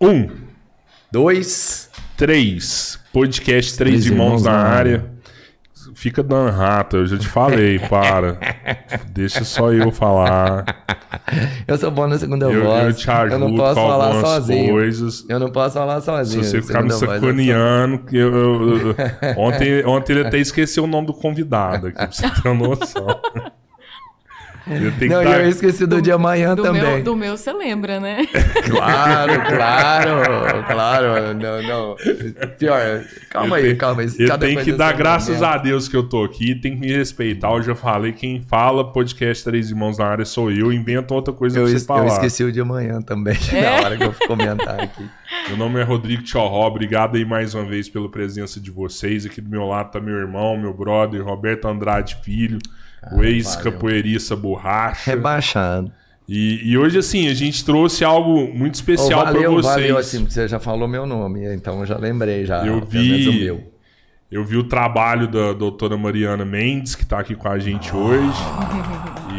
Um, Dois. três. Podcast Três, Três Irmãos Irmãos na na área. Fica dando rata, eu já te falei, para. Deixa só eu falar. Eu sou bom na segunda Eu, voz. eu te ajudo eu não posso com falar algumas sozinho. coisas. Eu não posso falar Se sozinho. você ficar me voz, eu sacaneando, eu, eu- eu- ontem, ontem ele até esqueceu o nome do convidado aqui, pra você ter uma noção. Eu tenho Não, que dar- eu esqueci do de amanhã Do também. meu, do meu você lembra, né? Claro, claro, claro. Não, não. Pior, calma Eu aí, tenho- calma aí. Eu tenho que dar tem um graças momento. a Deus que eu tô aqui, tem que me respeitar. Eu já falei, quem fala podcast Três Irmãos na área sou eu, inventa outra coisa Eu, pra você es- eu falar. esqueci o de amanhã também, É? na hora que eu fui comentar aqui. Meu nome é Rodrigo Tchorró, obrigado aí mais uma vez pela presença de vocês. Aqui do meu lado tá meu irmão, meu brother, Roberto Andrade Filho, o ex-capoeirista Borracha. Rebaixado. E, e hoje, assim, a gente trouxe algo muito especial valeu, pra vocês. valeu, assim, porque você já falou meu nome, então eu já lembrei já. Eu vi, eu vi o trabalho da doutora Mariana Mendes, que tá aqui com a gente hoje.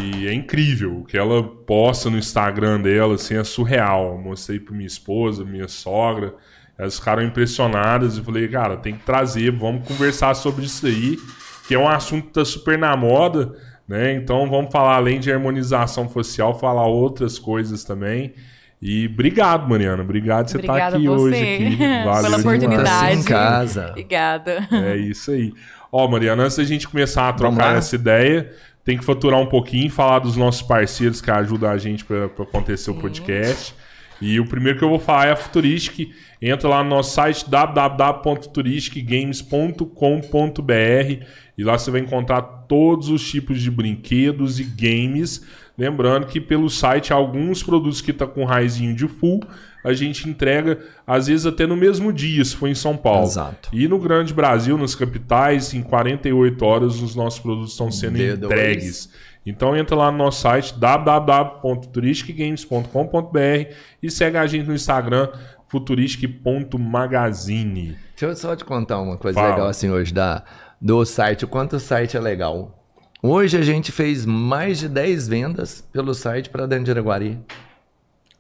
E é incrível. O que ela posta no Instagram dela, assim, é surreal. Eu mostrei pra minha esposa, minha sogra. Elas ficaram impressionadas. Eu falei, cara, tem que trazer, vamos conversar sobre isso aí, que é um assunto que tá super na moda, né? Então vamos falar, além de harmonização facial, falar outras coisas também. E obrigado, Mariana. Obrigado por você estar Obrigada aqui a hoje. você Aqui. Valeu pela oportunidade. Assim em casa. Obrigada. É isso aí. Ó, Mariana, antes da gente começar a trocar essa ideia, tem que faturar um pouquinho, falar dos nossos parceiros que ajudam a gente para acontecer o podcast. E o primeiro que eu vou falar é a Futuristic. Entra lá no nosso site www.futuristicgames.com.br e lá você vai encontrar todos os tipos de brinquedos e games. Lembrando que pelo site, alguns produtos que tá com raizinho de full, a gente entrega, às vezes até no mesmo dia, se for em São Paulo. Exato. E no Grande Brasil, nas capitais, em 48 horas, os nossos produtos estão sendo D2. entregues. Então entra lá no nosso site www.turisticgames.com.br e segue a gente no Instagram futuristic.magazine. Deixa eu só te contar uma coisa Fala. legal assim hoje da, do site, o quanto o site é legal. Hoje a gente fez mais de 10 vendas pelo site para dentro de Araguari.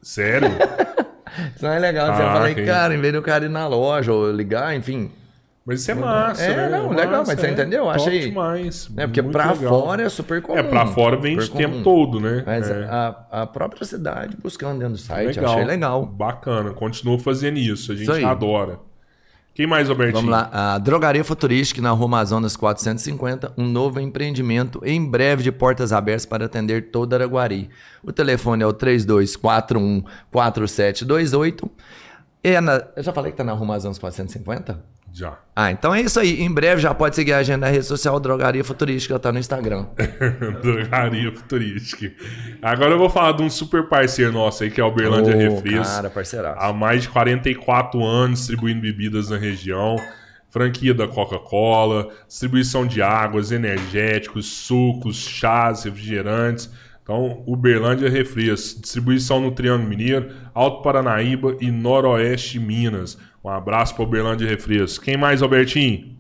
Sério? Isso não é legal. Você Ah, fala, ok. cara, em vez do cara ir na loja ou ligar, enfim. Mas isso é massa, É, né? não, legal, mas você entendeu? Eu top achei- demais. Né? Porque legal. fora é super comum. É, pra fora vende o tempo todo, né? Mas é. a, a própria cidade buscando dentro do site, legal. achei legal. Bacana. Continua fazendo isso. A gente Isso adora. Quem mais, Albertinho? Vamos lá, a Drogaria Futurística na Rua Amazonas 450, um novo empreendimento em breve de portas abertas para atender toda Araguari. O telefone é o 32414728. É na, eu já falei que tá na Rua Amazonas 450? Já. Ah, então é isso aí. Em breve já pode seguir a agenda da rede social Drogaria Futurística, tá no Instagram. Drogaria futurística. Agora eu vou falar de um super parceiro nosso aí, que é o Berlândia Ô, Refrios. Cara, parceiraço. Há mais de 44 anos distribuindo bebidas na região. Franquia da Coca-Cola, distribuição de águas, energéticos, sucos, chás, refrigerantes. Então, Uberlândia Refrias, distribuição no Triângulo Mineiro, Alto Paranaíba e Noroeste Minas. Um abraço para Uberlândia Refrias. Quem mais, Albertinho?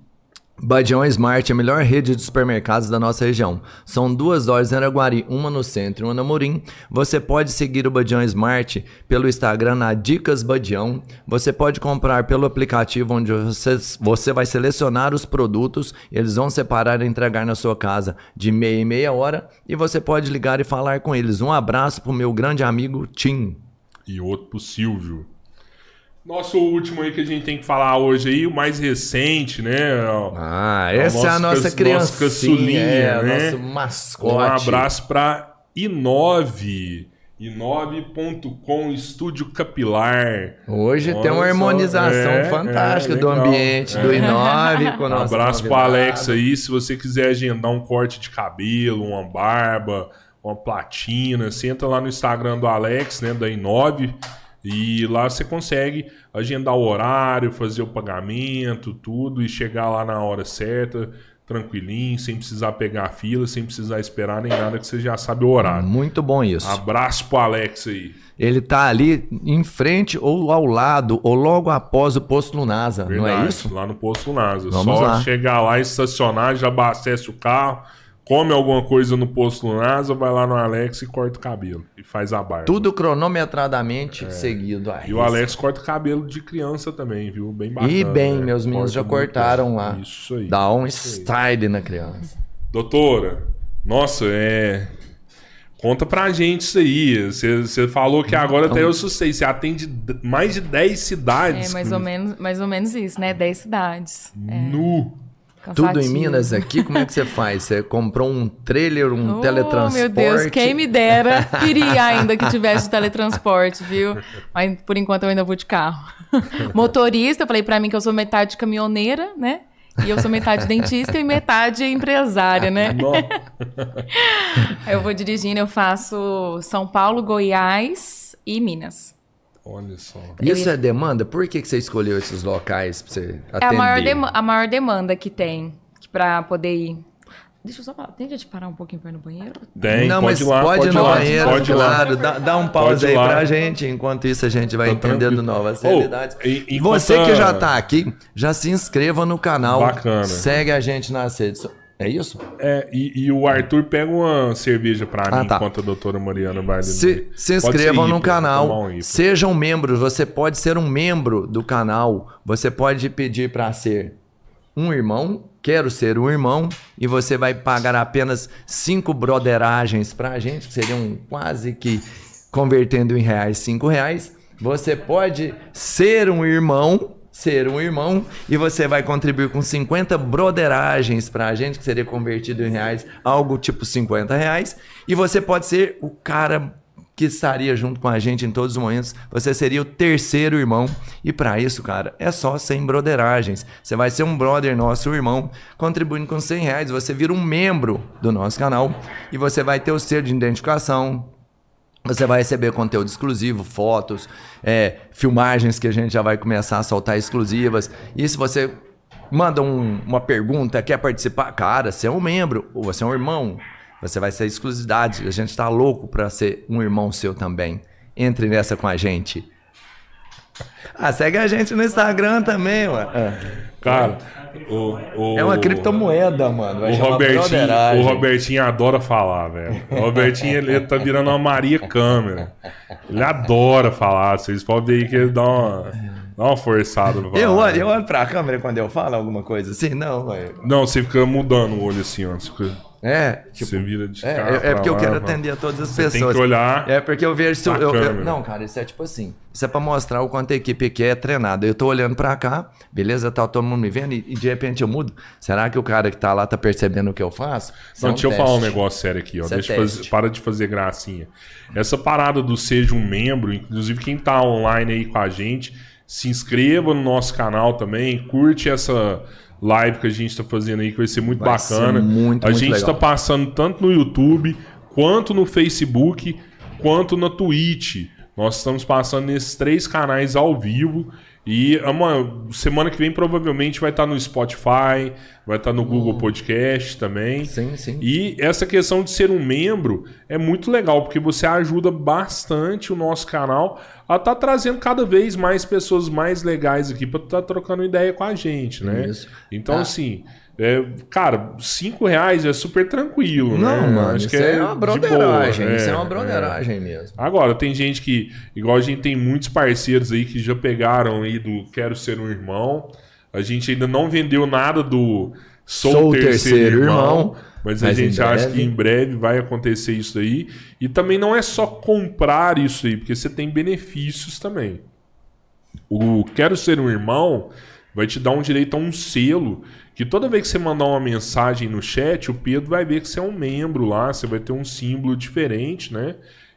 Badião Smart é a melhor rede de supermercados da nossa região. São duas lojas em Araguari, uma no centro e uma na Morim. Você pode seguir o Badião Smart pelo Instagram na Dicas Badião. Você pode comprar pelo aplicativo onde você, você vai selecionar os produtos, eles vão separar e entregar na sua casa de meia e meia hora e você pode ligar e falar com eles. Um abraço pro meu grande amigo Tim. e outro pro Silvio. Nosso último aí que a gente tem que falar hoje aí, o mais recente, né? Ah, essa é a nossa criança. caçulinha, é, né? nosso mascote. Um abraço pra Inove. Inove.com Estúdio Capilar. Hoje Olha tem uma harmonização é, fantástica é, do ambiente do É. I9 com o Um abraço convidado. Alex aí. Se você quiser agendar um corte de cabelo, uma barba, uma platina, você entra lá no Instagram do Alex, né, da Inove, e lá você consegue agendar o horário, fazer o pagamento, tudo, e chegar lá na hora certa, tranquilinho, sem precisar pegar a fila, sem precisar esperar nem nada, que você já sabe o horário. Muito bom isso. Abraço pro Alex aí. Ele tá ali em frente ou ao lado ou logo após o posto Lunasa, não é Verdade, isso? Lá no posto NASA. Vamos Só lá. chegar lá, estacionar, já abastece o carro, come alguma coisa no posto Lunasa, vai lá no Alex e corta o cabelo. E faz a barba. Tudo cronometradamente seguido. à É. E o. Alex corta o cabelo de criança também, viu? Bem bacana. E bem, né? meus meninos já Corta cortaram lá. Isso aí. Dá um style na criança. Doutora, nossa, é. Conta pra gente isso aí. Você você falou que agora até eu assustei. Você atende mais de 10 cidades. É mais ou menos, mais ou menos isso, né? 10 cidades. Nu. Tudo em. Minas aqui, como é que você faz? Você comprou um trailer, um Oh, teletransporte? meu Deus, quem me dera. Queria ainda que tivesse teletransporte, viu? Mas por enquanto eu ainda vou de carro. Motorista, eu falei pra mim que eu sou metade caminhoneira, né? E eu sou metade dentista e metade empresária, né? Aí eu vou dirigindo, eu faço São Paulo, Goiás e Minas. Olha só. Isso é demanda? Por que, que você escolheu esses locais pra você atender? É a maior, dema- a maior demanda que tem pra poder ir. Deixa eu só falar. Tem jeito de parar um pouquinho pra ir no banheiro? Tem, Não, pode mas ir lá, pode ir no lá, banheiro, pode ir lá. claro. Dá, dá um pause Pode aí lá. pra gente. Enquanto isso, a gente vai Tá entendendo tranquilo. novas Ô, realidades. e- enquanto Você que a- já tá aqui, já se inscreva no canal. Bacana. Segue a gente nas redes. so- É isso? É, e, e o Arthur pega uma cerveja pra Ah, mim tá. enquanto a doutora Mariana vai. Se, se inscrevam no canal, um sejam membros. Você pode ser um membro do canal. Você pode pedir para ser um irmão. Quero ser um irmão. E você vai pagar apenas cinco broderagens pra gente, que seriam quase que convertendo em reais, cinco reais. Você pode ser um irmão. Ser um irmão e você vai contribuir com 50 broderagens pra gente, que seria convertido em reais, algo tipo 50 reais. E você pode ser o cara que estaria junto com a gente em todos os momentos. Você seria o terceiro irmão. E para isso, cara, é só 100 broderagens. Você vai ser um brother nosso, irmão, contribuindo com 100 reais. Você vira um membro do nosso canal e você vai ter o selo de identificação. Você vai receber conteúdo exclusivo, fotos, é, filmagens que a gente já vai começar a soltar exclusivas. E se você manda um- uma pergunta, quer participar, cara, você é um membro ou você é um irmão, você vai ser exclusividade. A gente tá louco pra ser um irmão seu também. Entre nessa com a gente. Ah, segue a gente no Instagram também, ué. Cara, o, o- É uma criptomoeda, mano. Vai O Robertinho, o Robertinho adora falar, velho. O Robertinho ele tá virando uma Maria Câmera. Ele adora falar. Vocês podem ver aí que ele dá uma, dá uma forçada Eu olho, eu olho pra câmera quando eu falo alguma coisa assim? Não, ué. Não, você fica mudando o olho assim, ó. Você, fica- É, tipo, você vira de É, cara é, é porque eu lá, quero mano. atender a todas as Você pessoas. tem que olhar É porque eu vejo se eu, eu- eu-. Não, cara, isso é tipo assim. Isso é pra mostrar o quanto a equipe aqui é treinada. Eu tô olhando pra cá, beleza? Tá todo mundo me vendo e, e de repente eu mudo. Será que o cara que tá lá tá percebendo o que eu faço? Isso é Não, um deixa eu teste. falar um negócio sério aqui, ó. Isso é Deixa eu fazer- para de fazer gracinha. Essa parada do seja um membro, inclusive quem tá online aí com a gente, se inscreva no nosso canal também, curte essa live que a gente tá fazendo aí, que vai ser muito Vai ser bacana. muito, a muito gente legal. tá passando tanto no YouTube, quanto no Facebook, quanto na Twitch. Nós estamos passando nesses três canais ao vivo. E uma semana que vem provavelmente vai estar no Spotify, vai estar no Google Podcast também. Hum. Sim, sim. E essa questão de ser um membro é muito legal, porque você ajuda bastante o nosso canal a estar trazendo cada vez mais pessoas mais legais aqui para estar trocando ideia com a gente, né? Isso. Então, Ah. assim, é, cara, cinco reais é super tranquilo, Não, né? mano, isso é, uma de broderagem. boa, isso é é, uma broderagem mesmo. Agora, tem gente que, igual a gente tem muitos parceiros aí que já pegaram aí do Quero Ser um Irmão. A gente ainda não vendeu nada do Sou, o Terceiro, Irmão. Mas a mas em gente acha que em breve vai acontecer isso aí. E também não é só comprar isso aí, porque você tem benefícios também. O Quero Ser um Irmão vai te dar um direito a um selo que toda vez que você mandar uma mensagem no chat, o Pedro vai ver que você é um membro lá, você vai ter um símbolo diferente, né?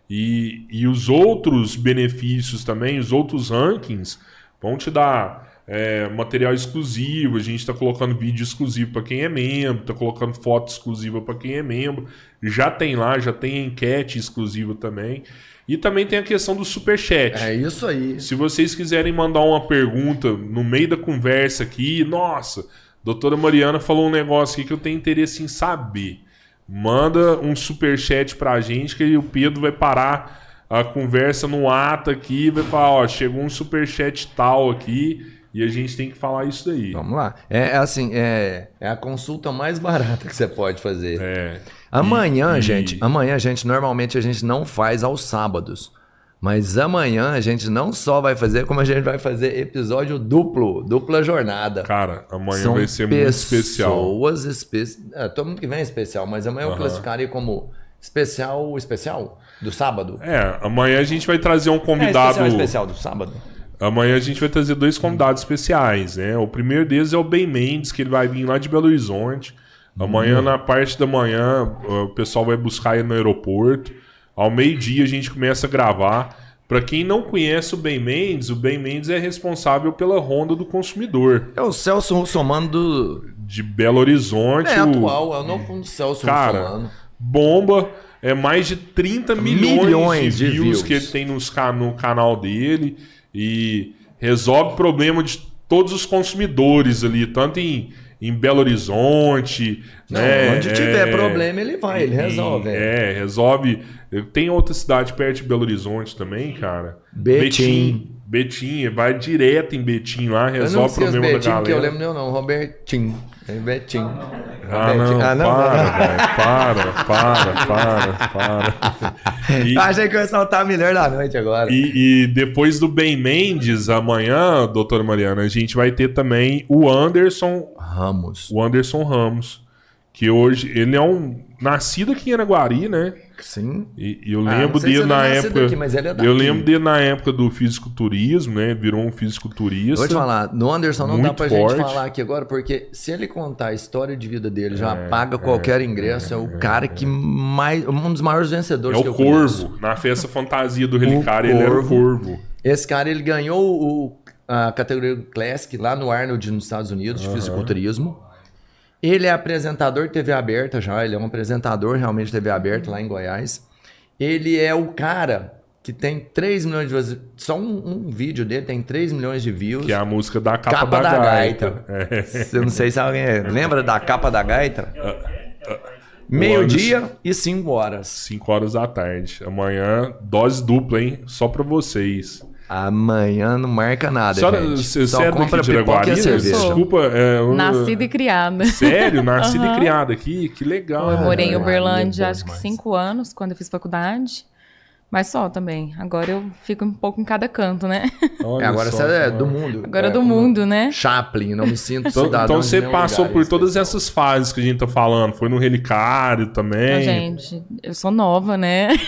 E, e os outros benefícios também, os outros rankings, vão te dar é, material exclusivo. A gente está colocando vídeo exclusivo para quem é membro, está colocando foto exclusiva para quem é membro. Já tem lá, já tem enquete exclusiva também. E também tem a questão do superchat. É isso aí. Se vocês quiserem mandar uma pergunta no meio da conversa aqui, nossa, doutora Mariana falou um negócio aqui que eu tenho interesse em saber. Manda um superchat pra gente que o Pedro vai parar a conversa no ato aqui e vai falar, ó, chegou um superchat tal aqui e a gente tem que falar isso daí. Vamos lá. É, é assim, é, é a consulta mais barata que você pode fazer. É. Amanhã, E- gente, amanhã, gente, normalmente a gente não faz aos sábados. Mas amanhã a gente não só vai fazer, como a gente vai fazer episódio duplo, dupla jornada. Cara, amanhã São vai ser muito especial. Pessoas especiais. todo mundo que vem é especial, mas amanhã eu Aham. classificaria como especial, especial do sábado. É, amanhã a gente vai trazer um É, convidado. especial, especial do sábado. Amanhã a gente vai trazer dois convidados especiais, né? O primeiro deles é o Ben Mendes, que ele vai vir lá de Belo Horizonte. Amanhã, Hum. na parte da manhã, o pessoal vai buscar ele no aeroporto. Ao meio-dia a gente começa a gravar. Pra quem não conhece o Ben Mendes, o Ben Mendes é responsável pela Ronda do Consumidor É o Celso Russomano do. de Belo Horizonte. É o- atual, é o novo Celso Cara, Russomano. bomba. É mais de 30 milhões, Milhões de, de views, views. que ele tem nos no canal dele. E resolve problema de todos os consumidores ali, tanto em, em Belo Horizonte. Não, né, onde tiver é, problema, ele vai, ele resolve. é. É, resolve. Tem outra cidade perto de Belo Horizonte também, cara. Betim. Betim, vai direto em Betim lá, não resolve o problema da Betinho, galera. que eu lembro meu não, Robertinho. É Betinho. Ah, não, Robertinho. Ah, não, para, não. velho. Para, para, para, para. E, Achei que eu ia saltar a melhor da noite agora. e- e depois do Ben Mendes, amanhã, doutora Mariana, a gente vai ter também o Anderson, Ramos. o Anderson Ramos, que hoje, ele é um nascido aqui em Araguari, né? Sim. E, e eu Ah, lembro se dele ele na é época. aqui, mas ele é eu daqui. lembro dele na época do fisiculturismo, né? Virou um fisiculturista. Vou te falar, no Anderson não dá pra forte. gente falar aqui agora, porque se ele contar a história de vida dele, já É, paga qualquer ingresso, é, o cara que mais. Um dos maiores vencedores É que o eu conheço. Corvo. Na festa fantasia do Relicário, ele era o Corvo. Esse cara, ele ganhou o- a categoria Classic lá no Arnold, nos Estados Unidos, de fisiculturismo. Ele é apresentador de TV aberta já, ele é um apresentador realmente de TV aberta lá em Goiás. Ele é o cara que tem 3 milhões de views. Só um, um vídeo dele tem 3 milhões de views. Que é a música da capa, Capa da, da gaita. gaita. É. Eu não sei se alguém lembra da capa da gaita. Meio-dia e 5 horas. 5 horas da tarde. Amanhã, dose dupla, hein? Só pra vocês. Amanhã não marca nada, Senhora, gente. você Só você é compra daqui de pipoca e cerveja. Desculpa. É, eu- Nascida e criada. Sério? Nascida Aham. e criada aqui? Que legal. Eu morei em Uberlândia bom acho que demais. cinco anos, quando eu fiz faculdade. Mas só também. Agora eu fico um pouco em cada canto, né? Olha É, agora só, você é do mundo. Agora É, do mundo, né? Chaplin, não me sinto Então, cidadão então você passou lugar por todas essas fases que a gente tá falando. Foi no Relicário também. Então, gente, eu sou nova, né?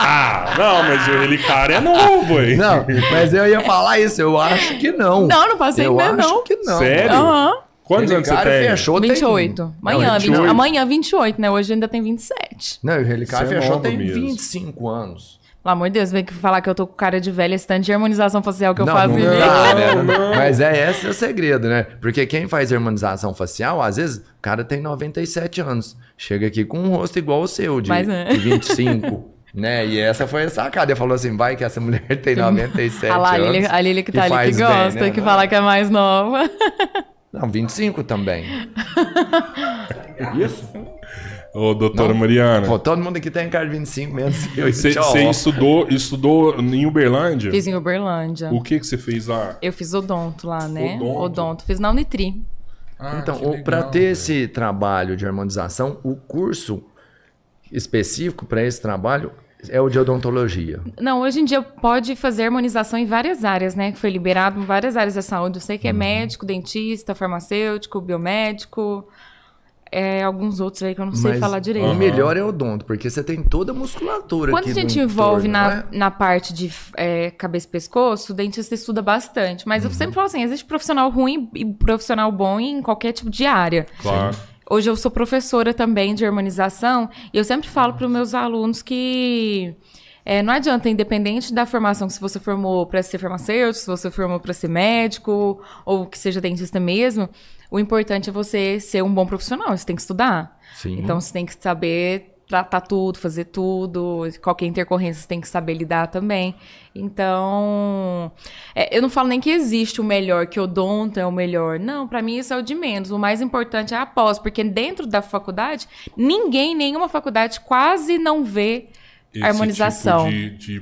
Ah, não, mas o Relicário é novo, hein? Não, mas eu ia falar isso, eu acho que não. Não, não passei eu ainda, acho não. que não. Sério? Aham. Quantos anos você tem? fechou tem- 28. Amanhã, Não, 20 28. amanhã 28, né? Hoje ainda tem 27. Não, o Relicário Você é fechou nova tem mesmo. 25 anos. Pelo amor de Deus, vem que falar que eu tô com cara de velha, esse tanto de harmonização facial que eu não, faço. não, em dá, mim. né? não. Mas é esse é o segredo, né? Porque quem faz harmonização facial, às vezes, o cara tem 97 anos. Chega aqui com um rosto igual o seu, de, Mas é. de 25. Né? E essa foi a sacada. Ele falou assim: vai que essa mulher tem 97 Ah lá, a anos. Lili, a Lili que tá e ali que bem, gosta, né? que fala que é mais nova. Não, 25 também. Isso? Ô, doutora Não. Mariana. Pô, todo mundo aqui tem cara de 25 menos. eu. Você estudou, estudou em Uberlândia? Fiz em Uberlândia. O que que você fez lá? Eu fiz odonto lá, né? Odonto? Odonto. Fiz na Unitri. Ah, Então, pra ter velho. esse trabalho de harmonização, o curso específico para esse trabalho é o de odontologia. Não, hoje em dia pode fazer harmonização em várias áreas, né? Que foi liberado em várias áreas da saúde. Eu sei que é Uhum. médico, dentista, farmacêutico, biomédico. É, alguns outros aí que eu não sei Mas falar direito. O melhor é o odonto, porque você tem toda a musculatura Quando aqui a gente no envolve entorno, na, né? na parte de é, cabeça e pescoço, o dentista estuda bastante. Mas Uhum. eu sempre falo assim: existe profissional ruim e profissional bom em qualquer tipo de área. Claro. Hoje eu sou professora também de harmonização e eu sempre falo para os meus alunos que é, não adianta, independente da formação, se você formou para ser farmacêutico, se você formou para ser médico ou que seja dentista mesmo, o importante é você ser um bom profissional, você tem que estudar. Sim. Então você tem que saber tratar tudo, fazer tudo, qualquer intercorrência você tem que saber lidar também. Então, é, eu não falo nem que existe o melhor, que o odonto é o melhor. Não, pra mim isso é o de menos. O mais importante é a pós, porque dentro da faculdade, ninguém, nenhuma faculdade quase não vê esse Harmonização. tipo de, de-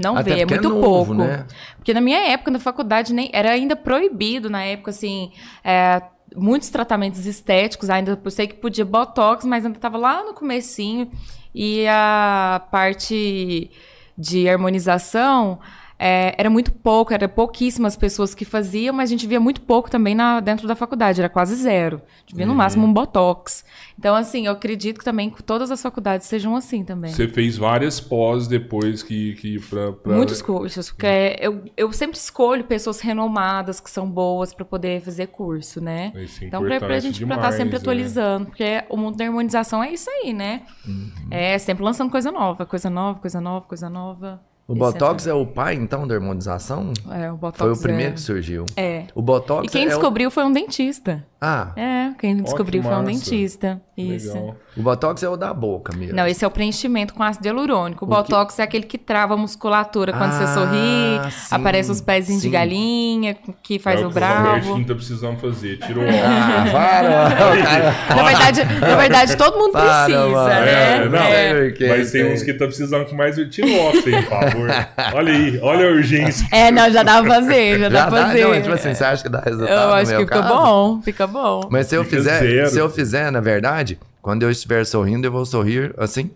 Não Até vê, é é muito novo, pouco. né? Porque na minha época, na faculdade, nem era ainda proibido na época, assim, é, muitos tratamentos estéticos, ainda eu sei que podia botox, mas ainda estava lá no comecinho. E a parte de harmonização é, era muito pouco, era pouquíssimas pessoas que faziam, mas a gente via muito pouco também na, dentro da faculdade, era quase zero. A gente via no máximo um botox. Então, assim, eu acredito que também todas as faculdades sejam assim também. Você fez várias pós depois que, que pra, pra- Muitos cursos, porque é, eu, eu sempre escolho pessoas renomadas que são boas para poder fazer curso, né? É então, pra, pra gente estar demais, sempre né? atualizando, porque o mundo da harmonização é isso aí, né? Uhum. É sempre lançando coisa nova, coisa nova, coisa nova, coisa nova. O Esse Botox é o pai, então, da harmonização? É, o Botox Foi o primeiro é... que surgiu. É. O Botox E quem é o- descobriu foi um dentista. Ah, É, quem descobriu foi um dentista. Isso. Legal. o Botox é o da boca mesmo. Não, esse é o preenchimento com ácido hialurônico. O, Botox é aquele que trava a musculatura quando você Ah, sorri, sim, aparece os pezinhos de sim. galinha, que faz é o o que o bravo. Robertinho tá precisando fazer. Tirou o Ah, para! cara. Na verdade, na verdade, todo mundo Para, precisa, mano. né? É, não, É, Mas tem uns que tá precisando que mais. Tira o óculos aí, por favor. Olha aí, olha a urgência. É, não, já dá pra fazer, já, dá Já pra dá, fazer. não, tipo assim, você acha que dá resultado eu no acho meu que fica caso? bom, fica bom. Mas se eu Fica fizer, zero. se eu fizer, na verdade, quando eu estiver sorrindo, eu vou sorrir assim.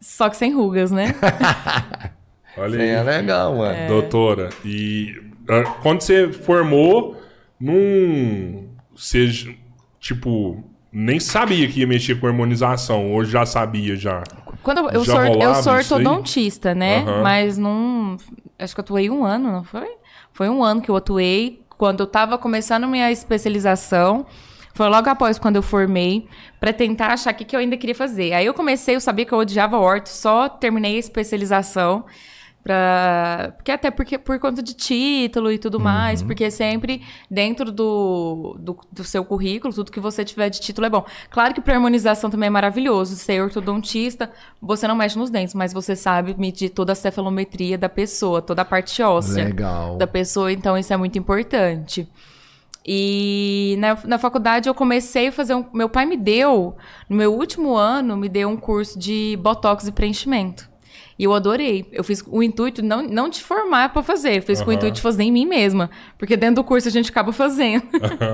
Só que sem rugas, né? Olha Sim, aí. é legal, mano. É. Doutora, e ah, quando você formou, não. Você, tipo, nem sabia que ia mexer com harmonização, hoje já sabia já. Quando eu, sou, eu sou ortodontista, né? Aham. Mas não. Acho que eu atuei um ano, não foi? Foi um ano que eu atuei. Quando eu tava começando minha especialização. Foi logo após quando eu formei, pra tentar achar o que, que eu ainda queria fazer. Aí eu comecei, eu sabia que eu odiava orto, só terminei a especialização. Pra... Porque até porque por conta de título e tudo mais, porque sempre dentro do, do, do seu currículo, tudo que você tiver de título é bom. Claro que para harmonização também é maravilhoso. Ser ortodontista, você não mexe nos dentes, mas você sabe medir toda a cefalometria da pessoa, toda a parte óssea Legal. da pessoa, então isso é muito importante. E na, na faculdade eu comecei a fazer um. Meu pai me deu, no meu último ano, me deu um curso de botox e preenchimento. E eu adorei. Eu fiz o intuito não, não de formar para fazer, eu fiz com o intuito de fazer em mim mesma. Porque dentro do curso a gente acaba fazendo.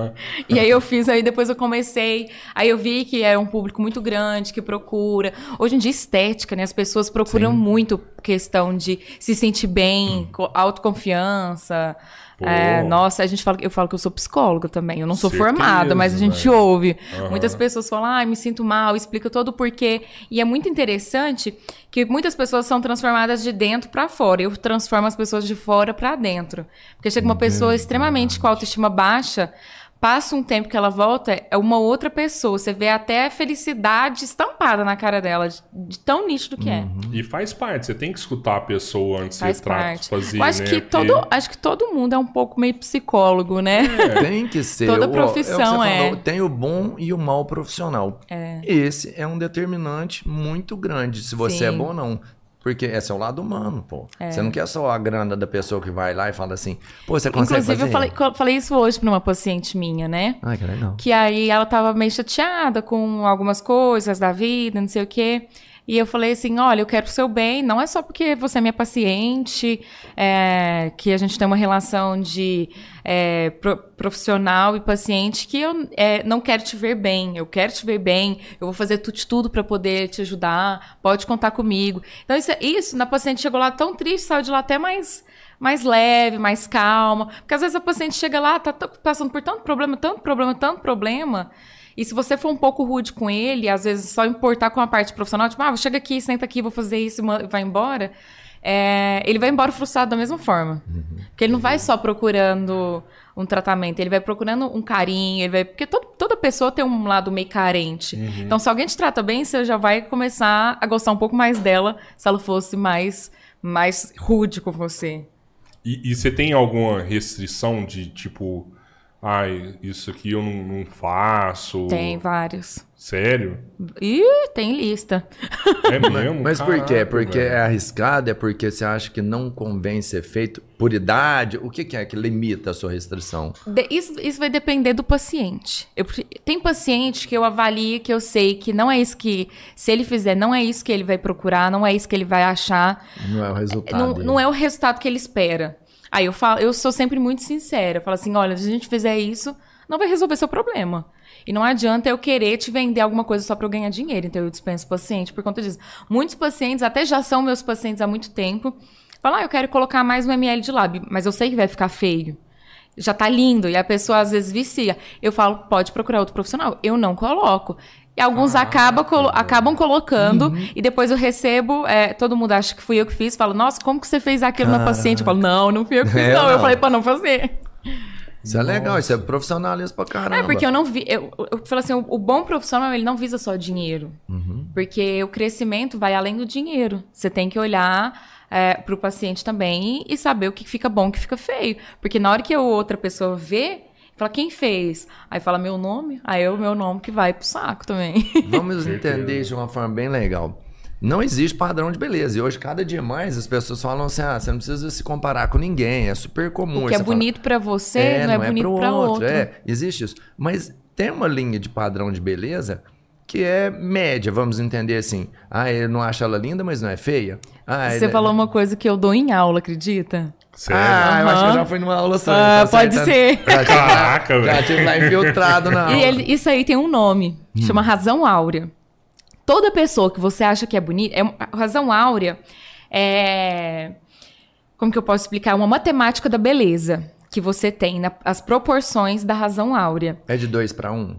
e aí eu fiz, aí depois eu comecei. Aí eu vi que é um público muito grande que procura. Hoje em dia, estética, né? As pessoas procuram muito questão de se sentir bem, co- autoconfiança. É, nossa, a gente fala, eu falo que eu sou psicóloga também. Eu não sou Certeza, formada, mas a gente velho. ouve. Aham. Muitas pessoas falam, ai, me sinto mal, explica todo o porquê. E é muito interessante que muitas pessoas são transformadas de dentro pra fora. Eu transformo as pessoas de fora pra dentro. Porque chega uma pessoa extremamente com autoestima baixa, passa um tempo que ela volta, é uma outra pessoa. Você vê até a felicidade estampada na cara dela, de, de tão nítido que é. E faz parte, você tem que escutar a pessoa antes Faz de parte. fazer. Eu acho né? que Porque- todo, acho que todo mundo é um pouco meio psicólogo, né? Tem que ser. Toda O- é profissão é. falou, Tem o bom e o mal profissional. Esse é um determinante muito grande, se você Sim. é bom ou não. Porque é seu lado humano, pô. Você não quer só a grana da pessoa que vai lá e fala assim, pô, você consegue Inclusive, fazer? eu falei, falei isso hoje pra uma paciente minha, né? Ai, que legal. Que aí ela tava meio chateada com algumas coisas da vida, não sei o quê. E eu falei assim: olha, eu quero o seu bem, não é só porque você é minha paciente, é, que a gente tem uma relação de é, pro- profissional e paciente, que eu é, não quero te ver bem, eu quero te ver bem, eu vou fazer tudo tudo para poder te ajudar, pode contar comigo. Então, isso, isso, na paciente chegou lá tão triste, saiu de lá até mais mais leve, mais calma. Porque às vezes a paciente chega lá, tá passando por tanto problema, tanto problema, tanto problema. E se você for um pouco rude com ele, às vezes só importar com a parte profissional, tipo, ah, chega aqui, senta aqui, vou fazer isso e vai embora. é, ele vai embora frustrado da mesma forma. Porque ele não vai só procurando um tratamento, ele vai procurando um carinho, ele vai. Porque todo- toda pessoa tem um lado meio carente. Então, se alguém te trata bem, você já vai começar a gostar um pouco mais dela se ela fosse mais, mais rude com você. E, e você tem alguma restrição de, tipo, Ai, isso aqui eu não, não faço. Tem vários. Sério? Ih, tem lista. É mesmo? Mas por quê? Caraca, Porque velho. é arriscado? É porque você acha que não convém ser feito por idade? O que, que é que limita a sua restrição? De- isso, isso vai depender do paciente. Eu tem paciente que eu avalio, que eu sei que não é isso que, se ele fizer, não é isso que ele vai procurar, não é isso que ele vai achar. Não é o resultado. Não, não é o resultado que ele espera. Aí eu falo, eu sou sempre muito sincera. Eu falo assim, olha, se a gente fizer isso, não vai resolver seu problema. E não adianta eu querer te vender alguma coisa só para eu ganhar dinheiro. Então eu dispenso o paciente por conta disso. Muitos pacientes, até já são meus pacientes há muito tempo, falam, ah, eu quero colocar mais um ml de lábio, mas eu sei que vai ficar feio. Já tá lindo. E a pessoa às vezes vicia. Eu falo, pode procurar outro profissional. Eu não coloco. E alguns acaba colo- acabam colocando e depois eu recebo, é, todo mundo acha que fui eu que fiz, falo, nossa, como que você fez aquilo na paciente? Eu falo, não, não fui eu que fiz, É, não. Eu não. falei pra não fazer. Isso é legal, isso é profissionalismo pra caramba. É, porque eu não vi. Eu, eu falo assim, o, o bom profissional, ele não visa só dinheiro. Uhum. Porque o crescimento vai além do dinheiro. Você tem que olhar é, pro paciente também e saber o que fica bom e o que fica feio. Porque na hora que a outra pessoa vê, fala, quem fez? Aí fala meu nome, aí é o meu nome que vai pro saco também. Vamos entender isso de uma forma bem legal. Não existe padrão de beleza. E hoje, cada dia mais, as pessoas falam assim: ah, você não precisa se comparar com ninguém. É super comum. o que é bonito pra você não é bonito pro pra outro. É, existe isso. Mas tem uma linha de padrão de beleza que é média, vamos entender assim. Ah, ele não acha ela linda, mas não é feia. Ah, Você ele- falou uma coisa que eu dou em aula, acredita? Sério? Ah, eu acho que eu já fui numa aula só. Ah, tá pode acertando. ser. Já tive Caraca, Já velho. tive lá infiltrado na aula. E ele- isso aí tem um nome, chama razão áurea. Toda pessoa que você acha que é bonita, é, razão áurea é como que eu posso explicar? É Uma matemática da beleza que você tem, na- as proporções da razão áurea. É de dois para um?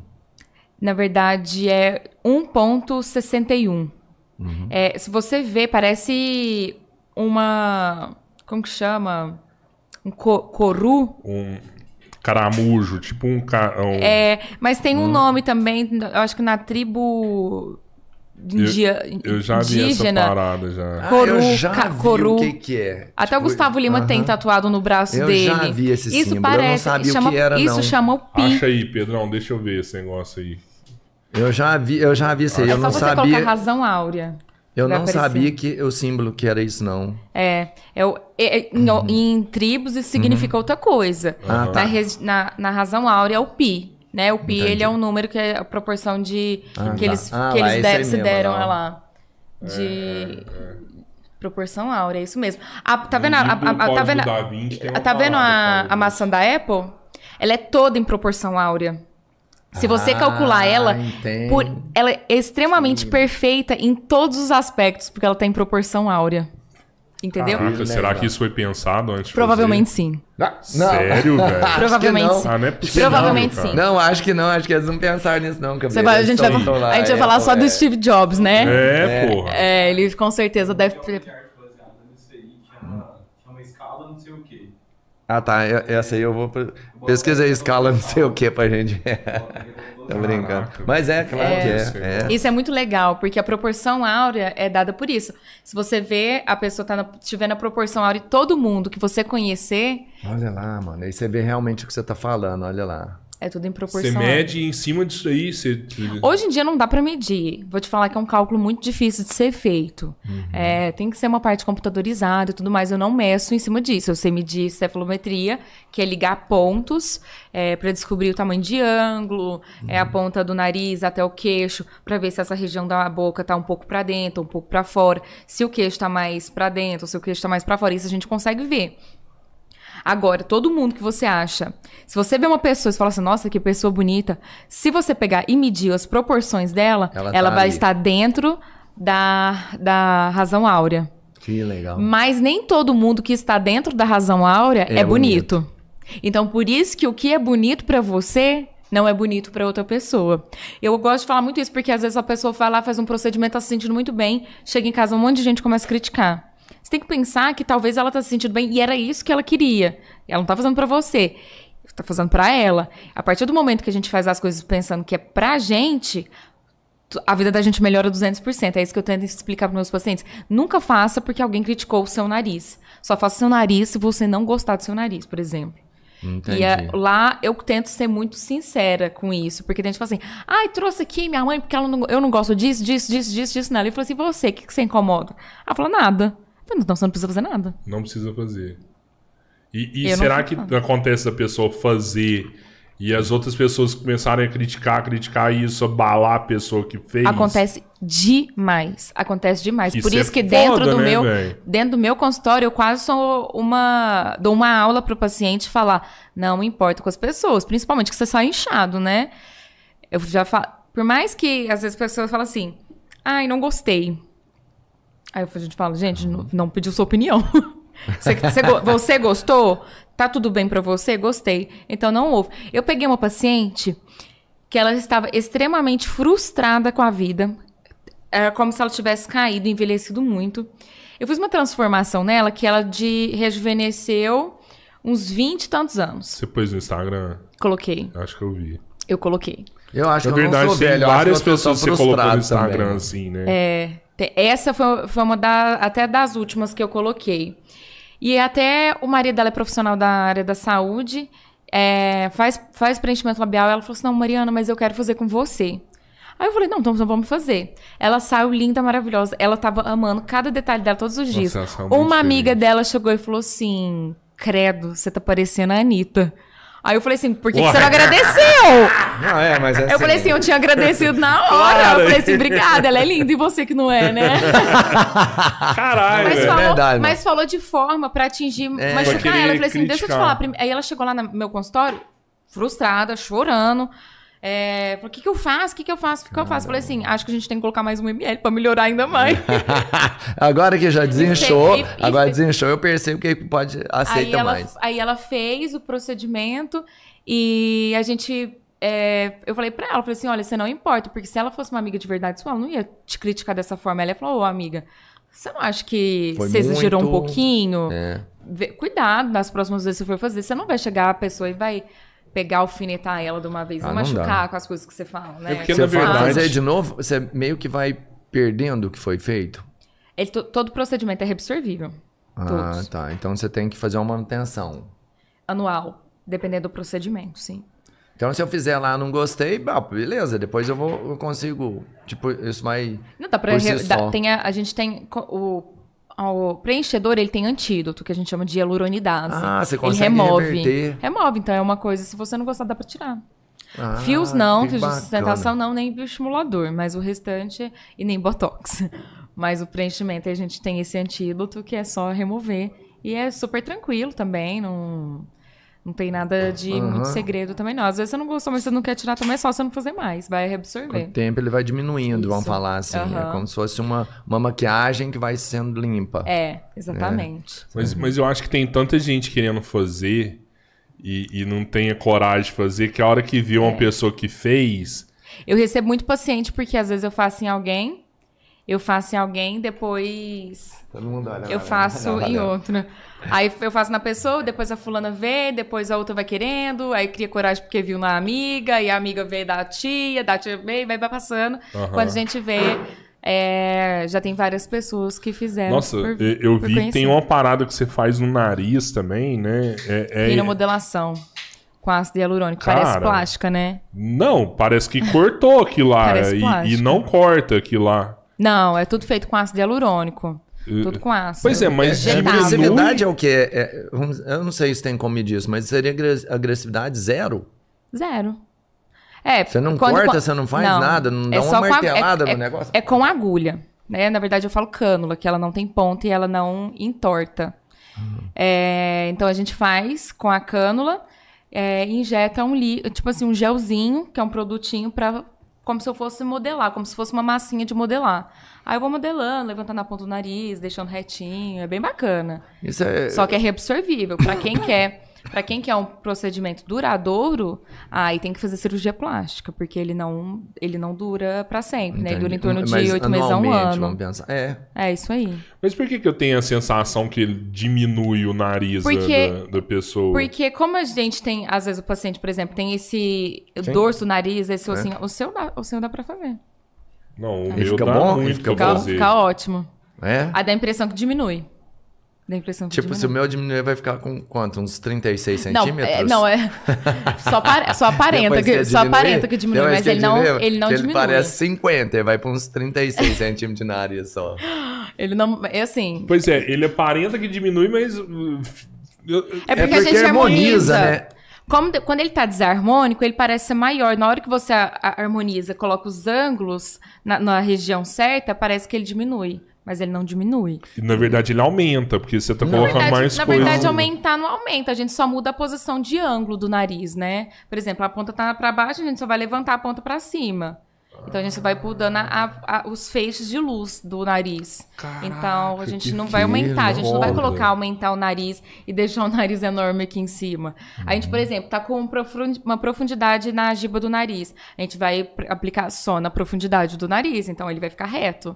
Na verdade, é 1,61. É, se você vê, parece uma. Como que chama? Um co coru. Um caramujo, tipo um... Ca... um- É, mas tem Hum. um nome também, eu acho que na tribo india, Eu já vi essa indígena. parada já. Ah, Coru, eu já coru. o que que é. Até o Tipo, Gustavo Lima tem aham. tatuado no braço Eu dele. já vi esse isso símbolo, eu não parece, sabia o chama, que era, Isso não. chama o pi. Acha aí, Pedrão, deixa eu ver esse negócio aí. Eu já vi, eu já vi isso aí. é eu só não você sabia. colocar razão áurea. Eu não aparecer. sabia que o símbolo que era isso, não. É, é, o- é- é- em, em tribos isso significa outra coisa. Uhum. Ah, tá. na, na- na razão áurea é o pi. Né? O pi Entendi. ele é um número que é a proporção de Ah, que tá. eles, Ah, que lá, eles esse de- aí se mesmo, deram lá. lá. De proporção áurea, é isso mesmo. A- tá vendo, a, a- tá vendo, da Vinci tá vendo a, parada a maçã da Apple? Ela é toda em proporção áurea. Se você Ah, calcular ela, por, ela é extremamente perfeita em todos os aspectos, porque ela tá em proporção áurea. Entendeu? Caraca, será que isso foi pensado antes de Provavelmente sim. Ah, Sério, velho? Provavelmente não. sim. Ah, não é possível, Provavelmente cara. sim. Não, acho que não. Acho que eles não pensaram nisso, não. Você vai- a gente vai, a gente vai falar só do Steve Jobs, né? É, porra. É, ele com certeza deve Tem ter. uma chart baseada nisso aí, que chama, chama escala não sei o quê. Ah, tá. Essa aí eu vou. pre- Pesquisei escala, não sei o que pra gente. Tô brincando. Mas é, claro É. que é. é. Isso é muito legal, porque a proporção áurea é dada por isso. Se você vê a pessoa tá na, estiver na proporção áurea, todo mundo que você conhecer Olha lá, mano. Aí você vê realmente o que você tá falando, olha lá. É tudo em Você proporção áurea. mede em cima disso aí, você... Hoje em dia não dá pra medir. Vou te falar que é um cálculo muito difícil de ser feito. É, tem que ser uma parte computadorizada e tudo mais. Eu não meço em cima disso. Eu sei medir cefalometria, que é ligar pontos para descobrir o tamanho de ângulo, é a ponta do nariz até o queixo, para ver se essa região da boca tá um pouco para dentro, um pouco para fora. Se o queixo tá mais para dentro, se o queixo tá mais para fora, isso a gente consegue ver. Agora, todo mundo que você acha, se você vê uma pessoa e fala assim, nossa, que pessoa bonita, se você pegar e medir as proporções dela, Ela ela, tá vai ali. estar dentro da, da razão áurea. Que legal. Mas nem todo mundo que está dentro da razão áurea É é, bonito. Então, por isso que o que é bonito pra você não é bonito pra outra pessoa. Eu gosto de falar muito isso, porque às vezes a pessoa vai lá, faz um procedimento, tá se sentindo muito bem, chega em casa, um monte de gente começa a criticar. Tem que pensar que talvez ela tá se sentindo bem e era isso que ela queria. Ela não tá fazendo pra você. Tá fazendo pra ela. A partir do momento que a gente faz as coisas pensando que é pra gente, a vida da gente melhora 200%. É isso que eu tento explicar para meus pacientes. Nunca faça porque alguém criticou o seu nariz. Só faça o seu nariz se você não gostar do seu nariz, por exemplo. Entendi. E lá eu tento ser muito sincera com isso, porque tem gente que fala assim, ai, trouxe aqui minha mãe porque não, eu não gosto disso, disso, disso, disso, disso nela. E falou assim, você, o que, que você incomoda? Ela falou, nada. Então você não precisa fazer nada. Não precisa fazer. E, e será que acontece da pessoa fazer e as outras pessoas começarem a criticar, criticar e isso abalar a pessoa que fez? Acontece demais. Acontece demais. Isso Por isso é que dentro foda, do né, meu véi? dentro do meu consultório eu quase sou uma dou uma aula pro paciente falar, não importa com as pessoas, principalmente que você sai inchado, né? Eu já falo, por mais que às vezes as pessoas falam assim: "Ai, não gostei". Aí a gente fala: "Gente, não, não pediu sua opinião". Você, você você gostou? Tá tudo bem pra você? Gostei. Então não houve. Eu peguei uma paciente que ela estava extremamente frustrada com a vida. Era como se ela tivesse caído, envelhecido muito. Eu fiz uma transformação nela que ela de rejuvenesceu uns 20 e tantos anos. Você pôs no Instagram? Coloquei. Acho que eu vi. Eu coloquei. Eu acho Na que eu não verdade, sou tem velho, eu acho várias que eu tô pessoas que você colocou no Instagram, também. assim, né? É, essa foi, foi uma da, até das últimas que eu coloquei. E até o marido dela é profissional da área da saúde, é, faz, faz preenchimento labial. Ela falou assim: Não, Mariana, mas eu quero fazer com você. Aí eu falei: Não, então vamos fazer. Ela saiu linda, maravilhosa. Ela tava amando cada detalhe dela todos os dias. muito Uma amiga diferente. dela chegou e falou assim: Credo, você tá parecendo a Anitta. Aí eu falei assim: Por que, que você não agradeceu? Não, é, mas é Eu falei assim, eu tinha agradecido na hora. Claro. Eu falei assim, obrigada, ela é linda e você que não é, né? Caralho, Mas, velho. falou, verdade, mano. mas falou de forma pra atingir, É. machucar ela. Eu falei assim, deixa eu te criticar. falar. Aí ela chegou lá no meu consultório, frustrada, chorando. É, o que que eu faço? O que que eu faço? O que que eu faço? Falei assim, acho que a gente tem que colocar mais um ml pra melhorar ainda mais. Agora que já desinchou, E e agora fe- desinchou, eu percebo que pode aí, aceita ela, mais. aí ela fez o procedimento e a gente... é, eu falei pra ela, eu falei assim, olha, você não importa, porque se ela fosse uma amiga de verdade sua, ela não ia te criticar dessa forma. Ela falou, ô amiga, você não acha que Foi você exagerou um muito- pouquinho? É. Cuidado nas próximas vezes que você for fazer. Você não vai chegar a pessoa e vai pegar, alfinetar ela de uma vez Ah, e não machucar dá. com as coisas que você fala, né? É porque, Se na verdade- fazer de novo, você meio que vai perdendo o que foi feito. Ele, to- todo procedimento é reabsorvível. Ah, Todos. tá. Então você tem que fazer uma manutenção. Anual. Dependendo do procedimento, sim. Então, se eu fizer lá não gostei, beleza, depois eu vou eu consigo. Tipo, isso vai. Não dá pra. Por si re- dá- só. tem a, a gente tem. O, o preenchedor, ele tem antídoto, que a gente chama de hialuronidase. Ah, você ele consegue remove. reverter. Remove, então é uma coisa, se você não gostar, dá pra tirar. Ah, Fios não, que fios de sustentação não, nem bioestimulador, mas o restante e nem botox. Mas o preenchimento a gente tem esse antídoto que é só remover e é super tranquilo também, não não tem nada de Aham. muito segredo também não. Às vezes você não gostou, mas você não quer tirar também, é só você não fazer mais, vai Com o reabsorver. tempo ele vai diminuindo, vamos Isso. falar assim. É Aham. como se fosse uma, uma maquiagem que vai sendo limpa. É, exatamente. Mas, mas eu acho que tem tanta gente querendo fazer e, e não tem a coragem de fazer que a hora que vê É. uma pessoa que fez. Eu recebo muito paciente porque às vezes eu faço em alguém, eu faço em alguém, depois Todo mundo olha. Eu faço em outra. Aí eu faço na pessoa, depois a fulana vê, depois a outra vai querendo, aí cria coragem porque viu na amiga, e a amiga vê da tia, da tia vê, e vai vai passando. Aham. Quando a gente vê, é, já tem várias pessoas que fizeram. Nossa, por- eu, vi que tem uma parada que você faz no nariz também, né? É, é- Rinomodelação com ácido hialurônico. Cara. Parece plástica, né? Não, parece que cortou aquilo lá. E, e não corta aquilo lá. Não, é tudo feito com ácido hialurônico. Tudo com ácido. Pois é, mas diminui- Agressividade é o quê? É- vamos- eu não sei se tem como medir isso, mas seria agre- agressividade zero? Zero. É, Você não quando- corta, quando- você não faz nada, não dá uma só com a- martelada é, no negócio? É com agulha, né? Na verdade, eu falo cânula, que ela não tem ponta e ela não entorta. Uhum. É, então, a gente faz com a cânula, é, injeta um, li, tipo assim, um gelzinho, que é um produtinho para como se eu fosse modelar, como se fosse uma massinha de modelar. Aí eu vou modelando, levantando a ponta do nariz, deixando retinho, é bem bacana. Isso é. Só que é reabsorvível. Pra quem quer, para quem quer um procedimento duradouro, aí tem que fazer cirurgia plástica, porque ele não, ele não dura pra sempre, né? Ele dura em torno de oito meses a um ano. Vamos pensar. É. É isso aí. Mas por que, que eu tenho a sensação que ele diminui o nariz da- Porque- da, da pessoa? Porque como a gente tem, às vezes o paciente, por exemplo, tem esse Sim. dorso do nariz, esse É. ossinho, o seu dá, o seu dá pra fazer. Não, o meu fica dá bom? Muito fica bom? fica ótimo. É? Aí dá a impressão que diminui. Dá a impressão que Tipo, se o meu diminuir, vai ficar com quanto? Uns 36 Não, centímetros? é, não, é. Só, pare- só aparenta Depois que, só diminui, aparenta que diminui, mas que ele não, diminui, ele não que diminui. Ele parece 50, ele vai pra uns 36 centímetros de nariz só. Ele não. É assim. Pois é, ele aparenta que diminui, mas. uh, É É porque, a gente harmoniza, harmoniza. né? Como quando ele tá desarmônico, ele parece ser maior. Na hora que você harmoniza, coloca os ângulos na, na região certa, parece que ele diminui. Mas ele não diminui. Na verdade, ele aumenta, porque você tá Na colocando verdade, mais na coisa. verdade, aumentar não aumenta. A gente só muda a posição de ângulo do nariz, né? Por exemplo, a ponta tá pra baixo, a gente só vai levantar a ponta pra cima. Então a gente vai mudando a- a- os feixes de luz do nariz. então a gente não vai aumentar, a gente não vai colocar aumentar o nariz e deixar o nariz enorme aqui em cima. A gente, por exemplo, tá com um uma profundidade na giba do nariz. A gente vai aplicar só na profundidade do nariz, então ele vai ficar reto.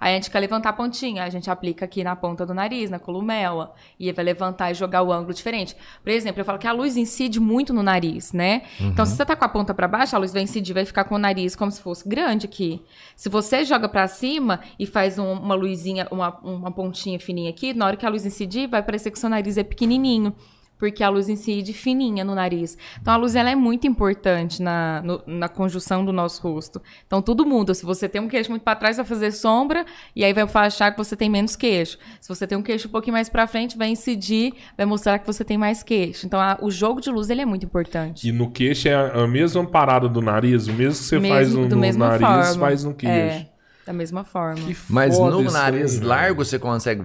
Aí a gente quer levantar a pontinha, a gente aplica aqui na ponta do nariz, na columela, e vai levantar e jogar o ângulo diferente. Por exemplo, eu falo que a luz incide muito no nariz, né? Então, se você tá com a ponta para baixo, a luz vai incidir, vai ficar com o nariz como se fosse grande aqui. Se você joga para cima e faz um- uma luzinha, uma, uma pontinha fininha aqui, na hora que a luz incidir, vai parecer que seu nariz é pequenininho. Porque a luz incide fininha no nariz. Então, a luz ela é muito importante na, no- na conjunção do nosso rosto. Então, tudo muda. Se você tem um queixo muito para trás, vai fazer sombra, e aí vai achar que você tem menos queixo. Se você tem um queixo um pouquinho mais para frente, vai incidir, vai mostrar que você tem mais queixo. Então, a- o jogo de luz ele é muito importante. E no queixo é a a mesma parada do nariz, o mesmo que você Mesmo- faz no, no nariz, forma. faz no queixo. É, da mesma forma. Que Mas no nariz aí, largo você consegue.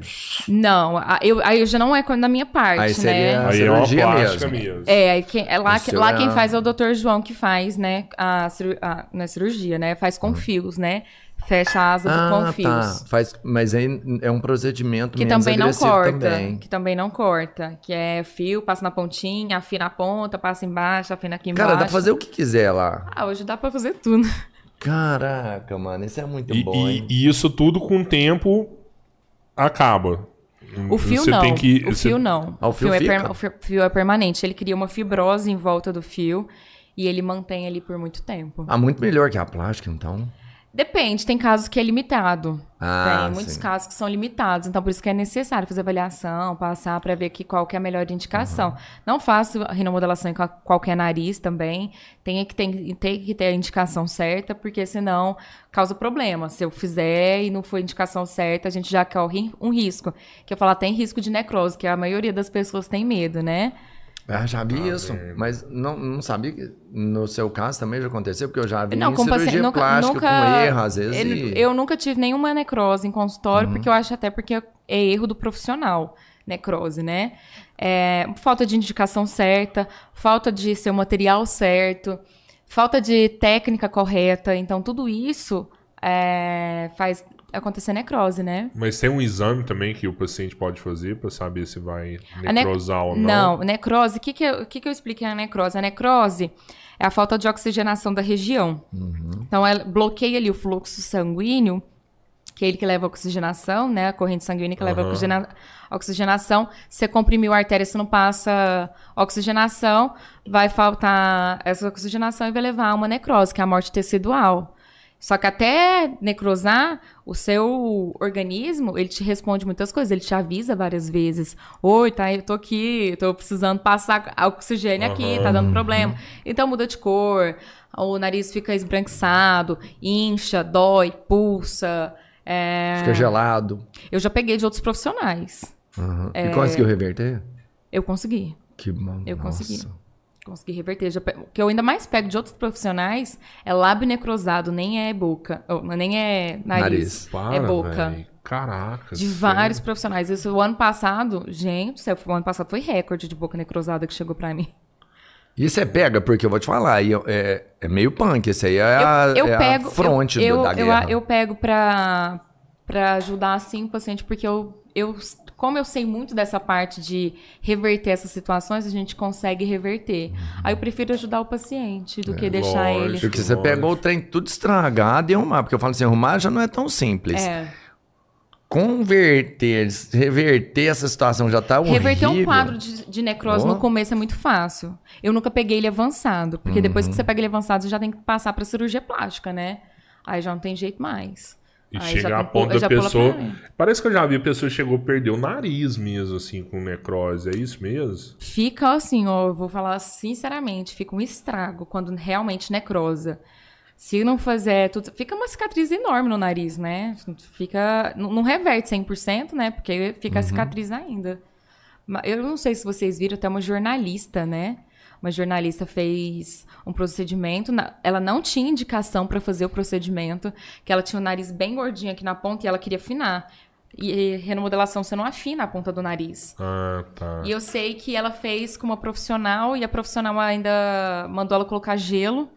Não, eu, aí já não é na minha parte, Aí seria- né? Aí é uma cirurgia plástica mesmo. mesmo. É, quem, é lá, lá é quem faz é o Dr. João que faz, né? A, a, não é cirurgia, né? Faz com fios, né? Fecha a asa do- Ah, com tá. fios. Faz, mas aí é um procedimento Que menos também não corta. também. Que também não corta. Que é fio, passa na pontinha, afina a ponta, passa embaixo, afina aqui embaixo. Cara, dá pra fazer o que quiser lá. Ah, hoje dá pra fazer tudo. Caraca, mano, isso é muito E, bom, e- e isso tudo com o tempo acaba. O fio Você não. tem que- o você- fio não. Ah, o fio é fica? o fi- fio é permanente. Ele cria uma fibrose em volta do fio e ele mantém ali por muito tempo. Ah, muito melhor que a plástica, então. Depende, tem casos que é limitado. Ah, tem muitos sim. casos que são limitados, então por isso que é necessário fazer avaliação, passar para ver que qual que é a melhor indicação. Uhum. Não faço rinomodelação em qual- qualquer nariz também, tem que, tem, tem que ter a indicação certa, porque senão causa problema. Se eu fizer e não for a indicação certa, a gente já corre um risco. Que eu falo, tem risco de necrose, que a maioria das pessoas tem medo, né? Ah, já vi isso. velho. Mas não, não sabia que no seu caso também já aconteceu, porque eu já vi Não, em com cirurgia paciente, nunca, plástica nunca com erro, às vezes. ele- e- Uhum. Eu nunca tive nenhuma necrose em consultório, porque eu acho até porque é erro do profissional, necrose, né? É, falta de indicação certa, falta de ser o material certo, falta de técnica correta. Então, tudo isso é, faz acontecer necrose, né? Mas tem um exame também que o paciente pode fazer pra saber se vai A ne- necrosar ou não. Não, necrose, o que, que, eu, que, que eu expliquei na necrose? A necrose é a falta de oxigenação da região. Então, ela bloqueia ali o fluxo sanguíneo, que é ele que leva a oxigenação, né? A corrente sanguínea que leva a oxigena- oxigenação. Você comprimiu a artéria, se não passa oxigenação, vai faltar essa oxigenação e vai levar a uma necrose, que é a morte tecidual. Só que até necrosar, o seu organismo, ele te responde muitas coisas, ele te avisa várias vezes. Oi, tá, eu tô aqui, tô precisando passar oxigênio aqui, tá dando problema. Então muda de cor, o nariz fica esbranquiçado, incha, dói, pulsa. é, Fica gelado. Eu já peguei de outros profissionais. Uhum. É. E conseguiu reverter? Eu consegui. Que bom. Eu nossa. consegui. Consegui reverter. Já pe- O que eu ainda mais pego de outros profissionais é lábio necrosado, nem é boca. ou, nem é nariz. Nariz. Para, é boca. Caraca. De sério? vários profissionais. Isso o ano passado, gente, céu, o ano passado foi recorde de boca necrosada que chegou pra mim. Isso é pega, porque eu vou te falar, é, é meio punk, isso aí é a, eu é a pego, fronte eu, do- da eu, eu, guerra. eu pego pra, pra ajudar assim o paciente, porque eu, eu, como eu sei muito dessa parte de reverter essas situações, a gente consegue reverter. Aí eu prefiro ajudar o paciente do que deixar ele. lógico. Porque você pegou o trem tudo estragado e arrumar, porque eu falo assim, arrumar já não é tão simples. É. Converter, reverter essa situação já tá horrível. Reverter um quadro de, de necrose Oh. no começo é muito fácil. Eu nunca peguei ele avançado, porque depois que Uhum. você pega ele avançado, você já tem que passar pra cirurgia plástica, né? Aí já não tem jeito mais. E Aí chega a ponto da pessoa. Parece que eu já vi a pessoa chegou a perder o nariz mesmo, assim, com necrose. É isso mesmo? Fica assim, ó, eu vou falar sinceramente, fica um estrago quando realmente necrosa. Se não fazer tudo, fica uma cicatriz enorme no nariz, né? Fica, não, reverte 100%, né? Porque fica a cicatriz ainda. Eu não sei se vocês viram, até uma jornalista, né? Uma jornalista fez um procedimento, na- ela não tinha indicação para fazer o procedimento, que ela tinha o nariz bem gordinho aqui na ponta e ela queria afinar. E remodelação você não afina a ponta do nariz. Ah, tá. E eu sei que ela fez com uma profissional e a profissional ainda mandou ela colocar gelo.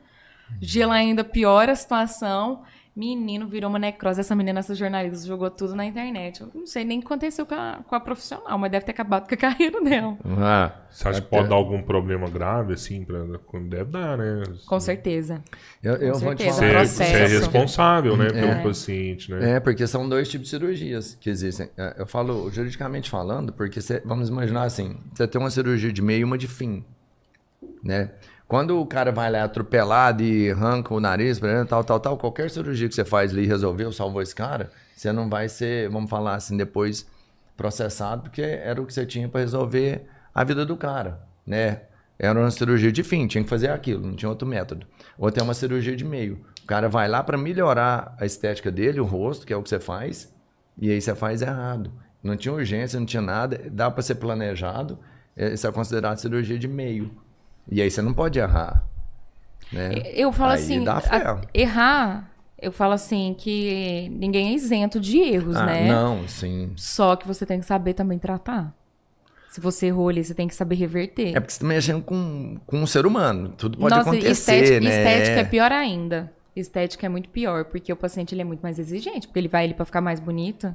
Gelo ainda piora a situação. Menino virou uma necrose. Essa menina, essa jornalista, jogou tudo na internet. Eu não sei nem o que aconteceu com a, com a profissional, mas deve ter acabado com a carreira dela. Ah, Você acha que pode dar algum problema grave, assim? Pra... Deve dar, né? Com certeza. eu, eu vou te certeza. Você, falar. é- você é responsável, né, pelo É. paciente, né? É, porque são dois tipos de cirurgias que existem. É, Eu falo juridicamente falando, porque cê- vamos imaginar assim: você tem uma cirurgia de meio e uma de fim. Né? Quando o cara vai lá atropelado e arranca o nariz, tal, tal, tal, qualquer cirurgia que você faz ali resolveu, salvou esse cara, você não vai ser, vamos falar assim, depois processado, porque era o que você tinha para resolver a vida do cara, né? Era uma cirurgia de fim, tinha que fazer aquilo, não tinha outro método. Outra é uma cirurgia de meio. O cara vai lá para melhorar a estética dele, o rosto, que é o que você faz, e aí você faz errado. Não tinha urgência, não tinha nada, dá para ser planejado, é, isso é considerado cirurgia de meio. E aí você não pode errar. Né? Eu falo Aí assim, a- errar, eu falo assim que ninguém é isento de erros, Ah, né? Não, sim. Só que você tem que saber também tratar. Se você errou ali, você tem que saber reverter. É porque você está mexendo com, com um ser humano. Tudo pode Nossa, acontecer, estética, né? estética é pior ainda. Estética é muito pior, porque o paciente ele é muito mais exigente, porque ele vai ali pra ficar mais bonito.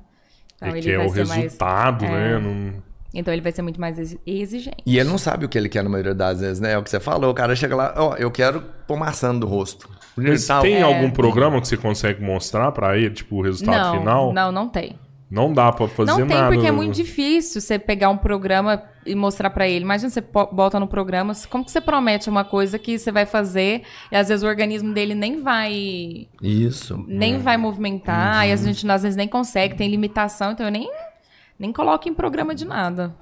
Então É ele que é o ser mais. resultado, né? Não... Então ele vai ser muito mais exi- exigente. E ele não sabe o que ele quer na maioria das vezes, né? É o que você falou. O cara chega lá, ó, eu quero pôr maçã no rosto. Mas Tal. tem É. algum programa que você consegue mostrar pra ele, tipo, o resultado não, final? não, não tem. Não dá pra fazer não tem, nada. porque é muito difícil você pegar um programa e mostrar pra ele. Imagina você bota no programa, como que você promete uma coisa que você vai fazer e às vezes o organismo dele nem vai Isso. nem vai movimentar, e a gente às vezes nem consegue, tem limitação, então eu nem, nem coloco em programa de nada.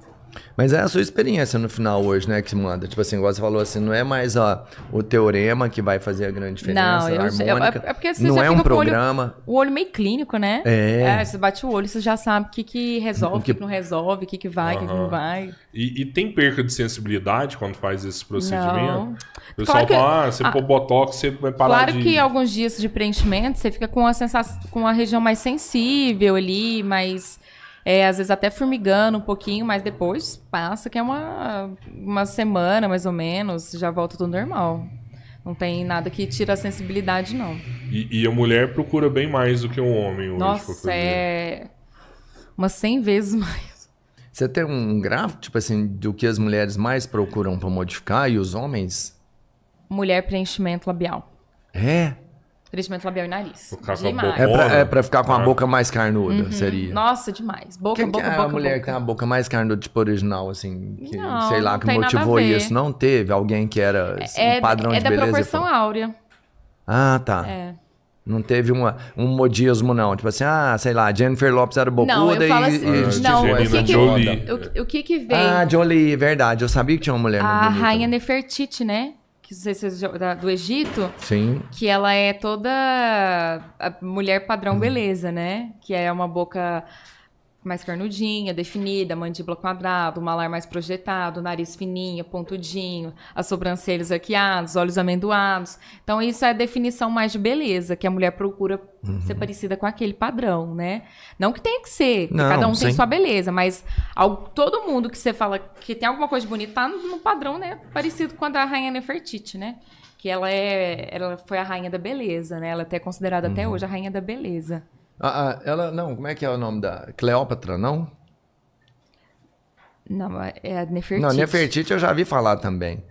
Mas é a sua experiência no final hoje, né, que manda. Tipo assim, igual você falou assim, não é mais ó, o teorema que vai fazer a grande diferença, Não, eu a sei- harmônica. é- é porque você não já é um com o olho- programa. O olho meio clínico, né? É. você bate o olho, você já sabe o que, que resolve, o que, que- não resolve, o que, que vai, o que, que não vai. E, e tem perca de sensibilidade quando faz esse procedimento? Não. O pessoal Claro que- fala, ah, você pôr botox, você vai parar Claro de... que alguns dias de preenchimento você fica com a sensação, com a região mais sensível ali, mais é, às vezes até formigando um pouquinho, mas depois passa que é uma, uma semana mais ou menos, já volta tudo normal. Não tem nada que tira a sensibilidade, não. E, e a mulher procura bem mais do que um homem hoje. Nossa, é umas 100 vezes mais. Você tem um gráfico, tipo assim, do que as mulheres mais procuram pra modificar e os homens? Mulher preenchimento labial. É. Preenchimento labial e nariz. Ficar Demais. É pra, é pra ficar com a Ah. boca mais carnuda, seria. Nossa, demais. Boca, que boca, é boca, a mulher boca. que tem a boca mais carnuda, tipo original, assim? Que, Não, sei lá, não que tem nada a motivou ver. isso? Não teve alguém que era assim, É, um padrão é de da beleza? e proporção falou- áurea. Ah, tá. É. Não teve uma, um modismo, não. Tipo assim, ah, sei lá, Jennifer Lopes era bocuda Não, eu falo e, assim, e Ah, não, o Angelina que que, Jolie. o, o que que veio? Ah, Jolie, verdade. Eu sabia que tinha uma mulher a rainha Nefertiti, né? Que não sei se vocês já- da- do Egito, Sim. que ela é toda a mulher padrão beleza, né? Que é uma boca mais carnudinha, definida, mandíbula quadrada, o malar mais projetado, o nariz fininho, pontudinho, as sobrancelhas arqueadas, olhos amendoados. Então isso é a definição mais de beleza, que a mulher procura Uhum. ser parecida com aquele padrão, né? Não que tenha que ser, Não, cada um tem sim. sua beleza, mas ao- todo mundo que você fala que tem alguma coisa bonita tá no padrão, né? Parecido com a da rainha Nefertiti, né? Que ela é, ela foi a rainha da beleza, né? Ela é até considerada até Uhum. hoje a rainha da beleza. Ah, ah, ela, não, como é que é o nome da... Cleópatra, não? Não, é a Nefertiti. Não, Nefertiti eu já vi falar também.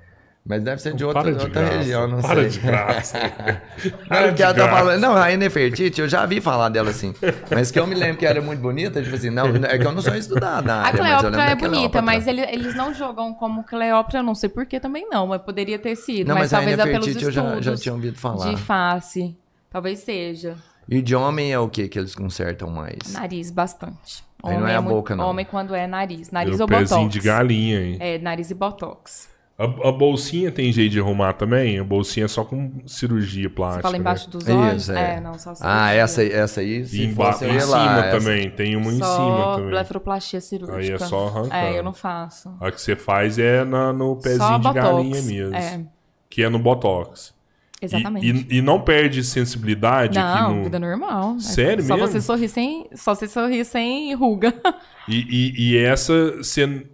Mas deve ser de outra, de outra graça, região, não para sei. de graça. Não, de ela tá falando, não, a Nefertiti, eu já vi falar dela assim. Mas que eu me lembro que era muito bonita, tipo assim, não, é que eu não sou estudado na A área, Cleópatra é bonita, mas ele- eles não jogam como Cleópatra, eu não sei por que também não, mas poderia ter sido. Não, mas, mas a talvez é pelos Nefertiti eu já, já tinha ouvido falar. de face. Talvez seja. E de homem é o que que eles consertam mais? Nariz, bastante. Aí não é a boca, não. Homem quando é nariz. Nariz o ou pezinho botox. de galinha, hein? É, nariz e botox. A, a bolsinha tem jeito de arrumar também? A bolsinha é só com cirurgia plástica. Você fala embaixo né? dos olhos? Isso, é. não, só Ah, cirurgia. essa, essa aí, E se emba- eu em cima lá, essa- também, tem uma em Só cima também. blefaroplastia cirúrgica. Aí é só arrancando. É, eu não faço. A que você faz é na- no pezinho Só de botox. galinha mesmo. É, Que é no botox. E- exatamente. E, e não perde sensibilidade não, aqui no. vida normal. É Sério só mesmo? Você sorrir sem, só você sorrir sem ruga. E, e- e essa você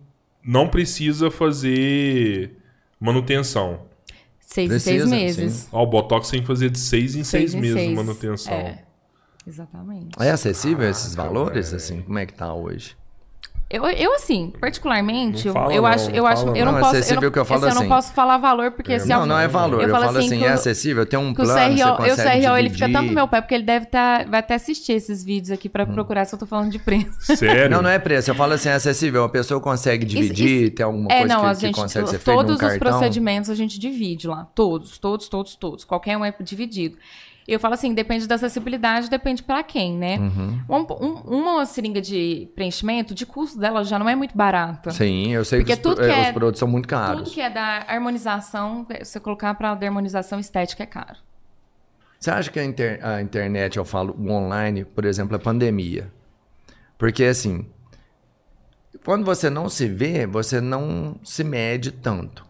não precisa fazer manutenção. Seis em seis meses. Ó, o Botox tem que fazer de seis em seis, em meses de seis. manutenção. É, exatamente. É acessível esses Caraca, valores, velho. assim? Como é que tá hoje? Eu, eu assim, particularmente, Não eu, fala eu não, acho, eu não acho, fala eu não. posso, eu acessível não, que eu falo esse eu assim. não posso falar valor porque se não, não é valor. Eu, falo assim, que é acessível, tem um Que o plano, você CRO, eu, o consegue CRO ele fica tanto no meu pé, porque ele deve tá, vai até assistir esses vídeos aqui pra procurar se eu tô falando de preço. Sério? Não, não é preço. Eu falo assim, é acessível. A pessoa consegue dividir, isso- tem alguma É, coisa não, que, a que gente, consegue ser feito num todos os cartão. procedimentos a gente divide lá. Todos, todos, todos, todos. Qualquer um é dividido. Eu falo assim, depende da acessibilidade, depende pra quem, né? Uhum. Um- um- uma seringa de preenchimento, de custo dela já não é muito barata. Sim, eu sei Porque que, os, tudo que é, é- os produtos são muito Tudo caros. que é da harmonização, você colocar pra da harmonização estética é caro. Você acha que a, inter- a internet, eu falo, o online, por exemplo, a pandemia? Porque assim, quando você não se vê, você não se mede tanto.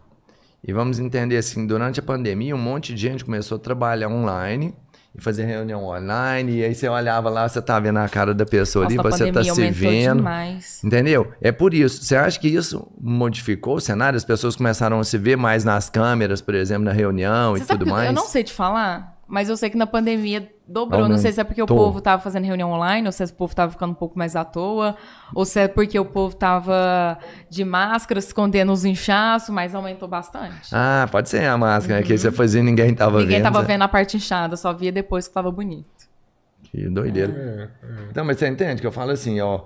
E vamos entender assim, durante a pandemia, um monte de gente começou a trabalhar online e fazer reunião online, e aí você olhava lá, você tá vendo a cara da pessoa Nossa, ali, você tá se vendo. demais. Entendeu? É por isso. Você acha que isso modificou o cenário? As pessoas começaram a se ver mais nas câmeras, por exemplo, na reunião Você e tudo mais? eu não sei te falar, mas eu sei que na pandemia dobrou. Não sei se é porque o povo tava fazendo reunião online, ou se é o povo tava ficando um pouco mais à toa, ou se é porque o povo tava de máscara, se escondendo os inchaços, mas aumentou bastante. Ah, pode ser a máscara, que você fazia e ninguém tava Uhum. Ninguém vendo. tava né? vendo a parte inchada, só via depois que tava bonito. Que doideira. É, é. Então, mas você entende que eu falo assim, ó.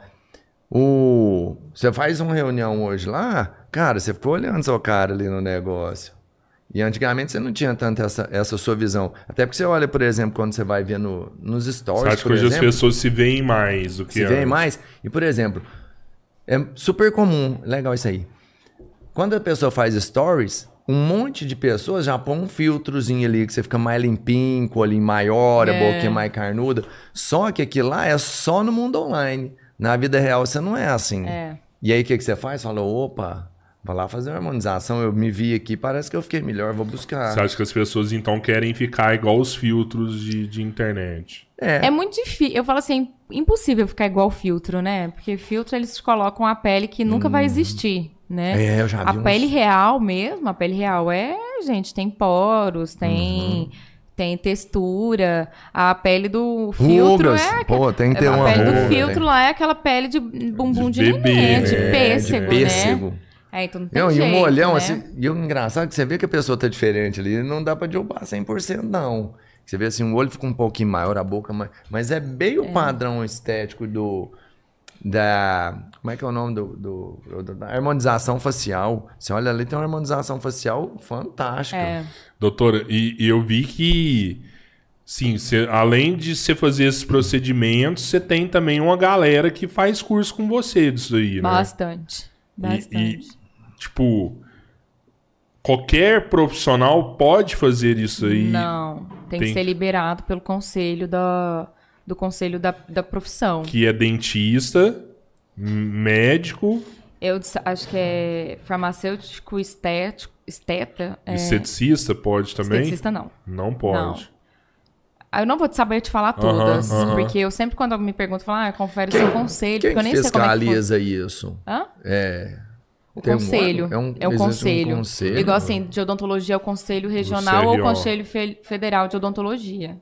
O... Você faz uma reunião hoje lá, cara, você ficou olhando seu cara ali no negócio. E antigamente você não tinha tanto essa, essa sua visão. Até porque você olha, por exemplo, quando você vai ver no, nos Você stories, acha que hoje as exemplo, pessoas se veem mais do que se antes? mais. E, por exemplo, é super comum, legal isso aí. Quando a pessoa faz stories, um monte de pessoas já põe um filtrozinho ali que você fica mais limpinho, com o olhinho maior, a É. boquinha mais carnuda. Só que aquilo lá é só no mundo online. Na vida real você não é assim. É. E aí o que, que você faz? Fala, opa, vou lá fazer uma harmonização. Eu me vi aqui, parece que eu fiquei melhor, vou buscar. Você acha que as pessoas então querem ficar igual os filtros de, de internet? É, É muito difícil. Eu falo assim, é impossível ficar igual filtro, né? Porque filtro eles colocam a pele que nunca vai existir, né? É, eu já vi A uns- pele real mesmo, a pele real é, gente, tem poros, tem Uhum. tem textura. A pele do filtro Rugas. é aquela- Pô, tem que ter a uma pele ruga, do filtro né? lá é aquela pele de bumbum de, De bebê, neném, né? de É, de pêssego, pêssego. né? É, então não tem Não, e jeito, um olhão, né? assim, e o engraçado é que você vê que a pessoa tá diferente ali, não dá pra derrubar 100% não. Você vê assim, o olho fica um pouquinho maior, a boca mais... Mas é bem o padrão estético do... Da... Como é que é o nome do... do- do- da harmonização facial. Você olha ali, tem uma harmonização facial fantástica. É. Doutora, e, e eu vi que, sim, cê- além de você fazer esses procedimentos, você tem também uma galera que faz curso com você disso aí, né? Bastante. E- Bastante. E, tipo, qualquer profissional pode fazer isso aí. Não, tem, tem- que ser liberado pelo conselho da, do conselho da, da profissão. Que é dentista, médico, Eu acho que é farmacêutico estético, esteta. É, esteticista pode também? esteticista não. Não pode. Ah, Eu não vou te saber te falar todas, porque eu sempre quando me pergunta, eu falo, ah, confere seu conselho, Quem porque eu nem que sei como é que fiscaliza isso? Hã? É... O Tem um conselho. órgão? É um- é o existe um conselho. conselho? Igual assim, de odontologia é o conselho regional ou o conselho fe- federal de odontologia.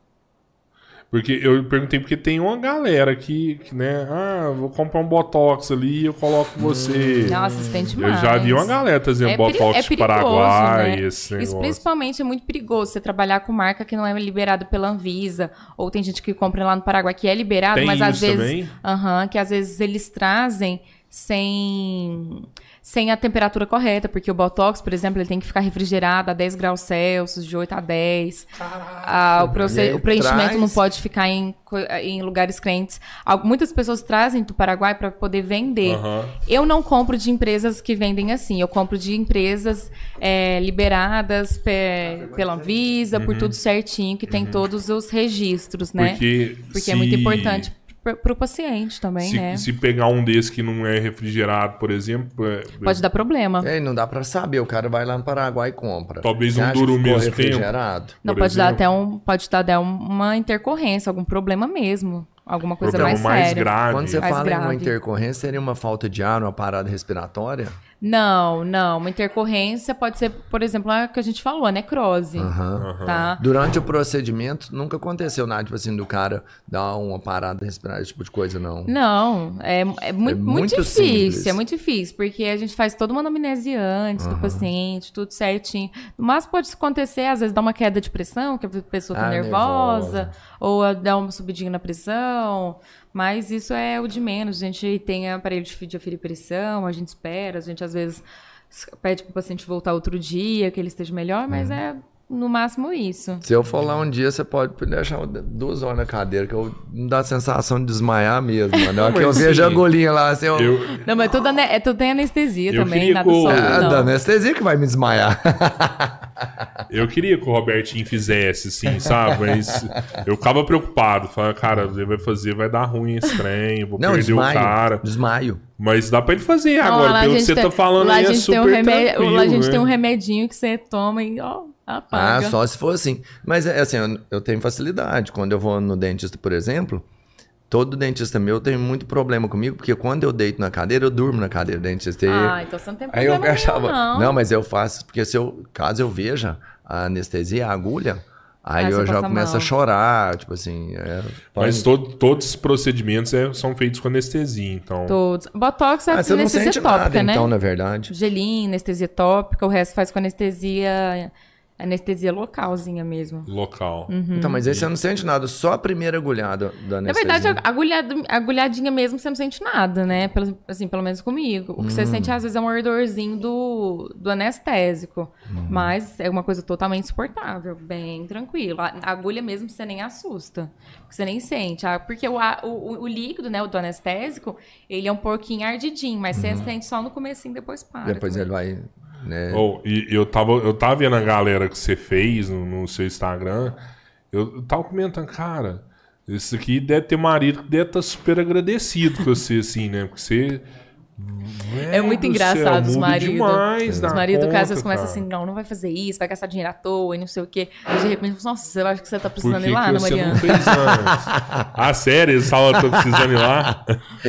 Porque eu perguntei porque tem uma galera que, que, né? Ah, vou comprar um botox ali e eu coloco você. Não, assistente eu já vi uma galera trazendo peri- botox de Paraguai, né? esse Isso negócio. principalmente é muito perigoso, você trabalhar com marca que não é liberado pela Anvisa, ou tem gente que compra lá no Paraguai que é liberado, Tem mas às vezes, também? Aham, que às vezes eles trazem sem sem a temperatura correta, porque o Botox, por exemplo, ele tem que ficar refrigerado a 10 graus Celsius, de 8 a 10. Ah, o, proce- o preenchimento traz- não pode ficar em, em lugares quentes. Muitas pessoas trazem do Paraguai para poder vender. Aham. Eu não compro de empresas que vendem assim. Eu compro de empresas é, liberadas pe- pela Anvisa, por tudo certinho, que tem todos os registros, né? Porque, Porque se- é muito importante para o paciente também, Se, né? se pegar um desse que não é refrigerado, por exemplo, é- Pode dar problema. É, e não dá pra saber, o cara vai lá no Paraguai e compra. Talvez Você não dure o mesmo tempo? refrigerado? Não, por pode dar exemplo. até um. Pode dar até um- uma intercorrência, algum problema mesmo. Alguma coisa problema mais, mais séria. grave. Quando você Mais fala em uma grave. intercorrência, seria uma falta de ar, uma parada respiratória? Não, não. Uma intercorrência pode ser, por exemplo, a que a gente falou, a necrose. Aham. Tá? Durante o procedimento, nunca aconteceu nada, tipo assim, do cara dar uma parada respiratória, esse tipo de coisa, não. Não, é, é, muito, É muito muito difícil, simples. é muito difícil, porque a gente faz toda uma anamnese antes do paciente, tudo certinho. Máximo pode acontecer, às vezes dá uma queda de pressão, que a pessoa tá Ah, nervosa, nervosa. ou dá uma subidinha na pressão, mas isso é o de menos. A gente tem aparelho de, aferir pressão, a gente espera, a gente às vezes pede pro paciente voltar outro dia, que ele esteja melhor, mas é no máximo isso. Se eu for lá um dia, você pode deixar duas horas na cadeira, que eu não dá a sensação de desmaiar mesmo, mano. Na hora que eu vejo a agulhinha lá, assim, eu... Eu, Não, mas tudo, ane- é, tudo tem anestesia Eu também, nada o- É, não. da anestesia que vai me desmaiar. eu queria que o Robertinho fizesse, assim, sabe? Mas eu ficava preocupado. Falava, cara, ele vai fazer, vai dar ruim esse trem, eu vou Não, perder desmaio. o cara. Desmaio. Mas dá pra ele fazer Não, agora. Pelo que você tem- tá falando lá aí, a é gente tem super um Lá a gente né? tem um remedinho que você toma e ó, apaga. Ah, só se for assim. Mas é assim, eu, eu tenho facilidade. Quando eu vou no dentista, por exemplo, todo dentista meu tem muito problema comigo, porque quando eu deito na cadeira, eu durmo na cadeira do dentista. Ah, então você não tem Aí eu problema achava. não. Não, mas eu faço, porque se eu, caso eu veja a anestesia, a agulha, aí Ah, eu já começo a mal. chorar, tipo assim. é, Mas todo- todos os procedimentos é- são feitos com anestesia, então. Todos. Botox é Ah, anestesia sente tópica, nada, né? então, na verdade. Gelinho, anestesia tópica, o resto faz com anestesia, anestesia localzinha mesmo. Local. Então, mas aí você não sente nada, só a primeira agulhada da Na anestesia. verdade, a agulhado- agulhadinha mesmo você não sente nada, né? Pelo, assim, pelo menos comigo. O que você sente às vezes é um ardorzinho do, do anestésico. Mas é uma coisa totalmente suportável, bem tranquilo. A, a agulha mesmo você nem assusta. Porque você nem sente. Ah, porque o, a- o, o líquido, né, o do anestésico, ele é um pouquinho ardidinho, mas você sente só no comecinho, depois para. Depois também. ele vai. Né? Oh, e eu tava, eu tava vendo a galera que você fez no, no seu Instagram. Eu tava comentando, cara, isso aqui deve ter marido que deve estar super agradecido com você, assim, né? Porque você. É muito Velho do céu, engraçado os maridos. Os maridos, conta, às vezes, começam assim, não, não vai fazer isso, vai gastar dinheiro à toa e não sei o quê. E de repente, nossa, eu acho que você tá precisando que, ir lá, que Ana você Mariana? não fez antes? ah, sério? Eles falam que eu tô precisando ir lá?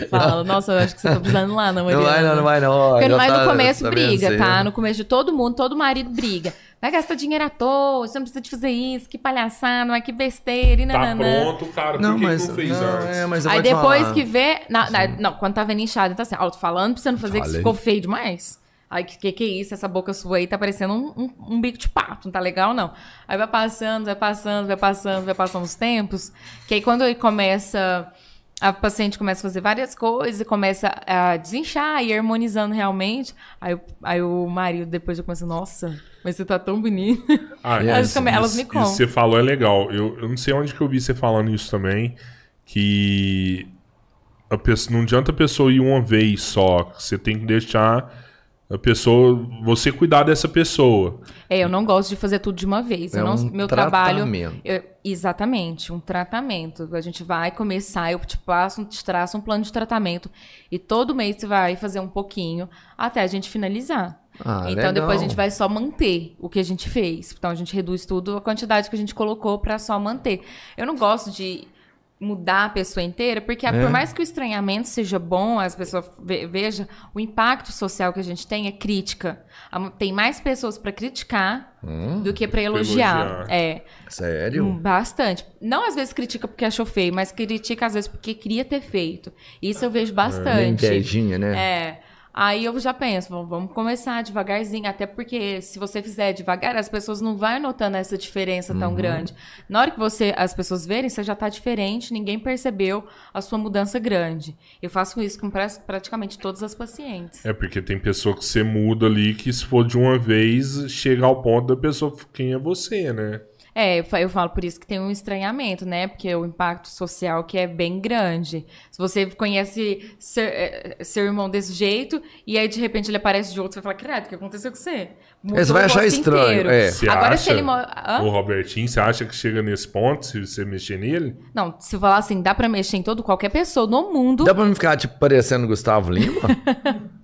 Fala, nossa, eu acho que você tá precisando ir lá, Ana Não Mariana. vai, não, não vai, não. Porque mas tá- no começo tá briga, vencendo. tá? No começo de todo mundo, todo marido briga. Vai gastar dinheiro à toa, você não precisa de fazer isso, que palhaçada, não é que besteira, e Tá nananã. pronto, cara. Por Não, que, mas. que não fez não, antes? é, mas Aí depois falar. que vê. na- na- não, quando tá vendo inchado, então assim, ó, tô falando pra você não fazer, que Falei. ficou feio demais. Aí, que, que que é isso? Essa boca sua aí tá parecendo um, um- um bico de pato, não tá legal, não. Aí vai passando, vai passando, vai passando, vai passando os tempos. Que aí quando ele começa. A paciente começa a fazer várias coisas e começa a desinchar e harmonizando realmente. Aí, o- aí o marido depois já começa, nossa, mas você tá tão bonita. Ah, Elas isso- come- elas me isso contam. que você falou é legal. Eu, eu não sei onde que eu vi você falando isso também. Que a pessoa, não adianta a pessoa ir uma vez só. Você tem que deixar a pessoa. Você cuidar dessa pessoa. É, eu não gosto de fazer tudo de uma vez. É eu não, um meu trabalho. tratamento. eu- exatamente, um tratamento. A gente vai começar, eu te passo, te traço um plano de tratamento. E todo mês você vai fazer um pouquinho até a gente finalizar. Ah, então legal. depois a gente vai só manter o que a gente fez. Então a gente reduz tudo, a quantidade que a gente colocou pra só manter. Eu não gosto de mudar a pessoa inteira, porque É. por mais que o estranhamento seja bom, as pessoas ve veja, o impacto social que a gente tem é crítica. Tem mais pessoas pra criticar Hum? do que pra elogiar. elogiar. É, Sério? hum, bastante. Não às vezes critica porque achou feio, mas critica às vezes porque queria ter feito. Isso eu vejo Meio bastante. invejinha, né? É. Aí eu já penso, "Bom, vamos começar devagarzinho, até porque se você fizer devagar, as pessoas não vão notando essa diferença Uhum. tão grande. Na hora que você as pessoas verem, você já tá diferente, ninguém percebeu a sua mudança grande. Eu faço isso com pra- praticamente todas as pacientes. É porque tem pessoa que você muda ali que se for de uma vez, chega ao ponto da pessoa, quem é você, né? É, eu fa- eu falo por isso que tem um estranhamento, né? Porque o impacto social que é bem grande. Se você conhece seu, eh, seu irmão desse jeito e aí de repente ele aparece de outro, você vai falar, credo, o que aconteceu com você? Mudou Você vai achar estranho, é. Você Agora acha, se ele... Hã? o Robertinho, você acha que chega nesse ponto se você mexer nele? Não, se eu falar assim, dá pra mexer em todo qualquer pessoa no mundo. Dá pra me ficar, tipo, parecendo Gustavo Lima?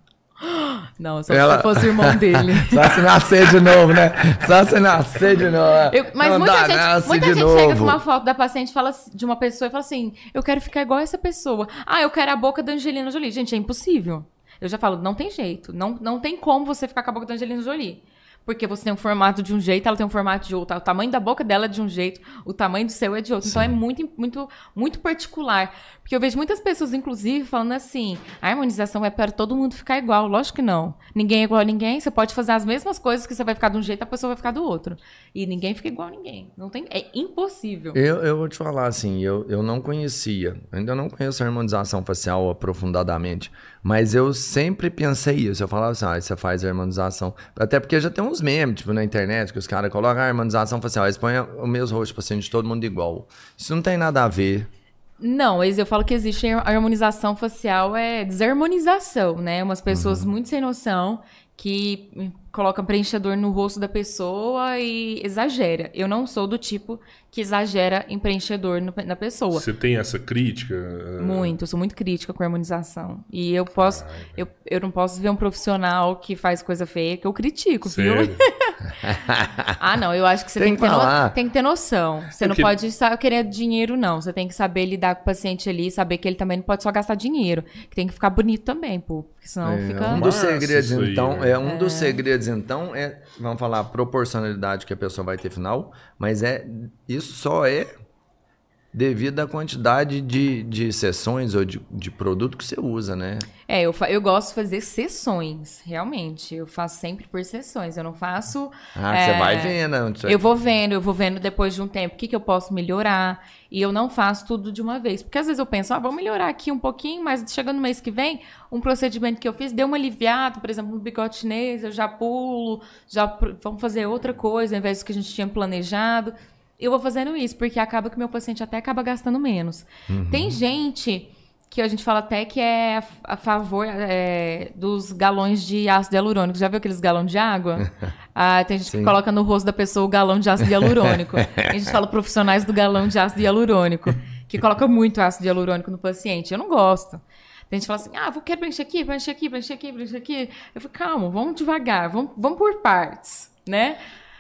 Não, só Ela- se fosse o irmão dele. Só se nascer de novo, né? Só se nascer de novo. Eu- mas Não muita dá, gente, muita gente novo. chega com uma foto da paciente e fala assim- de uma pessoa e fala assim: Eu quero ficar igual essa pessoa. Ah, eu quero a boca da Angelina Jolie. Gente, é impossível. Eu já falo, não tem jeito. Não, não tem como você ficar com a boca da Angelina Jolie. Porque você tem um formato de um jeito, ela tem um formato de outro. O tamanho da boca dela é de um jeito, o tamanho do seu é de outro. Então é muito, muito, muito particular. Porque eu vejo muitas pessoas, inclusive, falando assim: a harmonização é para todo mundo ficar igual. Lógico que não. Ninguém é igual a ninguém. Você pode fazer as mesmas coisas que você vai ficar de um jeito, a pessoa vai ficar do outro. E ninguém fica igual a ninguém. Não tem, é impossível. Eu, eu vou te falar assim, eu, eu não conhecia, ainda não conheço a harmonização facial aprofundadamente, mas eu sempre pensei isso. Eu falava assim, ah, você faz a harmonização. Até porque já tem uns memes, tipo, na internet, que os caras colocam a harmonização facial, eles põem o mesmo rosto paciente de todo mundo igual. Isso não tem nada a ver. Não, eu falo que existe a harmonização facial, é desarmonização, né? Umas pessoas muito sem noção que colocam preenchedor no rosto da pessoa e exagera. Eu não sou do tipo que exagera em preenchedor no- na pessoa. Você tem essa crítica? Muito, eu sou muito crítica com a harmonização. E eu posso, eu, eu não posso ver um profissional que faz coisa feia que eu critico, viu? Ah, não, eu acho que você Tem tem, que que, ter no- tem que ter noção. Você não Porque- pode só querer dinheiro, não. Você tem que saber lidar com o paciente ali, saber que ele também não pode só gastar dinheiro. Que tem que ficar bonito também, pô. Porque senão É, fica. um dos segredos, aí, então, né? é um dos segredos, então, é, vamos falar, a proporcionalidade que a pessoa vai ter final, mas é isso só é devido à quantidade de, de sessões ou de, de produto que você usa, né? É, eu, fa- eu gosto de fazer sessões, realmente. Eu faço sempre por sessões. Eu não faço. Ah, é, você vai vendo. você- Eu vou vendo, eu vou vendo depois de um tempo o que, que eu posso melhorar. E eu não faço tudo de uma vez. Porque às vezes eu penso, ah, vou melhorar aqui um pouquinho, mas chegando no mês que vem, um procedimento que eu fiz deu uma aliviada, por exemplo, no bigode chinês, eu já pulo, já vamos fazer outra coisa ao invés do que a gente tinha planejado. Eu vou fazendo isso, porque acaba que meu paciente até acaba gastando menos. Tem gente que a gente fala até que é a, favor é, dos galões de ácido hialurônico. Já viu aqueles galões de água? Ah, tem gente que Sim. coloca no rosto da pessoa o galão de ácido hialurônico. a gente fala profissionais do galão de ácido hialurônico, que coloca muito ácido hialurônico no paciente. Eu não gosto. Tem gente que fala assim, ah, vou quero preencher aqui, preencher aqui, preencher aqui, preencher aqui. Eu falo, calma, vamos devagar, vamos, vamos por partes, né?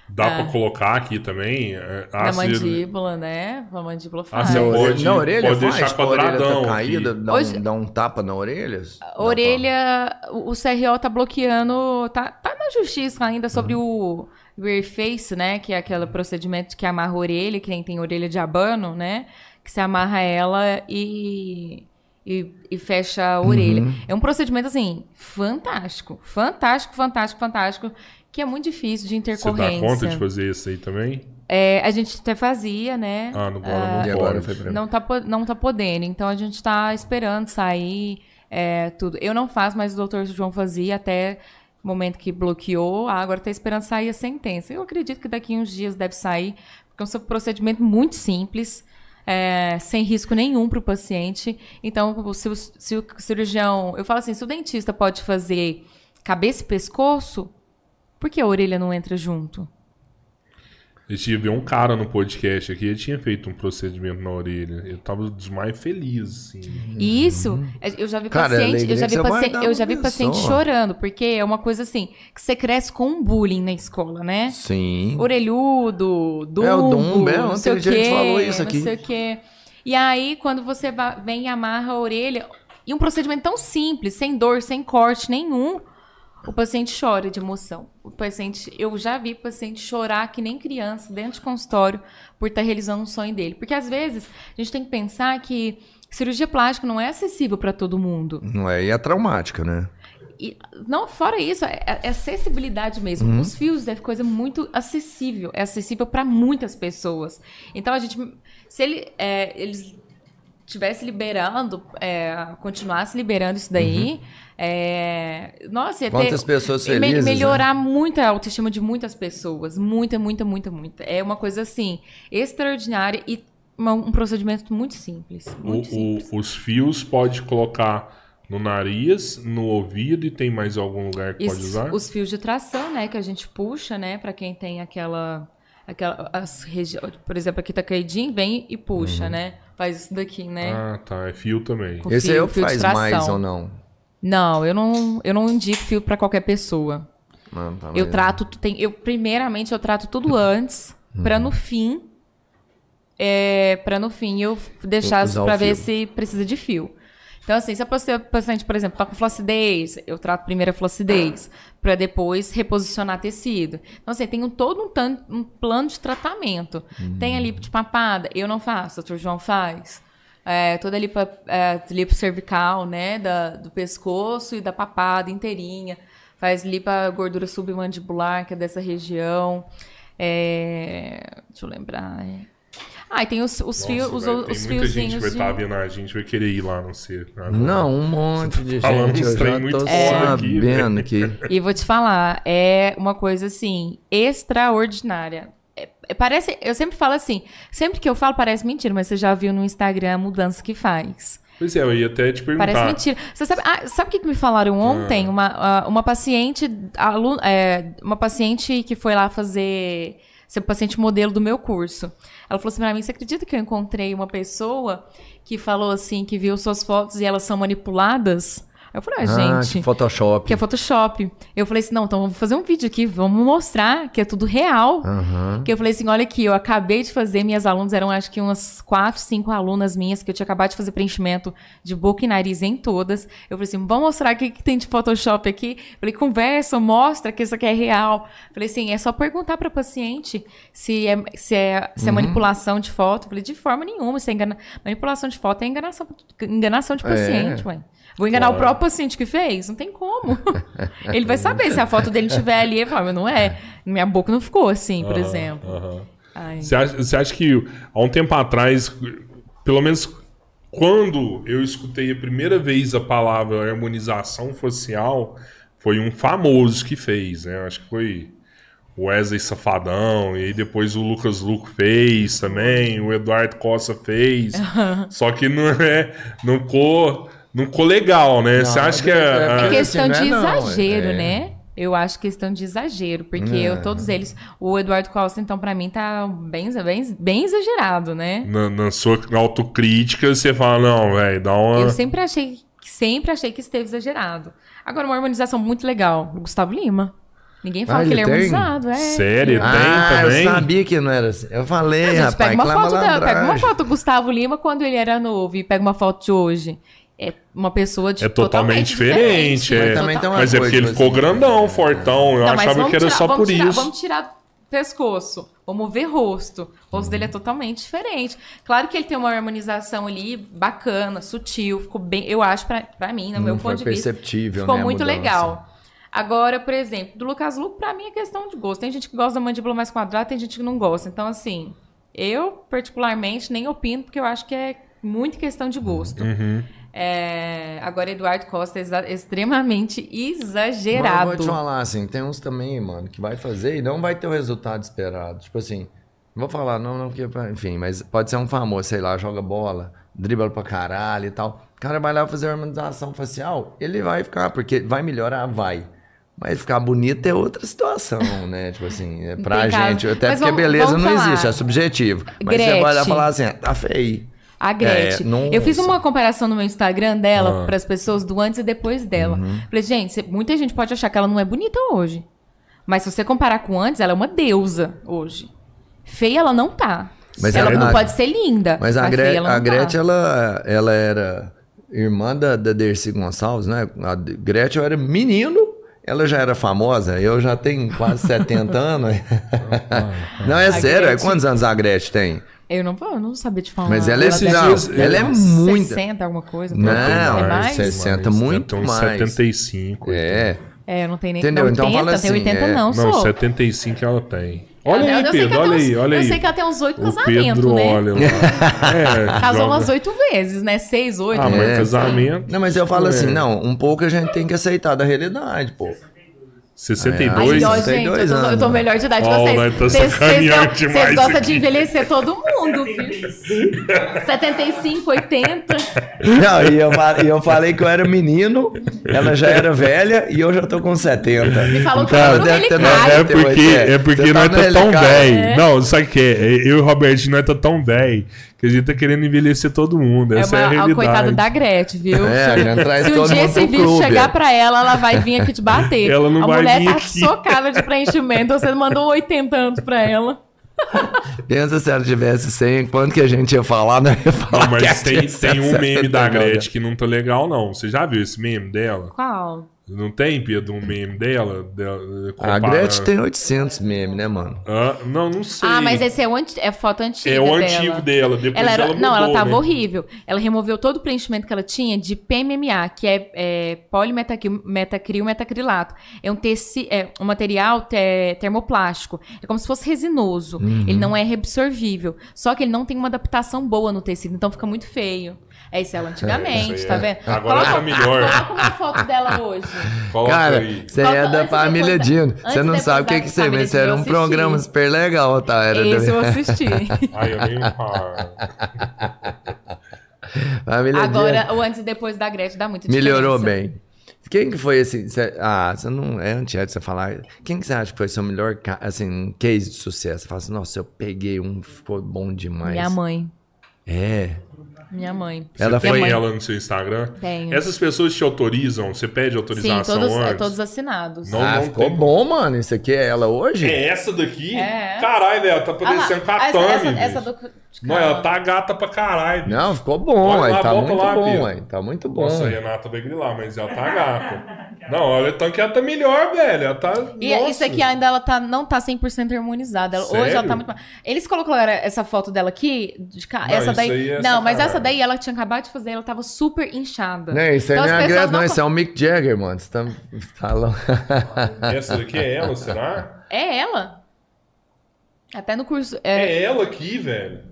Dá pra colocar aqui também? é, Na mandíbula, né? A mandíbula Ah, faz. você Na pode- na orelha pode faz, deixar tipo, a orelha quadradão tá caída, dá, Hoje- um, dá um tapa na orelha? Dá A pra- orelha, o o CRO tá bloqueando, tá, tá na justiça ainda sobre o rear face, né? Que é aquele procedimento que amarra a orelha, que nem tem orelha de abano, né? Que você amarra ela e, e, e fecha a orelha. É um procedimento, assim, fantástico. Fantástico, fantástico, fantástico. Que é muito difícil de Você dá intercorrência. conta de fazer isso aí também? É, a gente até fazia, né? Ah, no agora E não agora pode. foi pra Não tá, não tá podendo. Então a gente tá esperando sair é, tudo. Eu não faço, mas o doutor João fazia até o momento que bloqueou. Ah, agora tá esperando sair a sentença. Eu acredito que daqui uns dias deve sair, porque é um procedimento muito simples. é, sem risco nenhum para o paciente. Então, se o, se o cirurgião. Eu falo assim: se o dentista pode fazer cabeça e pescoço, por que a orelha não entra junto? A gente ia ver um cara no podcast aqui, ele tinha feito um procedimento na orelha. Eu tava demais feliz, assim. E isso, eu já vi. Cara, é paciente, eu já vi, eu já vi paciente chorando, porque é uma coisa assim, que você cresce com um bullying na escola, né? Sim. Orelhudo, dumbo, É, o dumbo, é, não ontem sei o a gente quê, falou isso aqui. não sei o quê. E aí, quando você vem e amarra a orelha, e um procedimento tão simples, sem dor, sem corte nenhum, o paciente chora de emoção. O paciente, eu já vi paciente chorar que nem criança dentro de consultório por estar realizando um sonho dele. Porque às vezes a gente tem que pensar que cirurgia plástica não é acessível para todo mundo. Não é, e é traumática, né? e não fora isso, é, é acessibilidade mesmo. Os fios é coisa muito acessível, é acessível para muitas pessoas. Então a gente, se ele, é, eles tivesse liberando, é, continuasse liberando isso daí, é, nossa, ia Quantas pessoas me- felizes, né? melhorar muito a autoestima de muitas pessoas, muita, muita, muita, muita. É uma coisa assim extraordinária e uma- um procedimento muito simples, O- muito o- simples. os fios pode colocar no nariz, no ouvido e tem mais algum lugar que E pode usar? Os fios de tração, né, que a gente puxa, né, para quem tem aquela aquela as regi... por exemplo, aqui tá caidinho, vem e puxa, Uhum. né? Faz isso daqui, né? Ah, tá. É fio também. Com Esse fio- aí eu fio de faz mais ou não? Não, eu não eu não indico fio para qualquer pessoa. Ah, tá, Eu mas- trato, tem, eu primeiramente eu trato tudo antes, Uhum. pra no fim, é, para no fim eu deixar o pra ver se precisa de fio. Então assim, se a paci- a paciente, por exemplo, tá com flacidez, eu trato primeiro a flacidez, pra depois reposicionar tecido. Então assim, tem um, todo um, um plano de tratamento. Tem a lipo de papada, eu não faço, o Dr. João faz. É, toda a lipo, é, lipo cervical, né, da, do pescoço e da papada inteirinha. Faz lipa gordura submandibular, que é dessa região. É, deixa eu lembrar. é. Ah, e tem os, os, Nossa, fios, os, velho, tem os muita gente fiozinhos que vai de... estar vendo a gente, vai querer ir lá, não sei. agora. Não, um monte de Falando gente. Eu já muito tô foda aqui, sabendo que. E vou te falar, é uma coisa assim, extraordinária. É- é- parece, eu sempre falo assim, sempre que eu falo parece mentira, mas você já viu no Instagram a mudança que faz. Pois é, eu ia até te perguntar. Parece mentira. Você sabe, ah, sabe o que, que me falaram ontem? Uma, ah, uma paciente, alu- é, uma paciente que foi lá fazer ser paciente modelo do meu curso. Ela falou assim pra mim: você acredita que eu encontrei uma pessoa que falou assim que viu suas fotos e elas são manipuladas? Eu falei, ah, Ah, gente. que Photoshop. Que é Photoshop. Eu falei assim, não, então vamos fazer um vídeo aqui, vamos mostrar que é tudo real. Aham. Que eu falei assim, olha aqui, eu acabei de fazer, minhas alunas eram acho que umas quatro, cinco alunas minhas, que eu tinha acabado de fazer preenchimento de boca e nariz em todas. Eu falei assim, vamos mostrar o que, que tem de Photoshop aqui. Eu falei, conversa, mostra que isso aqui é real. Eu falei assim, é só perguntar para paciente se é, se é, se é manipulação de foto. Eu falei, de forma nenhuma, se é engana... manipulação de foto é enganação, enganação de É. paciente, ué. Vou enganar o próprio paciente que fez? Não tem como. ele vai saber se a foto dele estiver ali. Ele fala, mas não é. Minha boca não ficou assim, por exemplo. Você acha, você acha que há um tempo atrás, pelo menos quando eu escutei a primeira vez a palavra harmonização facial, foi um famoso que fez, né? Acho que foi o Wesley Safadão, e aí depois o Lucas Luco fez também, o Eduardo Costa fez. Só que não é. Não ficou, não ficou legal, né? Você acha que é- é. É Ah, questão de não é não, exagero, é. né? Eu acho questão de exagero, porque É. eu, todos eles. O Eduardo Costa, então, pra mim, tá bem, bem, bem exagerado, né? Na, na sua autocrítica, você fala, não, velho, dá uma. Eu sempre achei, sempre achei que esteve exagerado. Agora, uma harmonização muito legal. O Gustavo Lima. Ninguém fala Ah, que ele é ele tem? harmonizado, é. Sério? Tem ah, também? eu sabia que não era assim. Eu falei, gente rapaz, pega uma, foto da, pega uma foto do Gustavo Lima quando ele era novo e pega uma foto de hoje. É uma pessoa de É totalmente diferente. é. Mas Mas é porque ele ficou assim, grandão, fortão. Eu Não, achava que era tirar- só por tirar- isso. Vamos tirar pescoço, vamos ver rosto. O rosto dele é totalmente diferente. Claro que ele tem uma harmonização ali bacana, sutil, ficou bem, eu acho pra, pra mim, no meu foi ponto de vista, perceptível, ficou né, muito legal. Agora, por exemplo, do Lucas Luco, pra mim é questão de gosto. Tem gente que gosta da mandíbula mais quadrada, tem gente que não gosta. Então, assim, eu, particularmente, nem opino, porque eu acho que é muito questão de gosto. Uhum. É, agora, Eduardo Costa é extremamente Mas eu exagerado. vou te falar assim, tem uns também, mano, que vai fazer e não vai ter o resultado esperado. Tipo assim, não vou falar, não, não, porque, enfim, mas pode ser um famoso, sei lá, joga bola, dribla pra caralho e tal. O cara vai lá fazer harmonização facial, ele vai ficar, porque vai melhorar, vai. Mas ficar bonito é outra situação, né? Tipo assim, é pra caso. gente, até Mas porque vamos- beleza vamos não falar. existe, é subjetivo. Mas você vai lá Gretchen. falar assim, ah, tá feio. A Gretchen. É, eu fiz uma comparação no meu Instagram dela Ah. para as pessoas do antes e depois dela. Uhum. Falei, gente, muita gente pode achar que ela não é bonita hoje. Mas se você comparar com antes, ela é uma deusa hoje. Feia ela não tá. Mas ela a- não pode ser linda. Mas a, Gre ela a tá. Gretchen, ela, ela era irmã da, da Dercy Gonçalves, né? A Gretchen era menino, ela já era famosa, eu já tenho quase 70 anos. Não, é sério, é quantos anos a Gretchen tem? Eu não, eu não sabia te falar. Mas ela é, Esses deve dias- ter ela é muito. 60, alguma coisa. Não, é mais? 60 mais, muito deve ter uns mais. 75. É. É, eu não tenho nem Entendeu? Não, Então 80, fala tem assim, 80 é. não, Não, sou. 75 ela tem. Olha eu, aí, eu sei que Pedro, ela olha tem uns, aí, olha Eu aí. sei que ela tem uns oito casamentos, Pedro, né? olha lá. É, Casou joga- umas oito vezes, né? Seis, oito. Ah, mas É. casamento. Não, mas eu falo É. assim, não, um pouco a gente tem que aceitar da realidade, pô. 62. Ai, ó, 62 gente, eu tô, eu tô melhor de idade que Ó, vocês. nós tá Vocês- vocês sacaneando não- demais Vocês gostam aqui. de envelhecer todo mundo, viu? 75, 80. Não, e eu, e eu falei que eu era menino, ela já era velha e eu já tô com 70. Me falou que Então, tava no deve ter relicário. É 98, porque, é porque Você nós tá tão velho. É. Não, sabe o que é? Eu e o Roberto, nós tá tão velho que a gente tá querendo envelhecer todo mundo. É Essa é, uma, a a realidade. coitada da Gretchen, viu? É, traz Se um todo dia esse vídeo clube. chegar pra ela, ela vai vir aqui te bater. Ela não a vai mulher vir tá aqui. socada de preenchimento, você mandou 80 anos pra ela. Pensa se ela tivesse 100, quanto que a gente ia falar, né? Ia falar Não, que mas tem, tem um meme da 79. Gretchen que não tá legal, não. Você já viu esse meme dela? Qual? Não tem, Pedro, um meme dela? dela A Gretchen tem 800 memes, né, mano? Ah, não, não sei. Ah, mas esse é, o anti... é foto antiga É o dela. antigo dela. Depois Ela era... ela não, ela mudou, tava né? horrível. Ela removeu todo o preenchimento que ela tinha de PMMA, que é, é polimetacril metacrilato. É um, teci... é um material te- termoplástico. É como se fosse resinoso. Uhum. Ele não é reabsorvível. Só que ele não tem uma adaptação boa no tecido, então fica muito feio. É isso ela antigamente, Isso aí tá é. vendo? Agora tá melhor. Coloca uma foto dela hoje. Coloca Cara, aí. você Coloca é da família Dino. antes Você não sabe o que que você vê. Você era Dino, um eu programa super legal, tá? Era Esse eu da assisti. Ai, eu nem família Dino. Agora, o antes e depois da Gretchen dá muita diferença. Melhorou bem. Quem que foi esse... cê- ah, você não... É antiético você falar. Quem que você acha que foi seu melhor, assim, case de sucesso? Você fala assim, nossa, eu peguei um, ficou bom demais. Minha mãe. É. Minha mãe. Ela Você tem mãe- ela no seu Instagram? Tenho. Essas pessoas te autorizam? Você pede Sim, autorização todos, é, antes? todos assinados. Não, ah, não ficou tem- bom, mano. Isso aqui é ela hoje? É essa daqui? É. Caralho, velho, tá Ah parecendo essa, Catame. essa, bicho. essa do... Não, ela tá gata pra caralho. bicho. Não, ficou bom, lá, Tá muito lá, bom, ué. Tá muito bom. Nossa, a Renata vai grilar, mas ela tá gata. Não, olha, então que ela tá melhor, velho. Ela tá. E Nossa. isso aqui ainda ela tá, não tá 100% harmonizada. Ela- hoje ela tá muito... Eles colocaram essa foto dela aqui, de cá, Não, essa isso daí... aí é não, mas essa daí ela tinha acabado de fazer, ela tava super inchada. Não, isso aí Então não é Gretchen, não. não Isso é o Mick Jagger, mano. Você tá falando. Essa daqui é ela, será? É ela. Até no curso... É, É ela aqui, velho.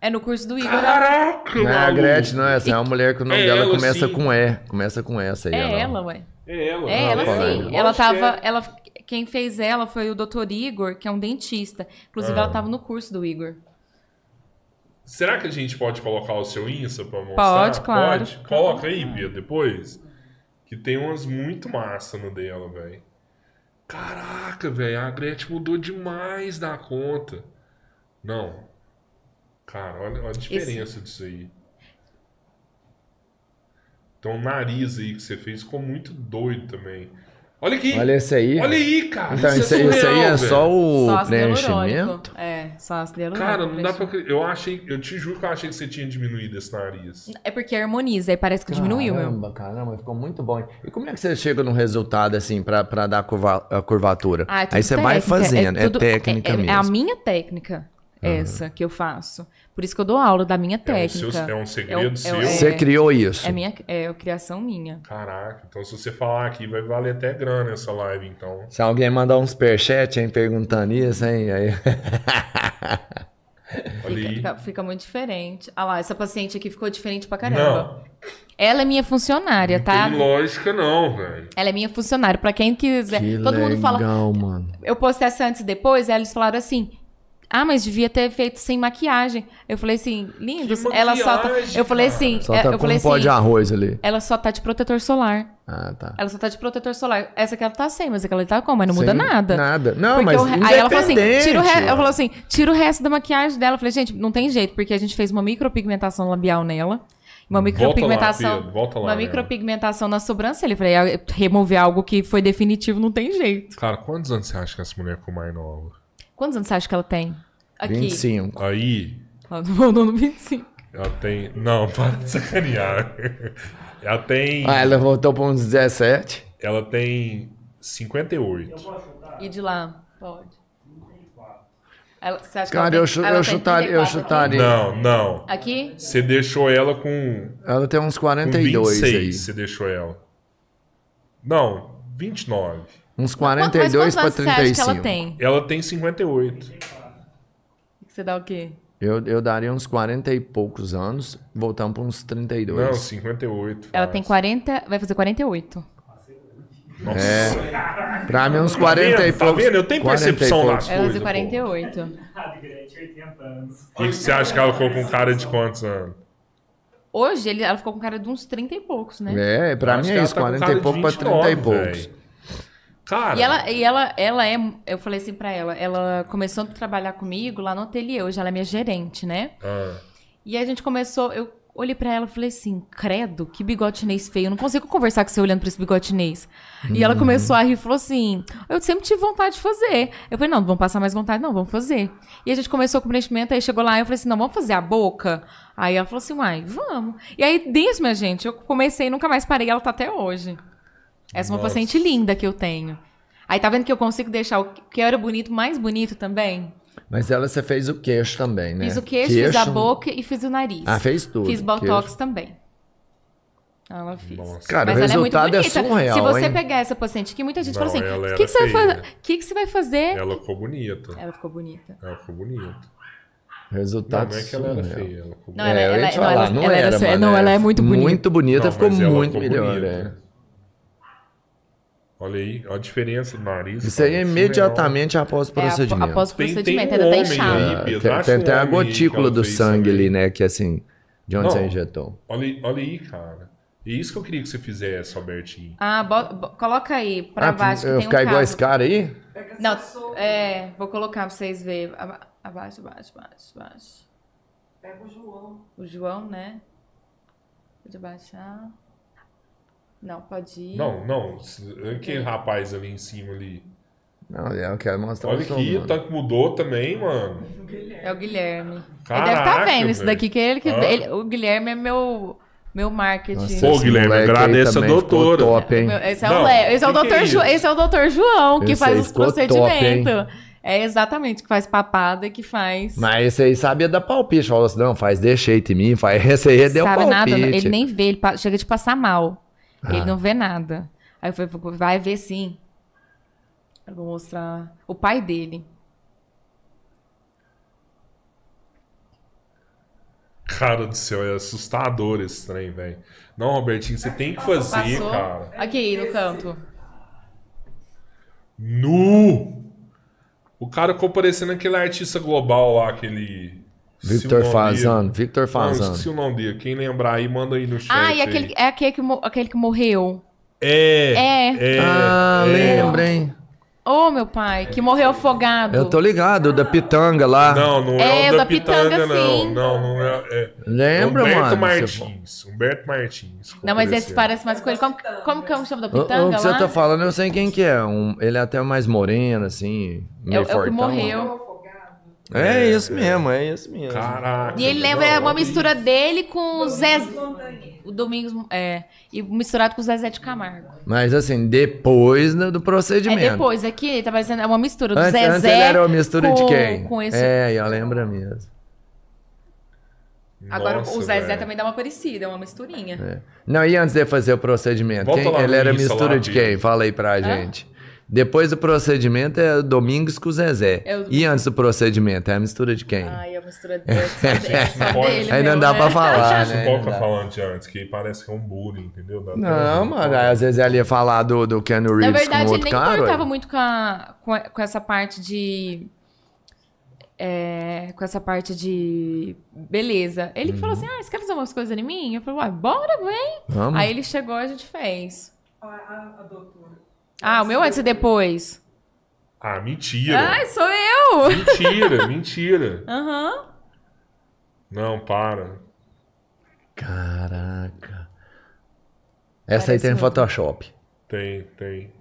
É no curso do Igor. Caraca, Não é a. Gretchen, não. Essa é uma mulher que o nome É dela ela, começa sim. com E. Começa com essa aí. É ela. ela, ué. É ela. É, ela pai. sim. Ela tava. é. Ela, quem fez ela foi o Dr. Igor, que é um dentista. Inclusive, Ah. ela tava no curso do Igor. Será que a gente pode colocar o seu Insta pra mostrar? Pode, claro. Pode? Coloca aí, Bia, depois. Que tem umas muito massa no dela, velho. Caraca, velho, a Gretchen mudou demais da conta. Não. Cara, olha, olha a diferença disso aí. Então o nariz aí que você fez ficou muito doido também. Olha aqui. Olha esse aí. Olha aí, cara. Então, isso, isso, é aí- isso aí surreal, é velho. só o só preenchimento? É, só ácido hialurônico. Cara, não dá pra. Eu achei. Eu te juro que eu achei que você tinha diminuído esse nariz. É porque harmoniza, aí parece que diminuiu, meu. Caramba, caramba, ficou muito bom. E como é que você chega no resultado, assim, pra, pra dar a, curva- a curvatura? Ah, é aí você vai técnica, fazendo, é, tudo- técnica é, é, mesmo. É a minha técnica, essa, que eu faço. Por isso que eu dou aula da minha É um, técnica. seu- é um segredo É o- seu. é Você criou isso. É minha é a criação minha. Caraca, então se você falar aqui, vai valer até grana essa live, então. Se alguém mandar um superchat, hein, perguntando isso, hein, aí... Olha Fica, aí. fica- fica muito diferente. Ah lá, essa paciente aqui ficou diferente pra caramba. Não, Ela é minha funcionária, tá? tem lógica não, velho. Ela é minha funcionária. Pra quem quiser. Que Todo mundo fala. legal, mano. Eu postei essa antes e depois, aí eles falaram assim. Ah, mas devia ter feito sem maquiagem. Eu falei assim, lindos. Que ela só tá. maquiagem, Eu falei assim. Só é, tá eu falei um pó assim. de arroz ali. Ela só tá de protetor solar. Ah, tá. Ela só tá de protetor solar. Essa aqui ela tá sem, mas aquela ali tá com, mas não muda Sem nada. Nada. Não, Porque mas re- Aí ela falou assim, tira o, re... ela falou assim, tira o resto da maquiagem dela. Eu falei, gente, não tem jeito, porque a gente fez uma micropigmentação labial nela. Uma micropigmentação. Pedro, volta lá, uma né? micropigmentação na sobrancelha. Eu falei, ah, remover algo que foi definitivo não tem jeito. Cara, quantos anos você acha que essa mulher ficou mais nova? Quantos anos você acha que ela tem? Aqui. 25. Aí, Ela mandou no 25. ela tem. Não, para de sacanear. Ela tem. Ah, ela voltou pra uns 17. Ela tem 58. E de lá? Pode. Ela- você acha que Cara, ela eu, tem- ela eu, tem chutaria, eu 34 chutaria. Não, não. Aqui? Você deixou ela com, Ela tem uns com 42 aí. 26, você deixou ela. Não, 29. Uns Quanto- mas 42 quantos pra anos você acha que 35. ela tem? Ela tem 58. Você dá o quê? Eu, eu daria uns 40 e poucos anos, voltamos para uns 32. Não, 58. Ela faz. tem 40, vai fazer 48. Pra mim, uns Tá 40 vendo? e Tá poucos. vendo? Eu tenho 40 e percepção poucos. nas Ela pô. 48. Ah, de grande, 80 anos. O que que você acha que ela ficou com cara de quantos anos? Hoje ele, ela ficou com cara de uns 30 e poucos, né? É, pra Acho mim é isso, tá com 40 cara e pouco pra 30 e 29, poucos. velho. Cara, E ela, e ela, ela é. Eu falei assim pra ela, ela começou a trabalhar comigo lá no ateliê, hoje ela é minha gerente, né? Ah, E a gente começou, eu olhei pra ela e falei assim, credo, que bigode chinês feio, eu não consigo conversar com você olhando pra esse bigode chinês. E ela começou a rir e falou assim, eu sempre tive vontade de fazer. Eu falei, não, não vamos passar mais vontade, não, vamos fazer. E a gente começou com o preenchimento, aí chegou lá, eu falei assim, não, vamos fazer a boca? Aí ela falou assim, uai, vamos. E aí, disso, minha gente, eu comecei e nunca mais parei, ela tá até hoje. Essa é uma paciente linda que eu tenho. Aí tá vendo que eu consigo deixar o que era bonito mais bonito também? Mas ela, você fez o queixo também, né? Fiz o queixo, fiz a boca e fiz o nariz. Ah, fez tudo. Fiz botox Queixo. também. Ela fez. Nossa. Cara, Mas o ela é muito resultado é, bonita. surreal, Se você hein? pegar essa paciente aqui, muita gente Não, fala assim: o que, que você vai fazer? Que, que você vai fazer? ela ficou bonita. Ela ficou bonita. Ela ficou bonita. Não, Resultado não é que ela era surreal. feia. Ela ficou Não, bonita. ela- É, ela- não, falar, ela- não ela era não, ela é muito bonita. Muito bonita, Não, ficou muito ficou melhor, bonita. É. Olha aí, olha a diferença do nariz. Isso aí é imediatamente após o É, procedimento. após o Tem- tem procedimento, um ainda tá homem inchado. aí. Ah, Pedro, tem, tem um até a homem aí que gotícula do sangue ali, né? Que assim, de onde Não. você injetou. Olha, olha aí, cara. É isso que eu queria que você fizesse, Albertinho. Ah, bo- bo- coloca aí, pra Ah, baixo, que eu tem um ficar igual caso. esse cara aí? Não, é, vou colocar pra vocês verem. Aba- Abaixo, abaixo, abaixo, abaixo. Pega o João. O João, né? Pode abaixar. Não, pode ir. Não, não. se- Aquele rapaz ali em cima ali. Não, eu quero mostrar Olha o som, aqui, mano. o tanque mudou também, mano. É o Guilherme. ele Caraca, deve estar vendo isso daqui, que ele que. Hã? ele- o Guilherme é meu, meu marketing. Nossa, Pô, Guilherme, agradeça a doutora. top, hein? Esse é Não, o. Esse é o que é doutor Ju- esse é o doutor João, que Esse faz os top, procedimentos. é exatamente, que faz papada e que faz. Mas esse aí sabia dar palpite. Falou assim, não, faz de jeito em mim, faz esse aí deu sabe palpite. nada, ele nem vê, ele pa- chega de passar mal. Ele Ah. não vê nada. Aí eu falei, vai ver sim. Eu vou mostrar o pai dele. Cara do céu, é assustador esse trem, velho. Não, Robertinho, você tem que fazer, Passou. cara. Aqui no canto. Nu! O cara ficou parecendo aquele artista global lá, aquele. Victor o nome Fazano. Victor Não, Fazano. esqueci o nome dele. Quem lembrar aí, manda aí no chat. Ah, e aquele, é aquele que, aquele que morreu. É. É. é ah, é. lembra, hein? Ô, meu pai, que morreu afogado. Eu tô ligado, da pitanga lá. Não, não é, É, o da, da Pitanga, Pitanga, não. sim. Não, não é. é Lembra, Humberto mano? Martins. Humberto Martins. Não, mas esse parece mais com ele. Como, como que é o chama da O, o pitanga que você lá? tá falando, eu sei quem que é. Um, ele é até mais moreno, assim, É, meio o- é o que fortão. morreu. É isso mesmo, é isso mesmo. Caraca. E ele lembra uma mistura dele com o Zé... Montanha. O Domingos... É. E misturado com o Zezé de Camargo. Mas assim, depois do, do É procedimento. depois, aqui ele tá parecendo... É uma mistura do Antes, Zezé antes ele era uma mistura com, de quem? Com esse... É, eu lembro mesmo. Agora Nossa, o Zezé velho. também dá uma parecida, é uma misturinha. É. Não, e antes de fazer o procedimento, quem- ele era mistura lá, de quem? Fala aí pra gente. Depois do procedimento é Domingos com o Zezé. É o- E antes do procedimento, é a mistura de quem? Ai, a mistura dele, é dele, é dele Aí não dá né? pra falar, Isso né? dá. falando de antes, que parece que é um bullying, entendeu? Dá Não, mano, às vezes ela ia falar do, do Keanu Na Reeves verdade, com ele outro nem cara. importava ué. muito com, a- com, a- com essa parte de. é, com essa parte de beleza. Ele que falou Uhum. assim: Ah, você quer fazer umas coisas em mim? Eu falei, uai, bora, vem. Vamos. Aí ele chegou e a gente fez. A, a, a doutora. Ah, o meu antes e depois. Ah, mentira. Ai, sou eu! Mentira, mentira. Aham. Não, para. Caraca. Essa aí Parece tem muito. Photoshop. Tem, tem.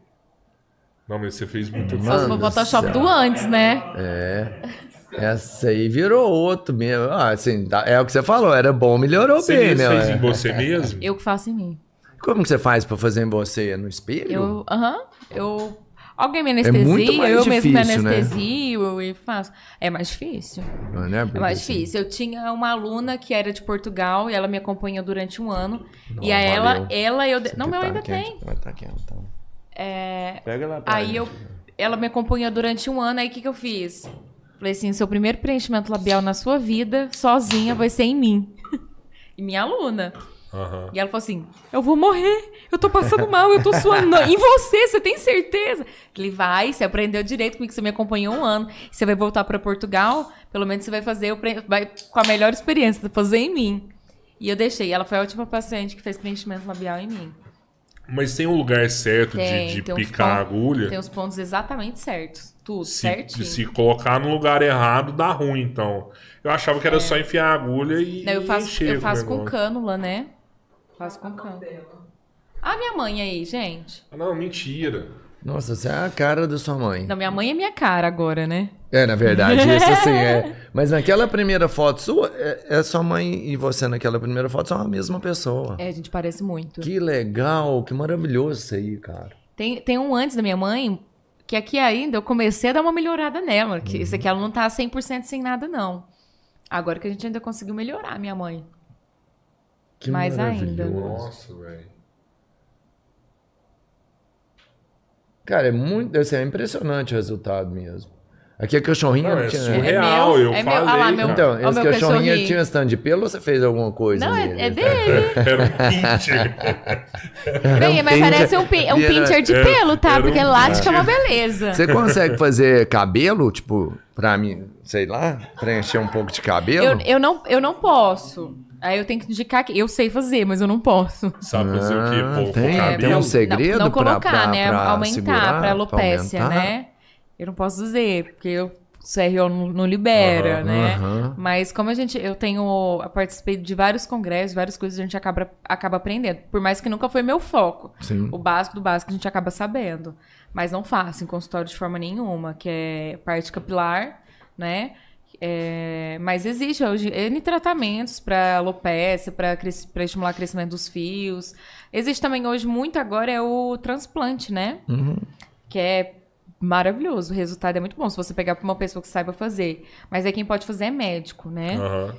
Não, mas você fez muito. Só se for Photoshop do antes, né? É. Essa aí virou outro mesmo. Ah, assim, é o que você falou, era bom, melhorou Você bem, né? fez É. em você mesmo? Eu que faço em mim. Como que você faz pra fazer em você? No espelho? Eu. Aham. eu. Alguém me muito anestesia, mais eu mesmo me né? anestesio e faço. É mais difícil. Não é, É mais difícil. Eu tinha uma aluna que era de Portugal e ela me acompanhou durante um ano. Não, e a ela, valeu. ela eu. Não, meu Tá ainda quente, tem. Vai tá quente, então. É, Pega lá pra Aí gente. eu, ela me acompanhou durante um ano, aí o que, que eu fiz? Falei assim, seu primeiro preenchimento labial na sua vida, sozinha, vai ser em mim. e minha aluna. Aham. E ela falou assim, eu vou morrer, eu tô passando mal, eu tô suando. Em você, você tem certeza? Falei, vai, você aprendeu direito comigo, você me acompanhou um ano. Você vai voltar pra Portugal, pelo menos você vai fazer, vai com a melhor experiência, fazer em mim. E eu deixei, ela foi a última paciente que fez preenchimento labial em mim. Mas tem um lugar certo Tem, de, de tem picar a pontos- agulha? Tem os pontos exatamente certos, tudo, Se, certinho. se colocar no lugar errado, dá ruim, então. Eu achava que era só enfiar a agulha e É. Não, eu faço, eu faço com cânula, né? Faço com cânula. Ah, minha mãe aí, gente. Ah, Não, mentira. Nossa, você é a cara da sua mãe. Não, minha mãe é minha cara agora, né? É, na verdade, isso assim é. Mas naquela primeira foto sua, é, é sua mãe e você naquela primeira foto são a mesma pessoa. É, a gente parece muito. Que legal, que maravilhoso isso aí, cara. Tem, tem um antes da minha mãe, que aqui ainda eu comecei a dar uma melhorada nela. Que esse aqui ela não tá 100% sem nada, não. Agora que a gente ainda conseguiu melhorar, minha mãe. Que Mais ainda. maravilhoso. Nossa, velho. Cara, é muito. Assim, é impressionante o resultado mesmo. Aqui a cachorrinha Não, é tinha. surreal, meu, eu é meu. falei. Ah lá, meu- Então, esse meu cachorrinho cachorrinho. tinha stand de pelo ou você fez alguma coisa? Não, nele? é, é dele. Era um pincher. Bem, mas pincher. parece um, um pincher de era- pelo, tá? era um Porque lático é uma beleza. Você consegue fazer cabelo, tipo, pra mim, sei lá, preencher um pouco de cabelo? Eu, eu, não, eu não posso. Aí eu tenho que indicar que eu sei fazer, mas eu não posso. Sabe fazer o quê? Ah, Pô, tem- tem um segredo não, não pra- colocar, pra- né? pra aumentar segurar, pra alopécia, pra né? Eu não posso dizer, porque eu, o CRO não, não libera, Aham, né? aham. Mas como a gente, eu tenho, eu participei de vários congressos, várias coisas a gente acaba, acaba aprendendo. Por mais que nunca foi meu foco. Sim. O básico do básico a gente acaba sabendo. Mas não faço em consultório de forma nenhuma, que é parte capilar, né? É, mas existe hoje N tratamentos para alopecia, para estimular o crescimento dos fios. Existe também hoje muito agora é o transplante, né? Uhum. Que é maravilhoso. O resultado é muito bom se você pegar para uma pessoa que saiba fazer. Mas aí quem pode fazer é médico, né? Aham.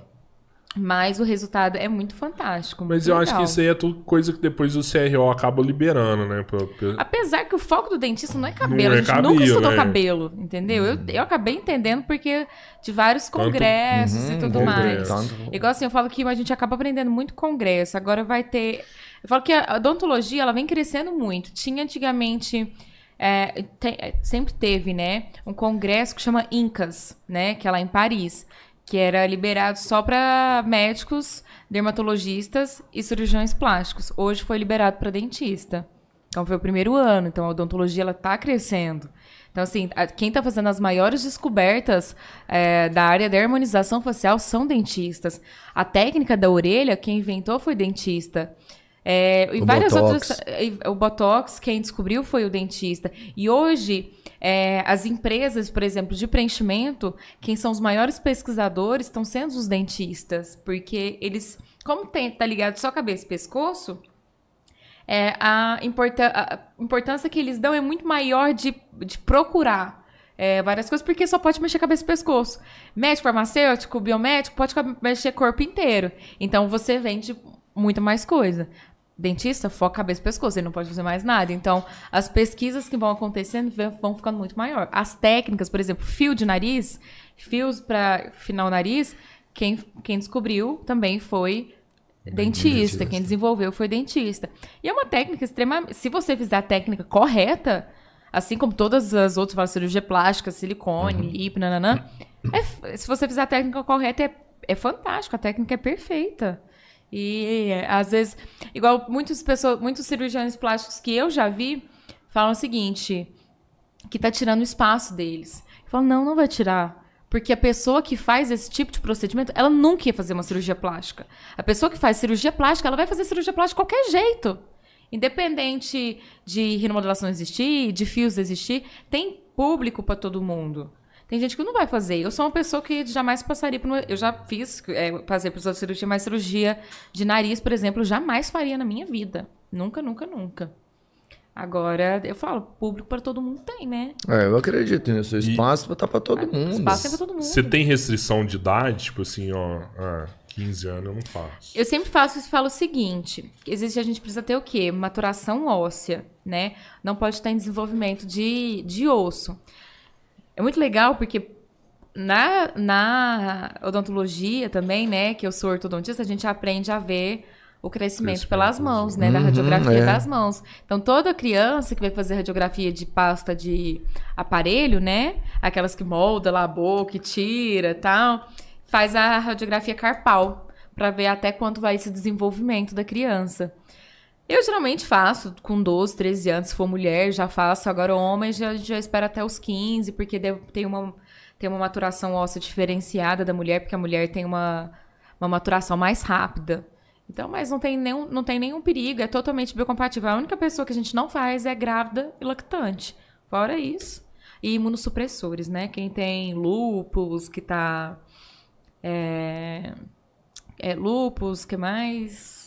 Mas o resultado é muito fantástico. Mas eu acho que isso aí é tudo coisa que depois o CRO acaba liberando, né? pra- pra- Apesar que o foco do dentista não é cabelo, Não é a gente cabelo, nunca estudou né? cabelo, entendeu? Eu, eu acabei entendendo porque de vários congressos e Uhum, tudo congresso. mais. Tanto- Igual assim, eu falo que a gente acaba aprendendo muito congresso, agora vai ter... Eu falo que a odontologia, ela vem crescendo muito. Tinha antigamente... é, tem- é, sempre teve, né? Um congresso que chama INCAS, né? Que é lá em Paris. Que era liberado só para médicos, dermatologistas e cirurgiões plásticos. Hoje foi liberado para dentista. Então foi o primeiro ano, então a odontologia ela tá crescendo. Então assim, a- quem está fazendo as maiores descobertas é, da área da harmonização facial são dentistas. A técnica da orelha, quem inventou foi dentista. É, e O várias Botox. outras. e- O Botox, quem descobriu foi o dentista. E hoje, é, as empresas, por exemplo, de preenchimento, quem são os maiores pesquisadores estão sendo os dentistas. Porque eles, como tem, tá ligado só cabeça e pescoço, é, a, importa- a importância que eles dão é muito maior de, de procurar é, várias coisas, porque só pode mexer cabeça e pescoço. Médico, farmacêutico, biomédico, pode mexer corpo inteiro. Então, você vende muita mais coisa. Dentista, foca cabeça e pescoço, ele não pode fazer mais nada. Então, as pesquisas que vão acontecendo vão- ficando muito maior. As técnicas, por exemplo, fio de nariz, fios para final nariz, quem, quem descobriu também foi dentista, Dentista. quem desenvolveu foi dentista. E é uma técnica extremamente. Se você fizer a técnica correta, assim como todas as outras, fala, cirurgia plástica, silicone, lipo, nananã, é se você fizer a técnica correta, é, é fantástico, a técnica é perfeita. E às vezes, igual muitas pessoas, muitos cirurgiões plásticos que eu já vi falam o seguinte: que tá tirando o espaço deles. Falo, não, não vai tirar. Porque a pessoa que faz esse tipo de procedimento, ela nunca ia fazer uma cirurgia plástica. A pessoa que faz cirurgia plástica, ela vai fazer cirurgia plástica de qualquer jeito. Independente de renomodelação existir, de fios existir, tem público para todo mundo. Tem gente que não vai fazer. Eu sou uma pessoa que jamais passaria por uma... Eu já fiz, é, passei por cirurgia, mas cirurgia de nariz, por exemplo, eu jamais faria na minha vida. Nunca, nunca, nunca. Agora, eu falo, público para todo mundo tem, né? É, eu acredito nisso. O espaço tá pra todo mundo. Espaço é pra todo mundo. Você tem restrição de idade? Tipo assim, ó, ah, 15 anos eu não faço. Eu sempre faço isso e falo o seguinte: existe, a gente precisa ter o quê? Maturação óssea, né? Não pode estar em desenvolvimento de, de osso. É muito legal porque na, na odontologia também, né? Que eu sou ortodontista, a gente aprende a ver o crescimento, Crescimento pelas mãos, né? Da Uhum, radiografia é. das mãos. Então, toda criança que vai fazer radiografia de pasta de aparelho, né? Aquelas que molda lá a boca e tira e tal, faz a radiografia carpal para ver até quanto vai esse desenvolvimento da criança. Eu geralmente faço com 12, 13 anos, se for mulher, já faço. Agora, homem, já, já espero até os 15, porque tem, uma, tem uma maturação óssea diferenciada da mulher, porque a mulher tem uma, uma maturação mais rápida. Então, mas não tem, nenhum, não tem nenhum perigo, é totalmente biocompatível. A única pessoa que a gente não faz é grávida e lactante. Fora isso. E imunossupressores, né? Quem tem lúpus, que tá. É, é que mais?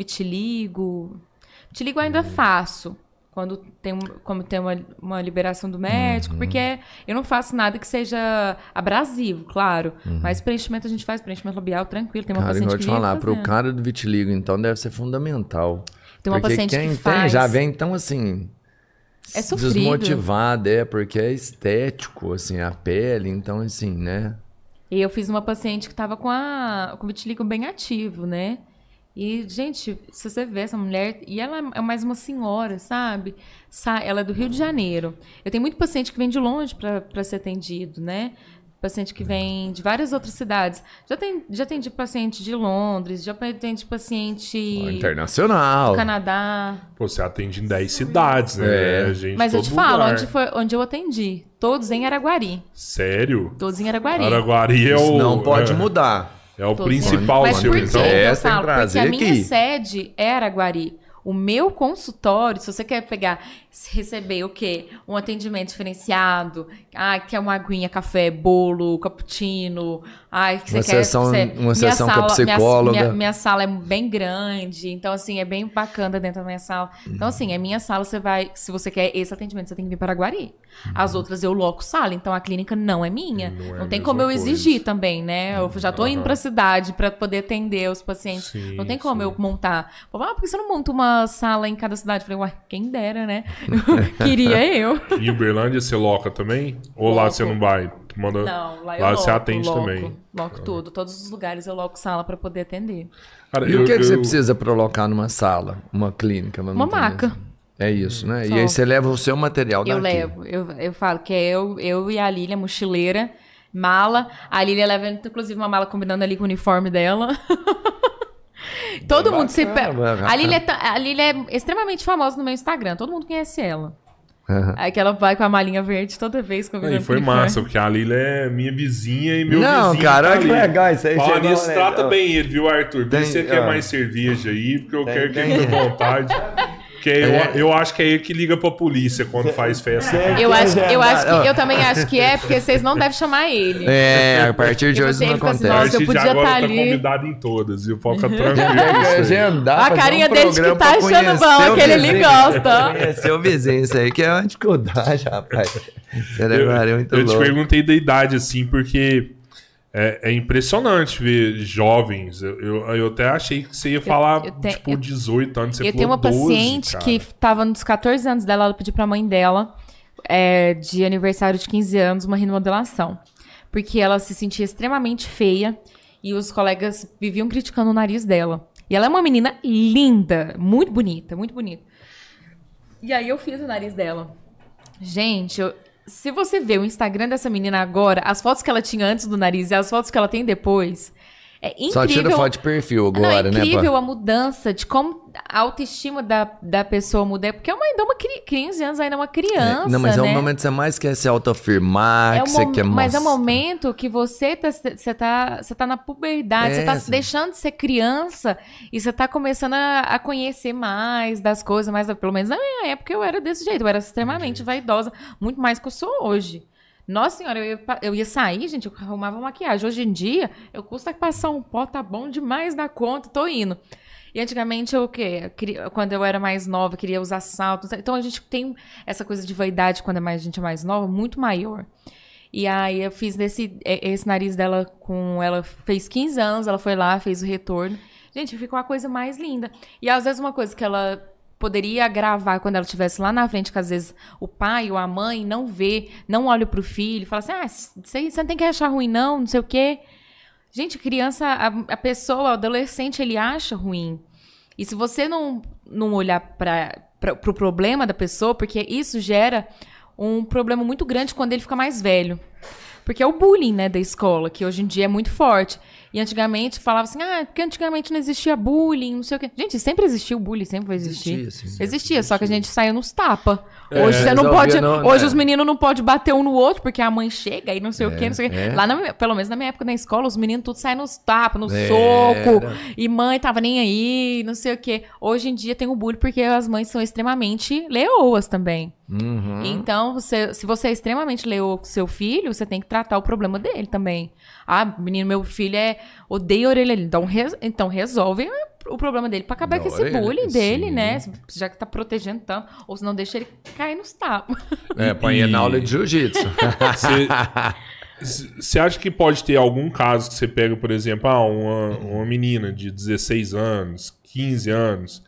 Vitiligo. Vitiligo ainda faço. Quando tem, quando tem uma, uma liberação do médico, porque eu não faço nada que seja abrasivo, claro. Mas preenchimento a gente faz, preenchimento labial tranquilo. Tem uma Cara, paciente eu que te vive falar, pro fazendo. cara do vitiligo, então, deve ser fundamental. Tem uma porque paciente quem que tem faz. já vem tão assim. É sofrido. Desmotivado, é, porque é estético, assim, a pele, então, assim, né? E eu fiz uma paciente que tava com, a, com o vitiligo bem ativo, né? E, gente, se você vê essa mulher, e ela é mais uma senhora, sabe? Sa- Ela é do Rio de Janeiro. Eu tenho muito paciente que vem de longe para ser atendido, né? Paciente que vem de várias outras cidades. Já tem, já tem de paciente de Londres, já tem de paciente Internacional. do Canadá. Pô, você atende em 10 cidades, né? É. A gente Mas eu te falo, lugar. onde, foi, onde eu atendi? Todos em Araguari. Sério? Todos em Araguari. Araguari é Isso o. não pode é, mudar. É o principal Mas seu, por quê? então. É, eu falo, porque a minha aqui. sede é Araguari. O meu consultório, se você quer pegar, receber o quê? Um atendimento diferenciado, ah, quer uma aguinha, café, bolo, cappuccino, ai, que Uma você quer... sessão- você- uma minha sessão com a sala- minha- psicóloga. Minha, minha sala é bem grande, então assim, é bem bacana dentro da minha sala. Então assim, a minha sala você vai, se você quer esse atendimento, você tem que vir para Araguari. As outras eu loco sala, então a clínica não é minha. Não é a tem como eu coisa. exigir também, né? Eu já tô indo Aham. pra cidade para poder atender os pacientes. Sim, não tem como sim. eu montar. Ah, por que você não monta uma sala em cada cidade? Eu falei, uai, quem dera, né? Queria eu. Em Uberlândia você loca também? Ou lá Loco. você não vai? Tu Manda... Não, lá eu Lá loco, você atende loco, também. Loco tudo. Todos os lugares eu loco sala para poder atender. Cara, E eu- o que, que você precisa pra colocar numa sala, uma clínica? Uma maca. É isso, né? Só. E aí você leva o seu material daqui. Eu levo. Eu, eu falo que é eu, eu e a Lília, mochileira, mala. A Lília leva, inclusive, uma mala combinando ali com o uniforme dela. Todo mundo se. bacana, bacana. A Lília, é a Lília é extremamente famosa no meu Instagram. Todo mundo conhece ela. Aí que ela vai com a malinha verde toda vez combinando Aí foi massa, porque a Lila é minha vizinha e meu Não, vizinho. cara, tá olha que legal isso aí, nisso, né? trata bem ele, viu, Arthur? Vê se você quer ó. mais cerveja aí, porque eu Tem- quero que ele tenha vontade. Porque eu, É. eu acho que é ele que liga pra polícia quando faz festa. Eu, acho, eu, acho que, eu também acho que é, porque vocês não devem chamar ele. É, a partir de E hoje não fica assim, acontece. Nossa, eu podia agora tá tá ali. convidado em todas, viu? Tranquilo. Tem que isso aí. agendar, A carinha um dele de que tá achando bom, aquele ele gosta. Conhecer o vizinho, isso aí que é uma dificuldade, rapaz. Você Eu, é muito eu te louco. perguntei da idade, assim, porque é, é impressionante ver jovens. Eu, eu, eu até achei que você ia falar, eu tenho- tipo, eu- 18 anos. Você eu tenho uma 12, paciente cara. que tava nos 14 anos dela, ela pediu pra mãe dela, é, de aniversário de 15 anos, uma remodelação. Porque ela se sentia extremamente feia e os colegas viviam criticando o nariz dela. E ela é uma menina linda, muito bonita, muito bonita. E aí eu fiz o nariz dela. Gente, eu- se você ver o Instagram dessa menina agora, as fotos que ela tinha antes do nariz e as fotos que ela tem depois, é incrível. Só tira foto de perfil Não, agora, é né, incrível a mudança de como a autoestima da, da pessoa muda. Porque é uma, ainda uma cri- 15 anos ainda é uma criança, Não, mas é né? um momento que você mais quer se autoafirmar, É um que você quer mas é um momento que você tá, você tá, você tá na puberdade, É, você tá sim. deixando de ser criança e você tá começando a, a conhecer mais das coisas, mais, pelo menos na minha época eu era desse jeito, eu era extremamente vaidosa, muito mais que eu sou hoje. Nossa senhora, eu ia, eu ia sair, gente, eu arrumava maquiagem. Hoje em dia, eu custa passar um pó, tá bom demais da conta, tô indo. E antigamente eu o quê? Queria- quando eu era mais nova, queria usar salto. Então a gente tem essa coisa de vaidade quando mais- a gente é mais nova, muito maior. E aí eu fiz nesse, e- esse nariz dela com. Ela fez 15 anos, ela foi lá, fez o retorno. Gente, ficou a coisa mais linda. E às vezes uma coisa que ela poderia agravar quando ela estivesse lá na frente, que às vezes o pai ou a mãe não vê, não olha pro filho, fala assim: ah, você não tem que achar ruim, não, não sei o quê. Gente, criança, a, a pessoa, o adolescente, ele acha ruim. E se você não, não olhar para o pro problema da pessoa, porque isso gera um problema muito grande quando ele fica mais velho. Porque é o bullying, né, da escola, que hoje em dia é muito forte. E antigamente falava assim, ah, porque antigamente não existia bullying, não sei o quê. Gente, sempre existiu bullying, sempre vai existir. Existia, sim. Existia, só que a gente saia nos tapa. É, Hoje você não pode. no- hoje né? os meninos não podem bater um no outro, porque a mãe chega e não sei o quê, não sei o quê. é. Lá, na- pelo menos na minha época na escola, os meninos tudo saem nos tapas, no Era. soco. E mãe tava nem aí, não sei o quê. Hoje em dia tem o bullying porque as mães são extremamente leoas também. Uhum. Então, você- se você é extremamente leoa com seu filho, você tem que tratar o problema dele também. Ah, menino, meu filho é odeia a orelha. Então, res- então resolve o problema dele pra acabar Da com esse orelha, bullying dele, sim. né? Já que tá protegendo tanto. Ou se não, deixa ele cair nos tapas. É, põe E- na aula de jiu-jitsu. Você acha que pode ter algum caso que você pega, por exemplo, ah, uma, uma menina de 16 anos, 15 anos,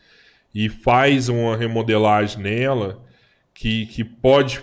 e faz uma remodelagem nela que, que pode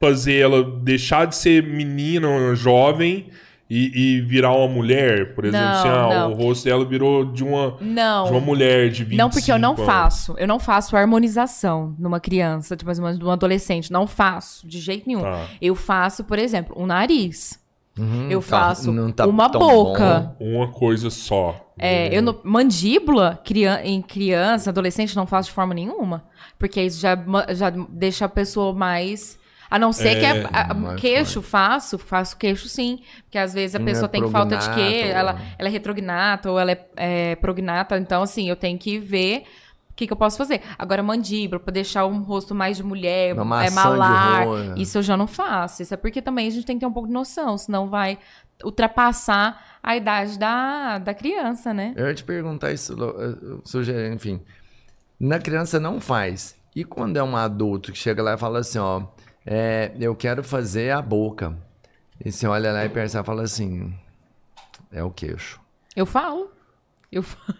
fazer ela deixar de ser menina, jovem, e, e virar uma mulher? Por exemplo, Não, assim, ah, não. o rosto dela virou de uma, Não. de uma mulher de 25 Não, porque eu não anos. faço. Eu não faço harmonização numa criança, tipo, mais ou menos num adolescente. Não faço, de jeito nenhum. Tá. Eu faço, por exemplo, um nariz. Uhum, eu tá- faço não tá uma tão boca. bom. Uma coisa só. É, eu não- mandíbula crian- em criança, adolescente, não faço de forma nenhuma. Porque isso já, já deixa a pessoa mais. A não ser que é, a- a- mais queixo, faço, faço queixo sim. Porque às vezes a Não pessoa é tem falta de quê, ela, ela é retrognata ou ela é, é prognata. Então, assim, eu tenho que ver o que, que eu posso fazer. Agora, mandíbula, pra deixar um rosto mais de mulher, Uma é malar. rola. Isso eu já não faço. Isso é porque também a gente tem que ter um pouco de noção, senão vai ultrapassar a idade da, da criança, né? Eu ia te perguntar isso, Lu- eu sugeri, enfim. Na criança não faz. E quando é um adulto que chega lá e fala assim, ó, é, eu quero fazer a boca. E você olha lá e pensa, fala assim, é o queixo. Eu falo. Eu falo.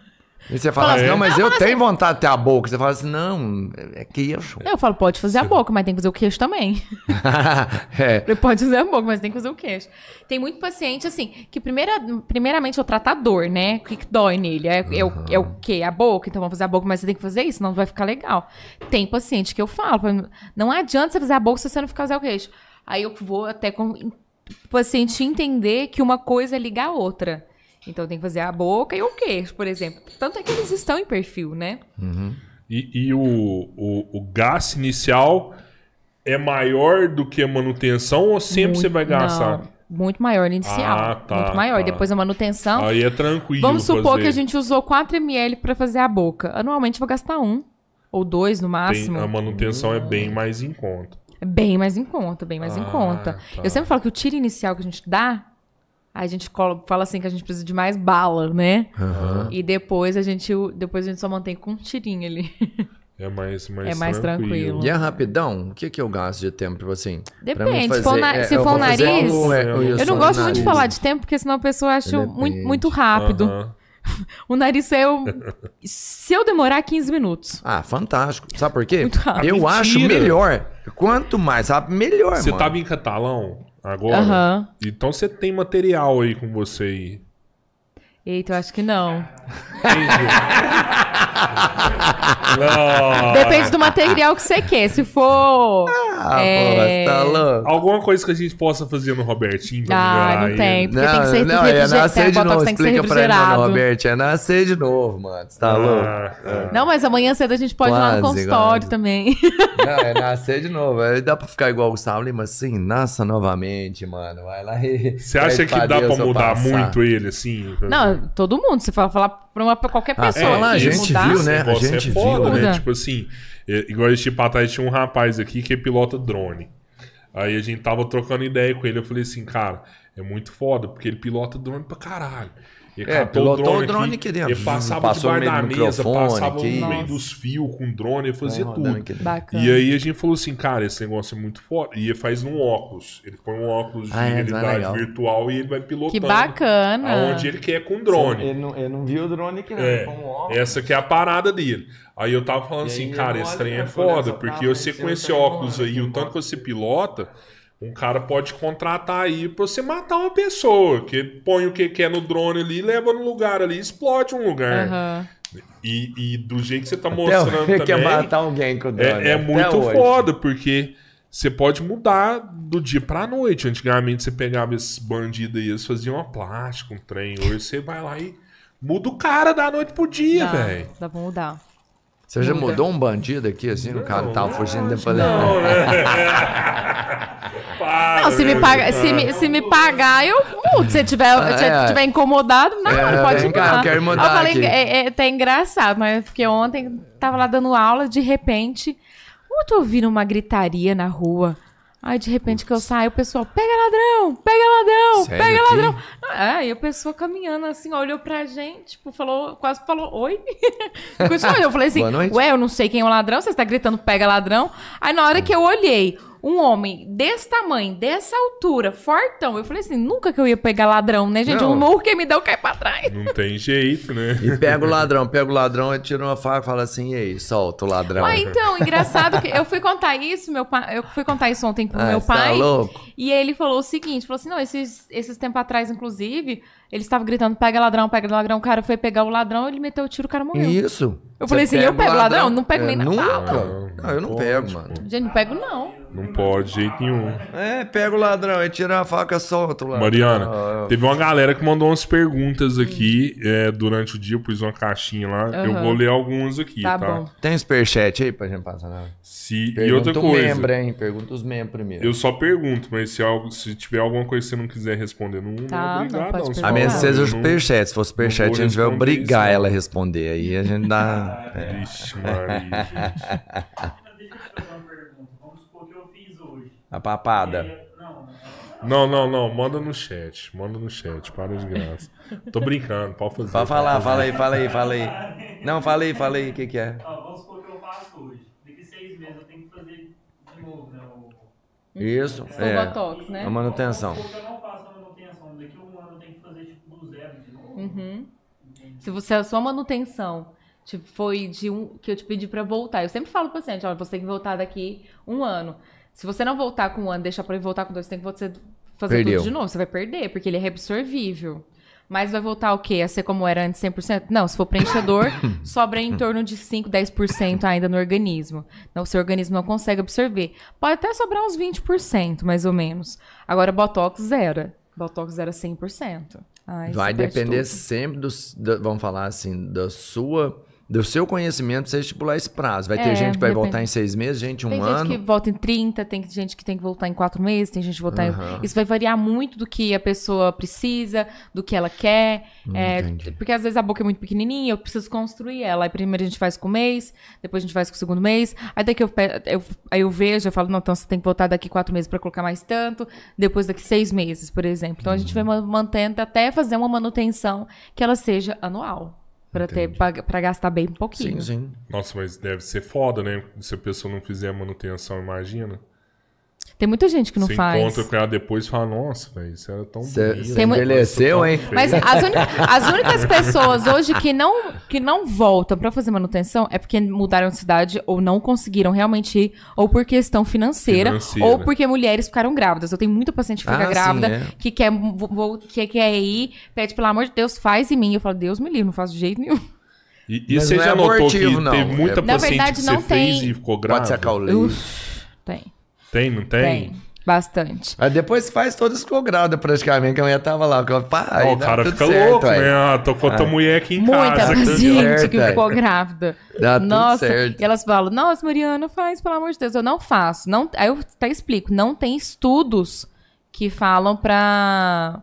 E você fala Ah, assim, é? não, mas eu tenho vontade de ter a boca. Você fala assim, não, é queixo. Eu falo, pode fazer a boca, mas tem que fazer o queixo também. é. Ele pode fazer a boca, mas tem que fazer o queixo. Tem muito paciente, assim, que primeira, primeiramente eu trato a dor, né? O que, que dói nele? É, é, o, é o quê? A boca? Então vamos fazer a boca, mas você tem que fazer isso, senão não vai ficar legal. Tem paciente que eu falo, não adianta você fazer a boca se você não ficar fazer o queixo. Aí eu vou até com o paciente entender que uma coisa liga a outra. Então tem que fazer a boca e o queixo, por exemplo. Tanto é que eles estão em perfil, né? E, e o, o, o gasto inicial é maior do que a manutenção ou sempre Muito- você vai gastar? Não, muito maior no inicial. Ah, tá, muito maior. tá. Depois a manutenção. Aí é tranquilo. Vamos supor fazer. que a gente usou 4 ml para fazer a boca. Anualmente eu vou gastar um ou dois no máximo. a manutenção é bem mais em conta. É bem mais em conta, bem mais em Ah, conta. tá. Eu sempre falo que o tiro inicial que a gente dá, a gente fala assim que a gente precisa de mais bala, né? Aham. E depois a gente depois a gente só mantém com um tirinho ali. É mais, mais, É mais tranquilo. E é rapidão? O que, que eu gasto de tempo, tipo assim? pra Depende, mim se for na- é, se for o fazer nariz, um- é, eu Eu não gosto muito de falar de tempo, porque senão a pessoa acha muito, muito rápido. Aham. O nariz eu. Se eu demorar 15 minutos. Ah, fantástico. Sabe por quê? Muito rápido. Eu Mentira. acho melhor. Quanto mais rápido, melhor, Você mano. tava em catalão agora? Aham. Então você tem material aí com você aí. Eita, eu acho que não. Não. Depende do material que você quer. Se for. Ah, É. pô, você tá louco? Alguma coisa que a gente possa fazer no Robertinho pra Ah, melhorar não ele? tem. Porque tem que ser não, é refrigerado. nascer de novo. tem que ser Explica pra ele, mano. Roberto. É nascer de novo, mano. Você tá louco? Ah, ah. Não, mas amanhã cedo a gente pode ir lá no Quase, consultório quase. também. Não, é nascer de novo. Aí dá pra ficar igual o Gustavo Lima, assim, nasça novamente, mano. Vai lá e. Você acha que dá pra mudar passar. muito ele, assim? Não, todo mundo. Se for falar pra, uma, pra qualquer Ah, pessoa. é, lá, a gente mudar, viu, né? A Você gente é foda, viu, né? né? Tipo assim, igual esse tipo atrás tinha um rapaz aqui que pilota drone. Aí a gente tava trocando ideia com ele. Eu falei assim, cara, é muito foda, porque ele pilota drone pra caralho. Ele É, pilotou o drone aqui dentro. Ele passava Passou debaixo da mesa, passava aqui. no meio dos fios com o drone, ele fazia rodando tudo. aqui dentro. Bacana. E aí a gente falou assim, cara, esse negócio é muito foda. E ele faz num óculos. Ele põe um óculos de Ah, é, vai realidade virtual e ele vai pilotando. Que bacana. Aonde ele quer com o drone. Ele não, ele não viu o drone aqui, não. É, com um óculos. essa que é a parada dele. Aí eu tava falando E assim, cara, esse trem é foda, porque você com esse óculos aí, o não tanto que você pilota, um cara pode contratar aí pra você matar uma pessoa, que põe o que quer no drone ali, leva no lugar ali, explode um lugar. Aham. E, e do jeito que você tá Até mostrando hoje quer também, matar alguém com o drone. é, é muito hoje. foda, porque você pode mudar do dia pra noite. Antigamente você pegava esses bandidos aí, eles faziam uma plástica, um trem. Hoje você vai lá e muda o cara da noite pro dia, Dá, velho. dá pra mudar. Você já Muda. mudou um bandido aqui, assim? o cara tava fugindo depois. Não, né? Não, se me, né? paga, se, me, se me pagar, eu mudo. Se tiver, se é. tiver incomodado, não, É, pode vem cá, mudar. eu quero mudar eu falei, aqui. é, é até engraçado, mas porque ontem tava lá dando aula, de repente, eu tô ouvindo uma gritaria na rua. Aí, de repente, que eu saio, o pessoal, pega ladrão, pega ladrão, Sério pega aqui? ladrão. Ah, e a pessoa caminhando assim, olhou pra gente, tipo, falou, quase falou, oi. Continuou, eu falei assim, ué, eu não sei quem é o ladrão, você está gritando, pega ladrão. Aí, na hora que eu olhei, um homem desse tamanho, dessa altura, fortão, eu falei assim, nunca que eu ia pegar ladrão, né, gente? Não. Um murro que me deu cai pra trás. Não tem jeito, né? E pega o ladrão, pega o ladrão, ele tira uma faca e fala assim, e aí, solta o ladrão. Ah, então, engraçado que eu fui contar isso, meu pai, eu fui contar isso ontem pro Ah, meu tá pai. louco? E ele falou o seguinte, falou assim, não, esses, esses tempos atrás, inclusive, ele estava gritando, pega ladrão, pega ladrão, o cara foi pegar o ladrão, ele meteu o tiro, o cara morreu. Isso. Eu falei Você assim, eu pego ladrão? Não pego É, nem na Nunca. Não, eu não Pode, pego, pô. mano. Gente, não pego não. Não pode, de jeito nenhum. É, pega o ladrão, ele tira a faca, solta o ladrão. Mariana, Ah, teve uma galera que mandou umas perguntas aqui é, durante o dia, eu pus uma caixinha lá. Eu Aham. vou ler algumas aqui, tá? Tá bom. Tem superchat aí pra gente passar? Não? Se, e Pergunta outra o coisa, membro, hein? Pergunta os membros primeiro. eu só pergunto, mas se, algo, se tiver alguma coisa que você não quiser responder, não, não Tá, é não, obrigado, pode não. Se A minha seja o eu não- superchat. Se for superchat, a gente vai obrigar isso, ela a não. responder. Aí a gente dá. é. Vixe, Maria, gente. Deixa eu te fazer uma pergunta. Vamos supor que eu fiz hoje. A papada. É, Não, Não, não. Manda no chat. Manda no chat. Para de graça. Tô brincando. Pode fazer. Pode falar, pode fala aí, fala aí, fala aí. Não, fala aí, fala aí, o que que é? ó, vamos supor que eu faço hoje. Daqui seis meses eu tenho que fazer de novo, né? O... Isso, O é. Botox, né? A manutenção. Vamos supor que eu não faço a manutenção. Daqui um ano eu tenho que fazer tipo do zero de novo. Uhum. Se você a sua manutenção tipo, foi de um que eu te pedi pra voltar, eu sempre falo pro paciente, olha, você tem que voltar daqui um ano. Se você não voltar com um ano, deixar pra ele voltar com dois, tem que você fazer Perdeu. tudo de novo. Você vai perder, porque ele é reabsorvível. Mas vai voltar o quê? A ser como era antes 100%? Não, se for preenchedor, sobra em torno de 5, 10% ainda no organismo. Então, o seu organismo não consegue absorver. Pode até sobrar uns 20%, mais ou menos. Agora, Botox zero. Botox é 100%. Ai, Vai depender tudo. sempre do, da- vamos falar assim, da sua, do seu conhecimento você estipular esse prazo. Vai ter É, gente que vai depende. voltar em seis meses, gente um Tem ano. gente que volta em 30, tem gente que tem que voltar em 4 meses, tem gente que voltar Aham. em... Isso vai variar muito do que a pessoa precisa, do que ela quer. é, Hum, entendi. porque às vezes a boca é muito pequenininha, eu preciso construir ela. Aí primeiro a gente faz com o mês, depois a gente faz com o segundo mês. Aí daqui eu, eu, aí eu vejo, eu falo, não, então você tem que voltar daqui quatro meses para colocar mais tanto, depois daqui seis meses, por exemplo. Então a gente vai Uhum. ma- mantendo até fazer uma manutenção que ela seja anual. Pra, ter, pra, pra gastar bem pouquinho. Sim, sim. Nossa, mas deve ser foda, né? Se a pessoa não fizer a manutenção, imagina. Tem muita gente que não você faz. encontra com ela depois e fala, nossa, velho, isso era tão Você bonito. você envelheceu, hein? Mas as, as únicas pessoas hoje que não, que não voltam pra fazer manutenção é porque mudaram de cidade ou não conseguiram realmente ir, ou por questão financeira, Financeira. ou porque mulheres ficaram grávidas. Eu tenho muita paciente que fica Ah, grávida, sim, é. que, quer, vo- vo- que quer ir, pede, pelo amor de Deus, faz em mim. Eu falo, Deus me livre, não faço de jeito nenhum. E, e você é já notou abortivo, que não. teve muita É- Na paciente verdade, que não você fez tem- e ficou grávida? Pode sacar o leite. Uf, tem, Tem, não tem? tem. Bastante. Aí depois faz todas ficou grávida praticamente, que a mulher tava lá. que eu- Pá, Ó, aí o cara fica certo, louco, aí. né? Ah, tô com a tua mulher aqui em Muita casa. paciente certo, que ficou grávida. Dá tudo Nossa, certo. e elas falam, nossa, Mariana, faz, pelo amor de Deus. Eu não faço. Não, aí eu até explico, não tem estudos que falam pra,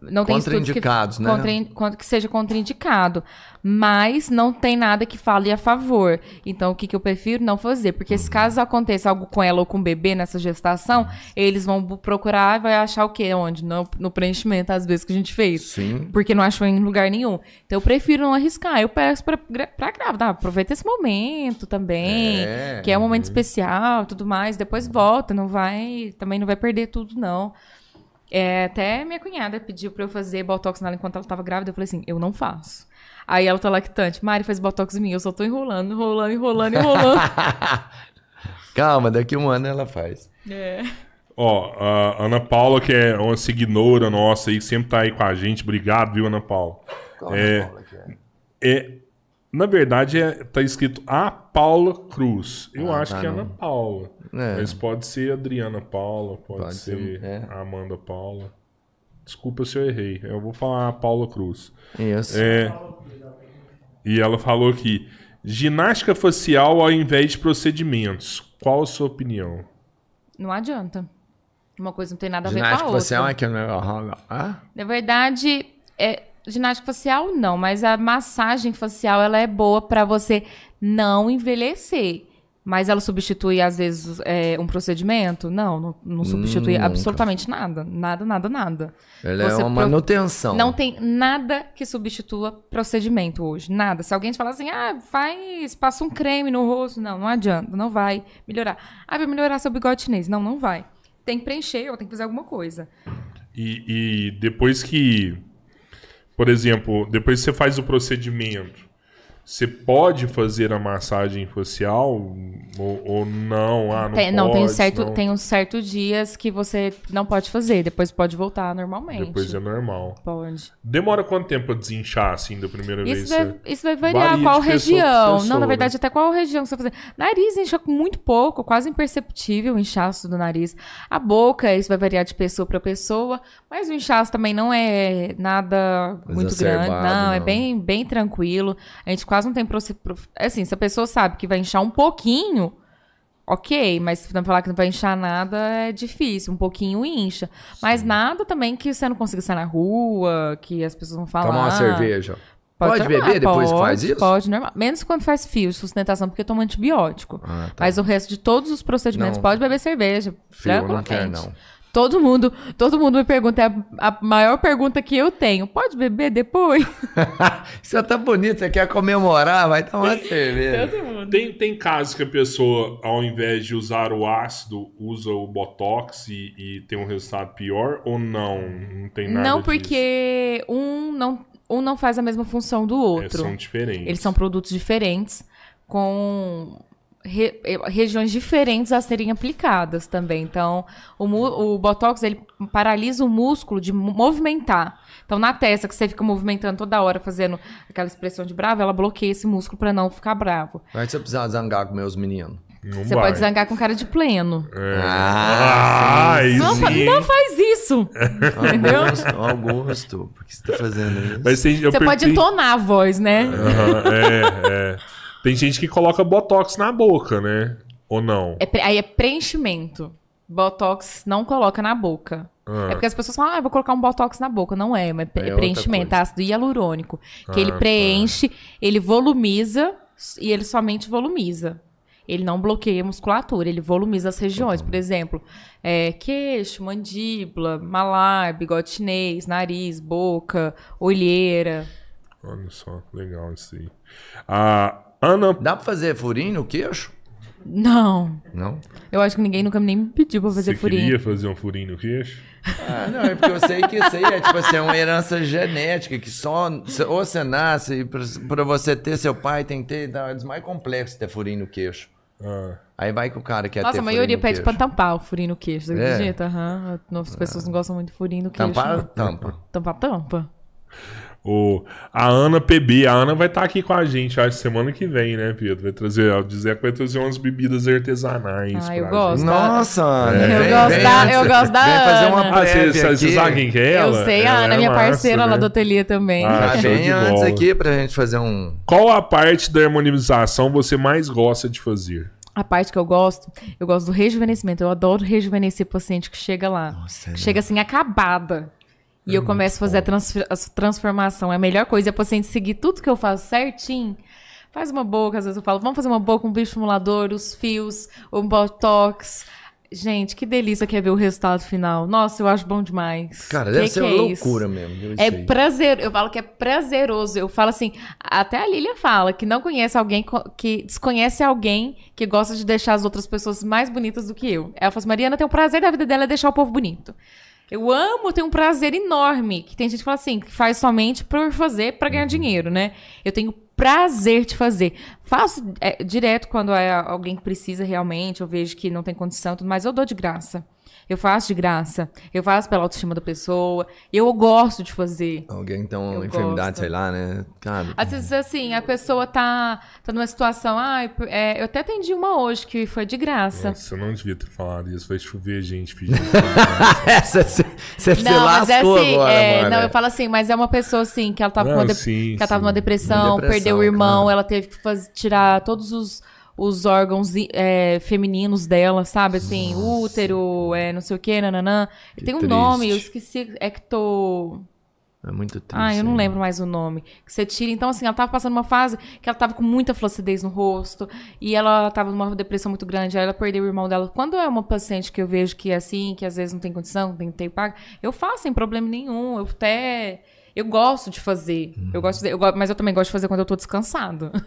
Não tem estudos que, Contraindicados, né? contra- que seja contraindicado. Mas não tem nada que fale a favor. Então, o que, que eu prefiro não fazer? Porque Uhum. se caso aconteça algo com ela ou com o bebê nessa gestação, eles vão procurar e vai achar o quê? Onde? No, no preenchimento, às vezes, que a gente fez. Sim. Porque não achou em lugar nenhum. Então, eu prefiro não arriscar. Eu peço pra, pra grávida, ah, aproveita esse momento também. É. Que é um momento especial tudo mais. Depois volta, não vai. Também não vai perder tudo, não. É, até minha cunhada pediu pra eu fazer botox nela enquanto ela tava grávida. Eu falei assim: eu não faço. Aí ela tá lactante. Mari faz botox em mim. Eu só tô enrolando, enrolando, enrolando, enrolando. Calma, daqui um ano ela faz. é. Ó, a Ana Paula, que é uma seguidora nossa aí, que sempre tá aí com a gente. Obrigado, viu, Ana Paula? É, é, na verdade, é, tá escrito A Paula Cruz. Eu Ah, acho tá, que é não. Ana Paula. É. Mas pode ser Adriana Paula, pode, Pode ser ser, é. Amanda Paula. Desculpa se eu errei. Eu vou falar a Paula Cruz. Isso. É, e ela falou aqui: ginástica facial ao invés de procedimentos. Qual a sua opinião? Não adianta. Uma coisa não tem nada a ver com a Ginástica outra. facial é que negócio. Ah? Na verdade, é, ginástica facial não, mas a massagem facial ela é boa pra você não envelhecer. Mas ela substitui, às vezes, é, um procedimento? Não, não, não substitui nunca. absolutamente nada. Nada, nada, nada. Ela é Você uma pro- manutenção. Não tem nada que substitua procedimento hoje. Nada. Se alguém te falar assim, ah, faz, passa um creme no rosto. Não, não adianta, não vai melhorar. Ah, vai melhorar seu bigode chinês. Não, não vai. Tem que preencher ou tem que fazer alguma coisa. E, e depois que, por exemplo, depois você faz o procedimento, você pode fazer a massagem facial ou, ou não? Ah, não tem, não, tem, um pode, certo, não. tem uns certos dias que você não pode fazer. Depois pode voltar normalmente. Depois é normal. Pode. Demora quanto tempo pra desinchar, assim, da primeira vez? Isso vai, Você- isso vai variar Varia qual pessoa região. pessoa, não, na né? verdade, até qual região que você vai fazer. Nariz incha com muito pouco, quase imperceptível o inchaço do nariz. A boca, isso vai variar de pessoa para pessoa, mas o inchaço também não é nada muito grande. Exacerbado, Não, é não. bem, bem tranquilo. A gente quase não tem. proce- pro- Assim, se a pessoa sabe que vai inchar um pouquinho. Ok, mas se não falar que não vai inchar nada é difícil, um pouquinho incha. Mas nada também que você não consiga sair na rua, que as pessoas vão falar. Tomar uma cerveja. Pode, tomar, beber depois que pode, faz isso? Pode, normal. Menos quando faz fio sustentação, porque toma antibiótico. Ah, tá. Mas o resto de todos os procedimentos, Não. pode beber cerveja. Fio eu não quero, não. Todo mundo, todo mundo me pergunta, é a, a maior pergunta que eu tenho. Pode beber depois? Você tá bonito, você quer comemorar? Vai tomar cerveja. Tem, tem casos que a pessoa, ao invés de usar o ácido, usa o botox e, e tem um resultado pior? Ou não? Não tem nada não, disso? porque um não, um não faz a mesma função do É, outro. são diferentes. Eles são produtos diferentes, com re- eh, regiões diferentes a serem aplicadas também. Então, o, o Botox, ele paralisa o músculo de mo- movimentar. Então, na testa, que você fica movimentando toda hora, fazendo aquela expressão de bravo, ela bloqueia esse músculo para não ficar bravo. Vai você precisar zangar com meus meninos. Não Você vai. pode zangar com cara de pleno. É. Ah, Ah, aí Não, não faz isso! Entendeu? Augusto, Augusto, por que você tá fazendo isso? Mas Você pode entonar a voz, né? Aham, é, é. Tem gente que coloca botox na boca, né? Ou não? É aí é preenchimento. Botox não coloca na boca. Ah. É porque as pessoas falam, ah, eu vou colocar um botox na boca. Não é, mas é, É preenchimento, coisa. ácido hialurônico. Que ele Ah, tá. preenche, ele volumiza e ele somente volumiza. Ele não bloqueia a musculatura, ele volumiza as regiões. Por exemplo, é, queixo, mandíbula, malar, bigode chinês, nariz, boca, olheira. Olha só, legal isso aí. A Ana. Dá pra fazer furinho no queixo? Não. Não? Eu acho que ninguém nunca nem me pediu pra fazer Você furinho. queria fazer um furinho no queixo? Ah, não, é porque eu sei que isso aí é tipo assim, é uma herança genética, que só. Ou você nasce, e pra, pra você ter seu pai tem que ter. É mais complexo ter furinho no queixo. Ah, Aí vai que o cara quer ter Nossa, a maioria pede pra tampar o furinho no queixo, você É. acredita? Aham. As pessoas não gostam muito de furinho no queixo. Tampar, não. tampa. Tampar, tampa. O, a Ana PB, a Ana vai estar aqui com a gente, acho, semana que vem, né, Pedro? Vai trazer, ela dizer que vai trazer umas bebidas artesanais. Ah, eu gosto. gente. Nossa, Ana, Eu vem- gosto vem da- eu gosto da Vem fazer uma Ana. Ah, você, você, sabe quem que é ela? eu sei, Ela a Ana, é minha massa, parceira lá né? do ateliê também. Ah, vem antes aqui pra gente fazer um. Qual a parte da harmonização você mais gosta de fazer? A parte que eu gosto, eu gosto do rejuvenescimento. Eu adoro rejuvenescer paciente que chega lá. Nossa, que chega assim, acabada. E eu começo a fazer a, transfer- a transformação. É a melhor coisa. É a paciente seguir tudo que eu faço certinho. Faz uma boca, às vezes eu falo, vamos fazer uma boca, um bioestimulador, os fios, um botox. Gente, que delícia que é ver o resultado final. Nossa, eu acho bom demais. Cara, Que deve que ser é uma isso? loucura mesmo. É prazer, eu falo que é prazeroso. Eu falo assim, até a Lilia fala que não conhece alguém que desconhece alguém que gosta de deixar as outras pessoas mais bonitas do que eu. Ela fala assim, Mariana tem o prazer da vida dela é deixar o povo bonito. Eu amo, tenho um prazer enorme. Que tem gente que fala assim, que faz somente por fazer pra ganhar dinheiro, né? Eu tenho prazer de fazer. Faço é, direto quando é alguém que precisa realmente, eu vejo que não tem condição, tudo mais, eu dou de graça. Eu faço de graça. Eu faço pela autoestima da pessoa. Eu gosto de fazer. Alguém tem uma Eu enfermidade, gosto. sei lá, né? Cara, Às vezes, assim, a pessoa tá, tá numa situação. Ah, eu até atendi uma hoje que foi de graça. Nossa, eu não devia ter falado isso. Vai chover gente pedindo. essa você se Não, mas é lascou assim, agora, é, mano. não, eu falo assim, mas é uma pessoa assim, que ela tava, Não, com, uma de- sim, que ela tava sim. numa depressão, Depressão, perdeu o irmão, claro. ela teve que faz- tirar todos os, os órgãos é, femininos dela, sabe? Assim, útero, é, não sei o que, nananã. Que Tem um triste. nome, eu esqueci, ecto... É muito triste. Ah, eu não hein? lembro mais o nome. Que você tira. Então, assim, ela tava passando uma fase que ela tava com muita flacidez no rosto. E ela tava numa depressão muito grande. Aí ela perdeu o irmão dela. Quando é uma paciente que eu vejo que é assim, que às vezes não tem condição, tem que ter pago, eu faço sem problema nenhum. Eu até. Eu gosto de fazer. Eu gosto de eu mas eu também gosto de fazer quando eu tô descansado.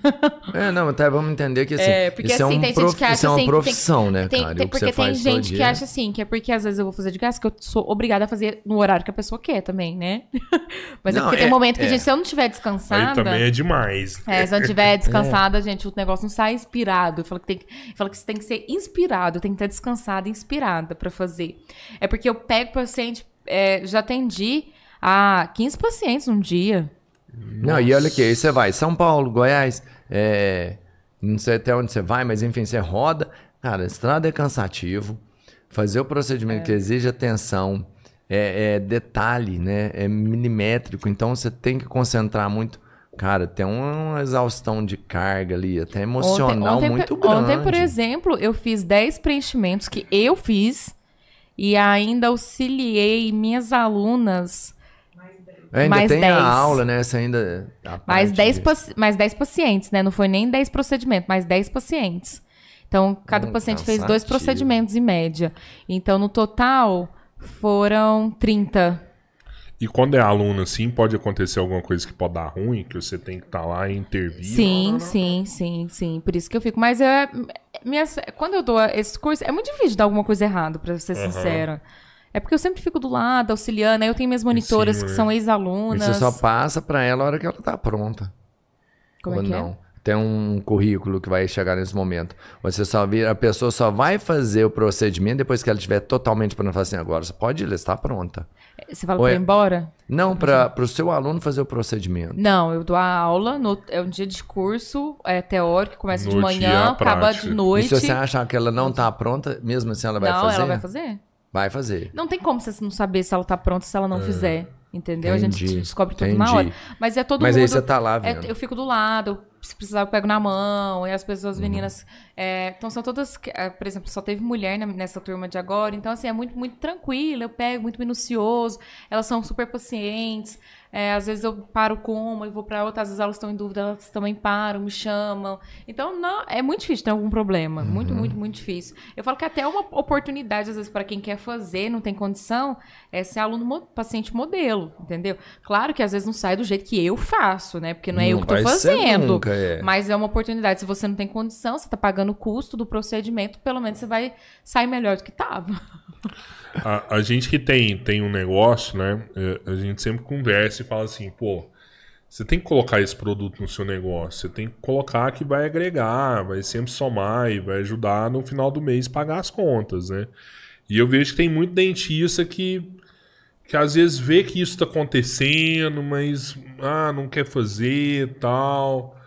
É, não, até vamos entender que assim, É, porque isso assim, é, um tem gente prof- que acha isso é uma assim, que tem- profissão, né, Tem- cara? tem- porque tem gente que dia- acha assim, que é porque às vezes eu vou fazer de graça, que eu sou obrigada a fazer no horário que a pessoa quer também, né? Mas é Não, porque tem é- um momento que, é. gente, se eu não estiver descansada. Aí também é demais. É, se eu não estiver descansada, gente, o negócio não sai inspirado. Eu falo que, tem, eu falo que você tem que ser inspirado, tem que estar descansada, inspirada pra fazer. É porque eu pego paciente, é, já atendi a 15 pacientes um dia. Não, e olha aqui, aí você vai, São Paulo, Goiás, é, não sei até onde você vai, mas enfim, você roda. Cara, a estrada é cansativo, fazer o procedimento que exige atenção, é, é detalhe, né? É milimétrico, então você tem que concentrar muito. Cara, tem uma exaustão de carga ali, até emocional ontem, muito por- grande. Ontem, por exemplo, eu fiz 10 preenchimentos que eu fiz e ainda auxiliei minhas alunas Ainda mais tem 10. a aula, né? Você ainda. a Mais parte 10, de- mais 10 pacientes, né? Não foi nem 10 procedimentos, mais 10 pacientes. Então, cada Hum, paciente fez dois cansativo. procedimentos em média. Então, no total, foram 30. E quando é aluno assim, pode acontecer alguma coisa que pode dar ruim, que você tem que estar lá e intervir. Sim, sim, sim, sim. Por isso que eu fico. Mas é, minhas, quando eu dou esse curso, é muito difícil dar alguma coisa errada, pra ser Aham. sincera. É porque eu sempre fico do lado, auxiliando. Aí eu tenho minhas monitoras cima, que são E ex-alunas. você só passa pra ela a hora que ela tá pronta. Como ou é que não. é? Tem um currículo que vai chegar nesse momento. Você só vira, a pessoa só vai fazer o procedimento depois que ela estiver totalmente pronta. Fala assim, agora você pode ir, ela está pronta. Você fala pra é- ir embora? Não, para o seu aluno fazer o procedimento. Não, eu dou a aula, no- é um dia de curso é teórico, começa de Noite e manhã, acaba de E noite. se você achar que ela não está pronta, mesmo assim ela vai não, fazer? ela vai fazer. Vai fazer. Não tem como você não saber se ela tá pronta se ela não fizer. Entendeu? a entendi, gente descobre tudo entendi. na hora. Mas é todo Mas mundo. aí você tá lá É, vendo. eu fico do lado, se precisar eu pego na mão, e as pessoas, Uhum. meninas. é, então são todas. é, por exemplo, só teve mulher nessa turma de agora, então assim, é muito, muito tranquilo, eu pego, muito minucioso, elas são super pacientes. É, às vezes eu paro com uma e vou pra outra, às vezes elas estão em dúvida, elas também param, me chamam. Então, não, é muito difícil ter algum problema. Uhum. Muito, muito, muito difícil. Eu falo que até é uma oportunidade, às vezes, para quem quer fazer, não tem condição, é ser aluno paciente modelo, entendeu? Claro que às vezes não sai do jeito que eu faço, né? Porque não é eu Não que tô vai ser fazendo. nunca, é. Mas é uma oportunidade. Se você não tem condição, você tá pagando o custo do procedimento, pelo menos você vai sair melhor do que tava. A, a gente que tem, tem um negócio, né? é, A gente sempre conversa e fala assim, pô, você tem que colocar esse produto no seu negócio. Você tem que colocar que vai agregar, vai sempre somar e vai ajudar no final do mês pagar as contas, né? E eu vejo que tem muito dentista que, que às vezes vê que isso está acontecendo, mas ah, não quer fazer tal.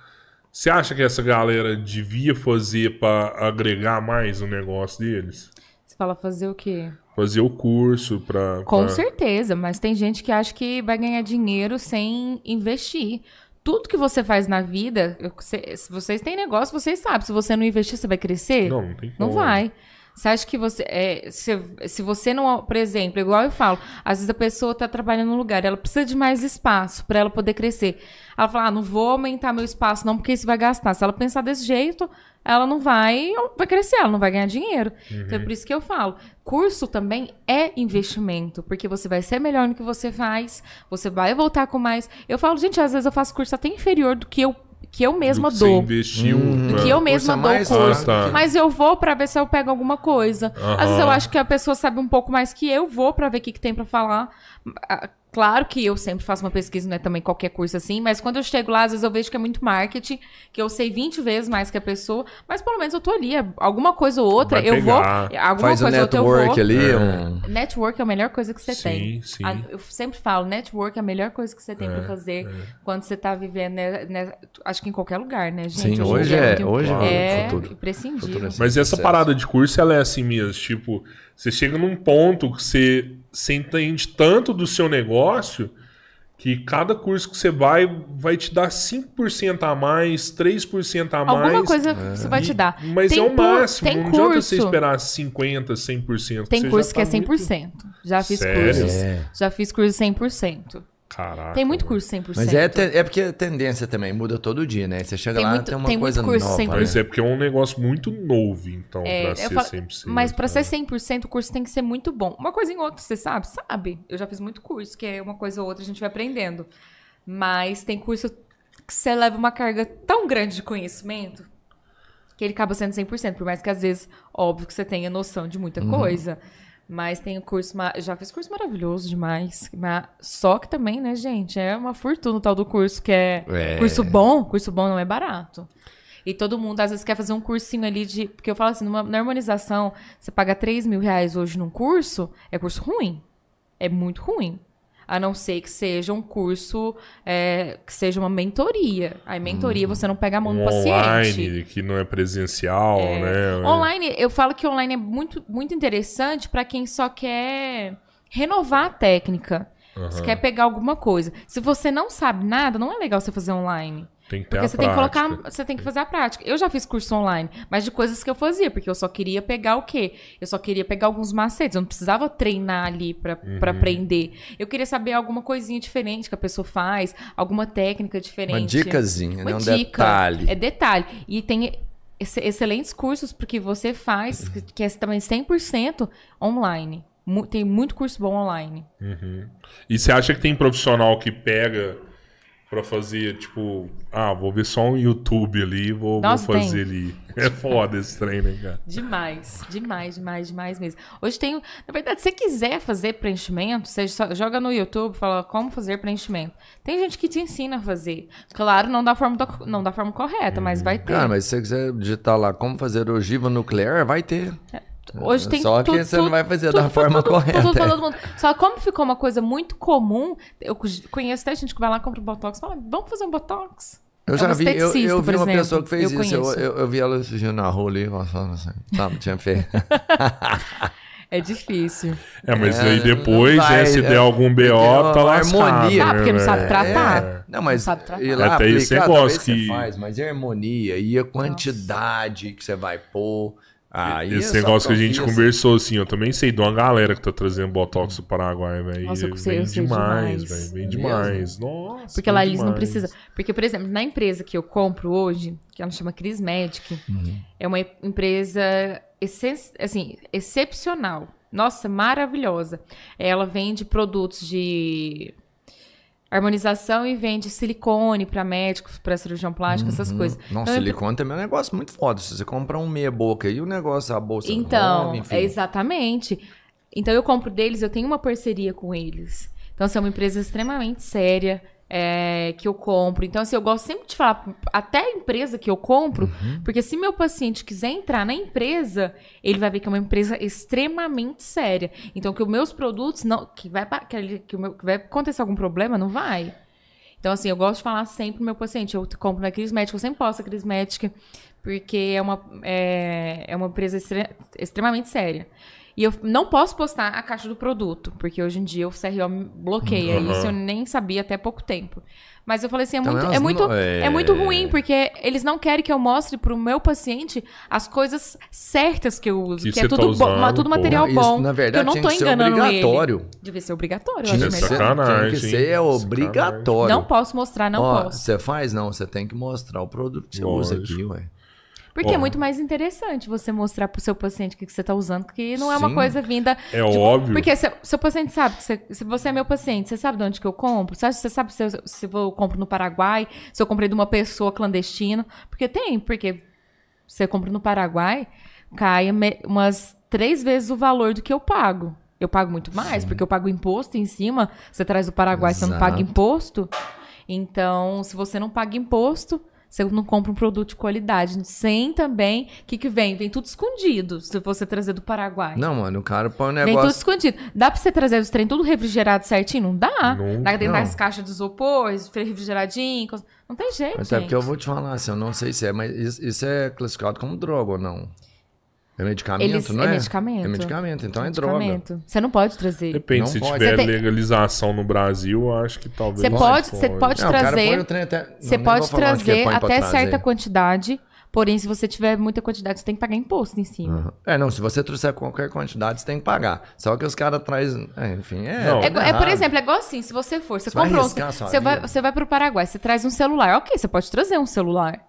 Você acha que essa galera devia fazer para agregar mais o negócio deles? Você fala fazer o quê? Fazer o curso para. Com certeza, mas tem gente que acha que vai ganhar dinheiro sem investir. Tudo que você faz na vida, se vocês têm negócio, vocês sabem. Se você não investir, você vai crescer? Não, não tem Não como. vai. Você acha que você. É, se, se você não. Por exemplo, igual eu falo, às vezes a pessoa tá trabalhando num lugar, ela precisa de mais espaço para ela poder crescer. Ela fala, ah, não vou aumentar meu espaço, não, porque isso vai gastar. Se ela pensar desse jeito, ela não vai, vai crescer, ela não vai ganhar dinheiro. Então é por isso que eu falo. Curso também é investimento, porque você vai ser melhor no que você faz, você vai voltar com mais. Eu falo, gente, às vezes eu faço curso até inferior do que eu, que eu mesma Do que Você dou. investiu. Do né? que eu mesma dou o mais curso. fácil. Mas eu vou pra ver se eu pego alguma coisa. Às vezes eu acho que a pessoa sabe um pouco mais que eu, vou pra ver o que, que tem pra falar. Claro que eu sempre faço uma pesquisa, não é também qualquer curso assim, mas quando eu chego lá, às vezes eu vejo que é muito marketing, que eu sei 20 vezes mais que a pessoa, mas pelo menos eu tô ali, é alguma coisa ou outra, Vai eu vou, alguma Faz coisa ou outra eu network vou. ali. É. Um... Network é a melhor coisa que você Sim, tem. sim. Eu sempre falo, network é a melhor coisa que você tem pra fazer quando você tá vivendo, né, né, acho que em qualquer lugar, né, gente? Sim, hoje é- hoje é é o futuro. imprescindível. Futuro é assim. Mas essa parada de curso, ela é assim mesmo. Tipo, você chega num ponto que você, você entende tanto do seu negócio que cada curso que você vai vai te dar 5% a mais, 3% a mais. Alguma coisa que você vai te dar. Mas Tem é o máximo. tem não adianta você curso. esperar 50%, 100%. Tem curso já que é tá muito- 100%. Já fiz Sério? cursos. É. Já fiz curso 100%. Caraca. Tem muito curso 100%. Mas é, é porque a tendência também muda todo dia, né? Você chega Tem lá muito- tem uma tem muito coisa curso nova. sem né? Mas é porque é um negócio muito novo, então, É, pra ser falo- 100%. Mas pra né? ser 100%, o curso tem que ser muito bom. Uma coisa em outra, você sabe? Sabe. Eu já fiz muito curso, que é uma coisa ou outra a gente vai aprendendo. Mas tem curso que você leva uma carga tão grande de conhecimento que ele acaba sendo 100%. Por mais que às vezes, óbvio que você tenha noção de muita coisa. Mas tem o curso... Já fiz curso maravilhoso demais. Mas só que também, né, gente? É uma fortuna o tal do curso, que é... É. Curso bom, curso bom não é barato. E todo mundo, às vezes, quer fazer um cursinho ali de. Porque eu falo assim, numa, na harmonização, você paga 3 mil reais hoje num curso, é curso ruim. É muito ruim. A não ser que seja um curso, é, que seja uma mentoria. Aí, mentoria, você não pega a mão um do paciente. online, que não é presencial, né? Online, eu falo que online é muito, muito interessante para quem só quer renovar a técnica. Você quer pegar alguma coisa. Se você não sabe nada, não é legal você fazer online. Tem que ter Porque a você tem que colocar, prática. você tem que fazer a prática. Eu já fiz curso online, mas de coisas que eu fazia, porque eu só queria pegar o quê? Eu só queria pegar alguns macetes, eu não precisava treinar ali pra pra Uhum. aprender. Eu queria saber alguma coisinha diferente que a pessoa faz, alguma técnica diferente. Uma dicasinha, Uma né? Um dica. detalhe. É detalhe. E tem ex- excelentes cursos porque você faz, que- que é também 100% online. Tem muito curso bom online. E você acha que tem profissional que pega pra fazer, tipo, ah, vou ver só um YouTube ali, vou, vou Nossa, fazer tem. ali. É foda esse trem, né, cara? Demais, demais, demais, demais mesmo. Hoje tem, na verdade, se você quiser fazer preenchimento, você só joga no YouTube, fala como fazer preenchimento. Tem gente que te ensina a fazer. Claro, não da forma, do- não da forma correta, mas vai ter. Cara, mas se você quiser digitar lá como fazer ogiva nuclear, vai ter. Hoje tem Só que tudo- você não tudo- vai fazer tudo da forma correta. mundo. Só como ficou uma coisa muito comum, eu conheço até gente que vai lá, compra um botox e fala, vamos fazer um botox? Eu É já um vi, eu, eu vi uma exemplo. pessoa que fez Eu isso. Eu, eu, eu vi ela surgindo na rua ali, passando assim. Sabe, tinha feito. É difícil. É, mas É, aí não depois, vai, né, se é, der algum BO, tá lascado. harmonia. Ah, porque não né, sabe tratar. É, não, mas sabe tratar. lá Até aplicar, negócio talvez que- você faz, mas a harmonia e a quantidade que você vai pôr. Aí Esse é negócio que a gente profissa. conversou, assim, eu também sei de uma galera que tá trazendo Botox do Paraguai, velho. Nossa, eu Vem sei, eu sei demais, velho. Vem Mesmo? demais. Nossa. Porque lá eles não precisam. Porque, por exemplo, na empresa que eu compro hoje, que ela chama Cris Medic, é uma empresa assim, excepcional. Nossa, maravilhosa. Ela vende produtos de harmonização e vende silicone para médicos, para cirurgião plástico, essas coisas. Nossa, Então, eu- silicone também é um negócio muito foda. Se você comprar um meia boca aí, o negócio, a bolsa Então, enfim. é exatamente. Então eu compro deles, eu tenho uma parceria com eles. Então, é uma empresa extremamente séria é, que eu compro. Então, assim, eu gosto sempre de falar, até a empresa que eu compro, Uhum. porque se meu paciente quiser entrar na empresa, ele vai ver que é uma empresa extremamente séria. Então, que os meus produtos, não, que, vai, que, que, o meu- que vai acontecer algum problema, não vai. Então, assim, eu gosto de falar sempre pro meu paciente. Eu compro na Cris Médica, eu sempre posto a Cris Médica, porque é uma, é, é uma empresa extre- extremamente séria. E eu não posso postar a caixa do produto, porque hoje em dia o CRO me bloqueia. Uhum. Isso eu nem sabia até pouco tempo. Mas eu falei assim, é Então, muito, é muito, é- é muito ruim, porque eles não querem que eu mostre pro meu paciente as coisas certas que eu uso, Que que, é tá tudo, bom, usando, ma- tudo pô. material Isso, bom. na verdade, que eu não tô enganando obrigatório. ele. Devia ser obrigatório, eu Tinha acho que Isso é ser, sacanagem, tinha que ser obrigatório. Não posso mostrar, não Ó, posso. Você faz? Não, você tem que mostrar o produto que você usa aqui, ué. Porque é muito mais interessante você mostrar pro seu paciente o que, que você tá usando, que não é uma Sim. coisa vinda. É óbvio. Porque seu, seu paciente sabe, que você, se você é meu paciente, você sabe de onde que eu compro? Você, você sabe se eu, se eu compro no Paraguai, se eu comprei de uma pessoa clandestina? Porque tem, porque você compra no Paraguai, cai umas três vezes o valor do que eu pago. Eu pago muito mais, porque eu pago imposto em cima. Você traz do Paraguai, você não paga Exato. imposto. Então, se você não paga imposto, você não compra um produto de qualidade. Sem também. O que, que vem? Vem tudo escondido. Se você trazer do Paraguai. Não, mano, o cara põe um Vem tudo negócio. escondido. Dá pra você trazer os trem tudo refrigerado certinho? Não dá. Não. Dá dentro Não. das caixas de isopor, refrigeradinho. Não tem jeito, Mas é porque eu vou te falar assim, eu não sei se é, mas isso, isso é classificado como droga ou não? É medicamento, Eles- não é é? medicamento. É medicamento, então é droga. Medicamento. Você não pode trazer. Depende, Não se pode. tiver Você tem- legalização no Brasil, eu acho que talvez. Você pode, você pode Não, o trazer. o Você pode ele trazer até trazer. certa quantidade. Porém, se você tiver muita quantidade, você tem que pagar imposto em cima. Aham. É, não, se você trouxer qualquer quantidade, você tem que pagar. Só que os caras trazem. É, enfim, é. Não. É, é, por exemplo, é igual assim, se você for, você, Você vai comprou um, a sua você vai, você vai pro Paraguai, você traz um celular. Ok, você pode trazer um celular.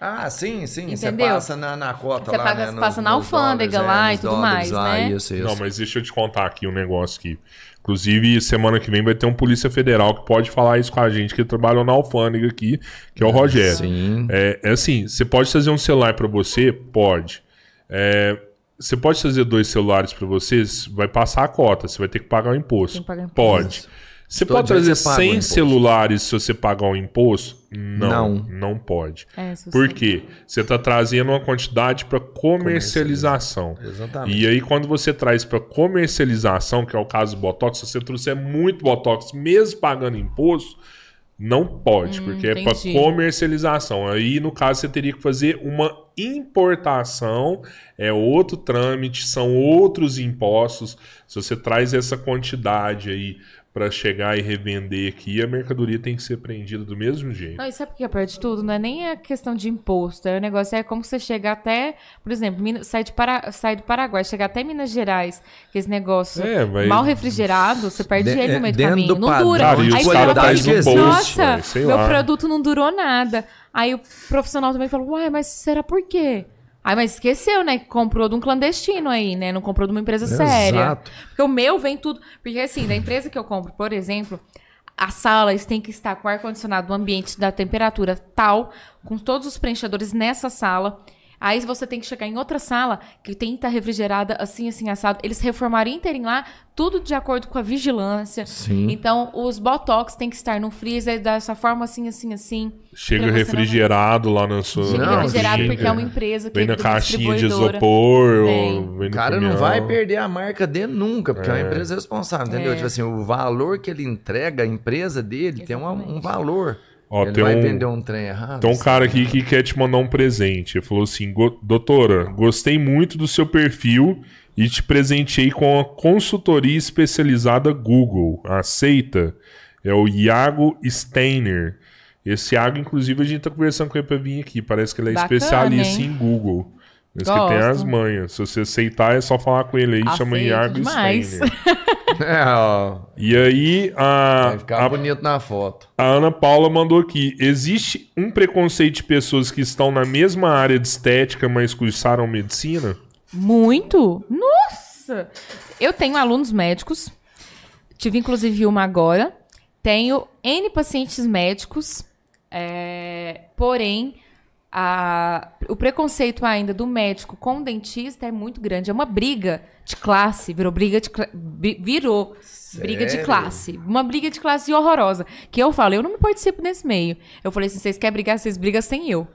Ah, sim, sim. Você passa na, na cota Você lá, paga- né, nos- passa na alfândega dólares, lá é, e tudo dólares mais, lá, né? Isso, isso. Não, mas deixa eu te contar aqui um negócio aqui. Inclusive, semana que vem vai ter um Polícia Federal que pode falar isso com a gente, que trabalha na alfândega aqui, que é o Rogério. Sim. É, é assim, você pode trazer um celular pra você? Pode. É, você pode trazer dois celulares pra você? Vai passar a cota, você vai ter que pagar o imposto. Tem que pagar imposto. Pode. Você Todo pode trazer você paga o 100 imposto. celulares se você pagar o imposto? Não, Não. não pode. É, se Por você- quê? Você está trazendo uma quantidade para comercialização. Exatamente. E aí, quando você traz para comercialização, que é o caso do Botox, se você trouxer muito Botox, mesmo pagando imposto, não pode, porque é para entendi. comercialização. Aí, no caso, você teria que fazer uma importação, é outro trâmite, são outros impostos. Se você traz essa quantidade aí para chegar e revender aqui, a mercadoria tem que ser prendida do mesmo jeito. Não, e sabe o que é pior de tudo? Não é nem a questão de imposto. É o negócio, é como você chega até, por exemplo, sai, de Para, sai do Paraguai, chegar até Minas Gerais, que esse negócio É, vai- mal refrigerado, você perde De- ele no meio do caminho. do não padrão dura. Cara, e Aí fala bolso, nossa, sei meu lá." produto não durou nada. Aí o profissional também fala, uai, mas será por quê? Aí, mas esqueceu, né? Que comprou de um clandestino aí, né? Não comprou de uma empresa séria. Exato. Porque o meu vem tudo. Porque assim, da empresa que eu compro, por exemplo, as salas têm que estar com ar-condicionado no ambiente da temperatura tal, com todos os preenchedores nessa sala. Aí você tem que chegar em outra sala que tem que estar refrigerada, assim, assim, assado. Eles reformaram inteirinho lá, tudo de acordo com a vigilância. Sim. Então, os botox tem que estar no freezer dessa forma assim, assim, assim. Chega você não- refrigerado lá na sua. Chega Não, refrigerado chega. porque é uma empresa que Vem é na de caixinha de isopor. Ou O cara não vai perder a marca dele nunca, porque é, uma empresa responsável, entendeu? É. Tipo assim, o valor que ele entrega, a empresa dele tem uma- um Exatamente. valor. Ó, ele tem vai um- vender um trem errado. Tem um cara aqui que quer te mandar um presente. Ele falou assim: "Go- Doutora, gostei muito do seu perfil e te presenteei com a consultoria especializada Google. Aceita? É o Iago Steiner. Esse Iago, inclusive, a gente tá conversando com ele pra vir aqui. Parece que ele é Bacana, especialista hein? em Google. Diz que tem Gosto. as manhas. Se você aceitar, é só falar com ele aí. chama Aceito Iago demais. Steiner. É, ó. E aí, a, Vai ficar a bonito na foto. a Ana Paula mandou aqui. Existe um preconceito de pessoas que estão na mesma área de estética, mas cursaram medicina? Muito? Nossa! Eu tenho alunos médicos. Tive inclusive uma agora. Tenho N pacientes médicos. é, porém, a- o preconceito ainda do médico com o dentista é muito grande. É uma briga de classe. Virou briga de Virou briga de Sério? classe. Uma briga de classe horrorosa. Que eu falo, eu não me participo nesse meio. Eu falei assim: vocês querem brigar, vocês brigam sem eu.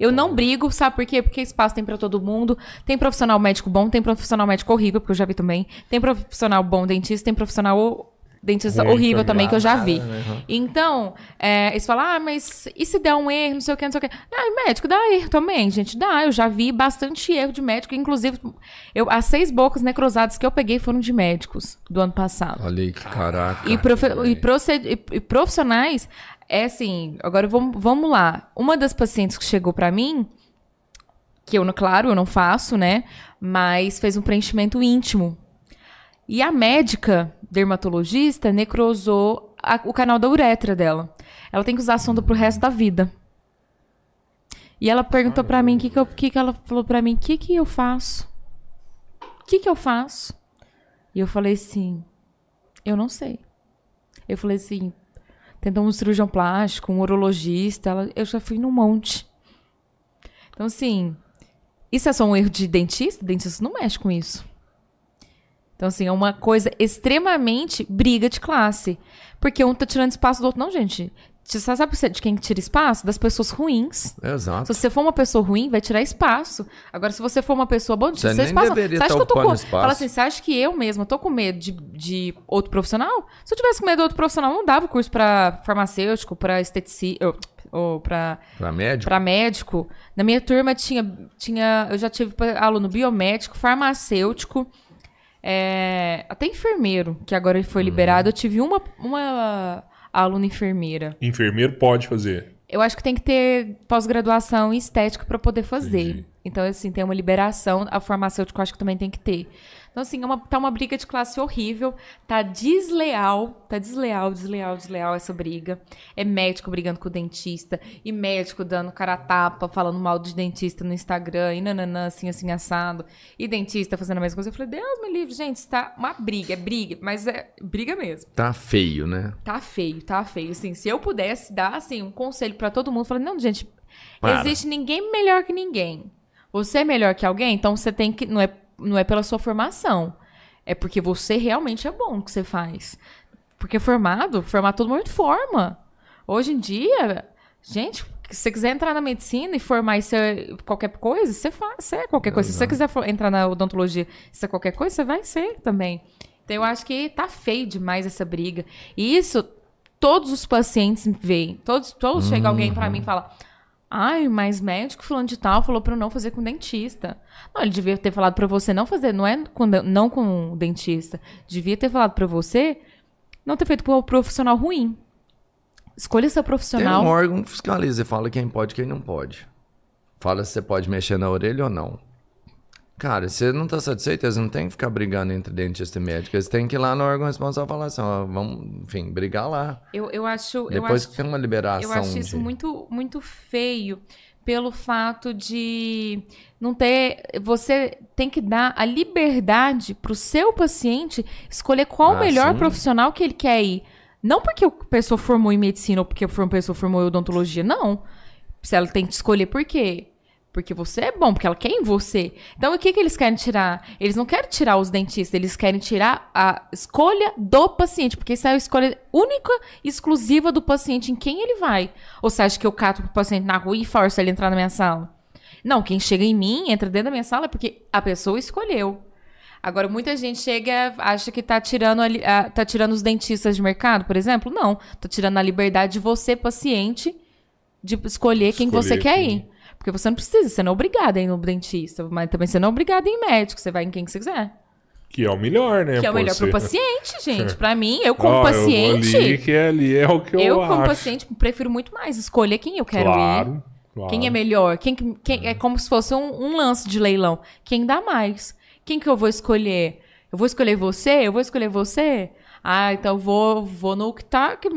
Eu não brigo, sabe por quê? Porque espaço tem pra todo mundo. Tem profissional médico bom, tem profissional médico horrível, porque eu já vi também. Tem profissional bom dentista, tem profissional dentista Ruim horrível também, que eu já vi. né? Então, é, eles falam, ah, mas e se der um erro, não sei o que, não sei o que. Ah, médico dá erro também, gente, dá. Eu já vi bastante erro de médico, inclusive, eu, as seis bocas necrosadas que eu peguei foram de médicos do ano passado. Olha aí que caraca. E, profe- e proced- e- e profissionais, é assim, agora vamos, vamos lá. Uma das pacientes que chegou pra mim, que eu, não- claro, eu não faço, né? Mas fez um preenchimento íntimo. E a médica dermatologista necrosou a- o canal da uretra dela. Ela tem que usar a sonda pro resto da vida. E ela perguntou pra mim, o que que, eu- que que ela falou pra mim, que que eu faço? O que que eu faço? E eu falei assim, eu não sei. Eu falei assim, tentou um cirurgião plástico, um urologista, ela- eu já fui num monte. Então, assim, isso é só um erro de dentista? Dentista não mexe com isso. Então, assim, é uma coisa extremamente briga de classe. Porque um tá tirando espaço do outro. Não, gente. Você sabe de quem tira espaço? Das pessoas ruins. Exato. Se você for uma pessoa ruim, vai tirar espaço. Agora, se você for uma pessoa boa, Você você nem espaço. Você acha tá que eu tô com... Fala assim, você acha que eu mesma tô com medo de, de outro profissional? Se eu tivesse com medo de outro profissional, eu não dava o curso pra farmacêutico, pra esteticista, ou, Pra médico? pra médico. Na minha turma tinha, tinha eu já tive aluno biomédico, farmacêutico, é, até enfermeiro, que agora foi liberado. Eu tive uma, uma aluna enfermeira. Enfermeiro pode fazer. Eu acho que tem que ter pós-graduação em estética para poder fazer. Entendi. Então, assim, tem uma liberação. A farmacêutico eu acho que também tem que ter. Então, assim, é uma, tá uma briga de classe horrível. Tá desleal. Tá desleal, desleal, desleal essa briga. É médico brigando com o dentista. E médico dando cara a tapa, falando mal de dentista no Instagram. E nananã, assim, assim, assado. E dentista fazendo a mesma coisa. Eu falei, Deus me livre, gente. Isso tá uma briga. É briga. Mas é briga mesmo. Tá feio, né? Tá feio, tá feio. Assim, se eu pudesse dar assim, um conselho pra todo mundo, falar, não, gente, Para. existe ninguém melhor que ninguém. Você é melhor que alguém, então você tem que. Não é, não é pela sua formação. É porque você realmente é bom no que você faz. Porque formado, formar todo mundo forma. Hoje em dia, gente, se você quiser entrar na medicina e formar e ser qualquer coisa, você faz, você é qualquer coisa. Se você quiser entrar na odontologia e ser qualquer coisa, você vai ser também. Então eu acho que tá feio demais essa briga. E isso todos os pacientes veem. Todos, todos chega alguém pra mim e fala: Ai, mas médico fulano de tal falou pra eu não fazer com dentista. Não, ele devia ter falado pra você não fazer, não é com, não com dentista. Devia ter falado pra você não ter feito com o profissional ruim. Escolha seu Tem profissional. um órgão que fiscaliza e fala quem pode e quem não pode. Fala se você pode mexer na orelha ou não. Cara, se você não tá satisfeito, eles não tem que ficar brigando entre dentista e médico. Eles têm que ir lá no órgão responsável e falar assim, ó, vamos, enfim, brigar lá. Eu, eu acho. eu Depois acho que tem uma liberação. Eu acho isso de- muito, muito feio pelo fato de não ter. Você tem que dar a liberdade pro seu paciente escolher qual Ah, o melhor sim. profissional que ele quer ir. Não porque a pessoa formou em medicina ou porque a pessoa formou em odontologia, não. Se ela tem que escolher por quê? Porque você é bom, porque ela quer em você. Então, o que, que eles querem tirar? Eles não querem tirar os dentistas, eles querem tirar a escolha do paciente, porque isso é a escolha única e exclusiva do paciente em quem ele vai. Ou você acha que eu cato o paciente na rua e forço ele a entrar na minha sala? Não, quem chega em mim, entra dentro da minha sala, é porque a pessoa escolheu. Agora, muita gente chega, acha que tá tirando, a a- tá tirando os dentistas de mercado, por exemplo. Não, tá tirando a liberdade de você, paciente, de escolher quem Escolher você quer quem. ir. Porque você não precisa, você não é obrigado a ir no dentista, mas também você não é obrigado a ir em médico, você vai em quem que você quiser. Que é o melhor, né? Que é o melhor você- pro paciente, gente. Pra mim, eu como eu vou paciente, ali, que ali é o que eu, eu, como acho. paciente prefiro muito mais escolher quem eu quero ir. Claro, claro. Quem é melhor? Quem, que- quem- é como se fosse um, um lance de leilão. Quem dá mais? Quem que eu vou escolher? Eu vou escolher você? Eu vou escolher você? Ah, então eu vou, vou no que tá que,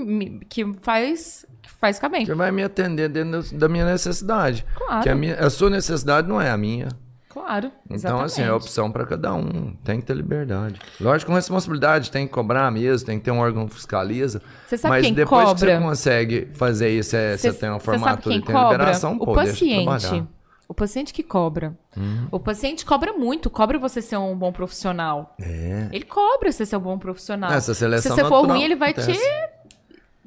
que faz faz ficar bem. Que vai me atender dentro da minha necessidade. Claro. Que a, minha, a sua necessidade não é a minha. Claro. Então, exatamente. assim, é opção pra cada um. Tem que ter liberdade. Lógico, com responsabilidade, tem que cobrar mesmo, tem que ter um órgão que fiscaliza. Você sabe Mas quem depois que cobra? você consegue fazer isso, é, você, tem uma Você formatura e tem cobra? liberação, o pô, eu paciente. O paciente que cobra. Uhum. O paciente cobra muito, cobra você ser um bom profissional. É. Ele cobra você ser um bom profissional. Essa seleção Se você for natural ruim, ele vai acontece. te,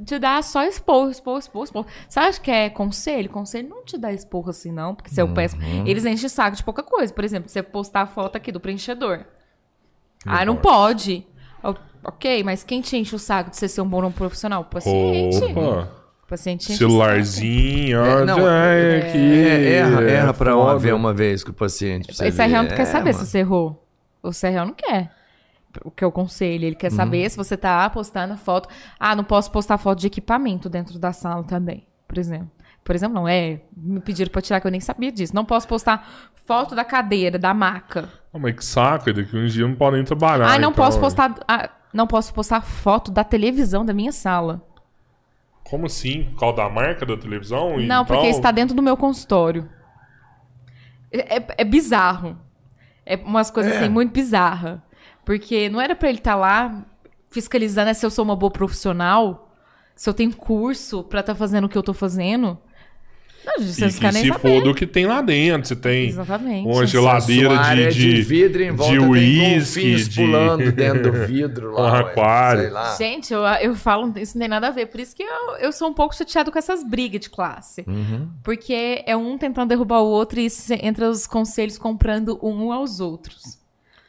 te dar só expor, expor, expor, expor. Você acha que é conselho? Conselho não te dá esporro assim, não, porque você é o péssimo. Uhum. Eles enchem o saco de pouca coisa. Por exemplo, você postar a foto aqui do preenchedor. Não ah, não pode. pode. Ok, mas quem te enche o saco de você ser um bom profissional? O paciente. Opa! O paciente enche o Celularzinho, É, ó, não, já é, aqui. É, erra, é erra pra ver uma vez com o paciente. Esse real ver. não quer É, saber mano. se você errou. O Serreal não quer. O que eu conselho. Ele Uhum. quer saber se você tá postando foto. Ah, não posso postar foto de equipamento dentro da sala também, por exemplo. Por exemplo, não, é. Me pediram pra tirar, que eu nem sabia disso. Não posso postar foto da cadeira, da maca. Ah, mas que saco, daqui uns dias não podem trabalhar. Ah, não então, posso é. postar. ah, não posso postar foto da televisão da minha sala. Como assim? Qual da marca da televisão? Não, Então, porque está dentro do meu consultório. É, é- é bizarro. É umas coisas É. assim muito bizarras. Porque não era pra ele estar lá fiscalizando né, se eu sou uma boa profissional, se eu tenho curso pra estar fazendo o que eu tô fazendo. Não, E nem se saber. for do que tem lá dentro. Você tem Exatamente. uma geladeira área de, de, vidro em volta de uísque, de... pulando dentro do vidro lá. Um ué, aquário. Sei lá. Gente, eu, eu falo, isso não tem nada a ver. Por isso que eu, eu sou um pouco chateado com essas brigas de classe. Uhum. Porque é um tentando derrubar o outro e se- entra os conselhos comprando um aos outros.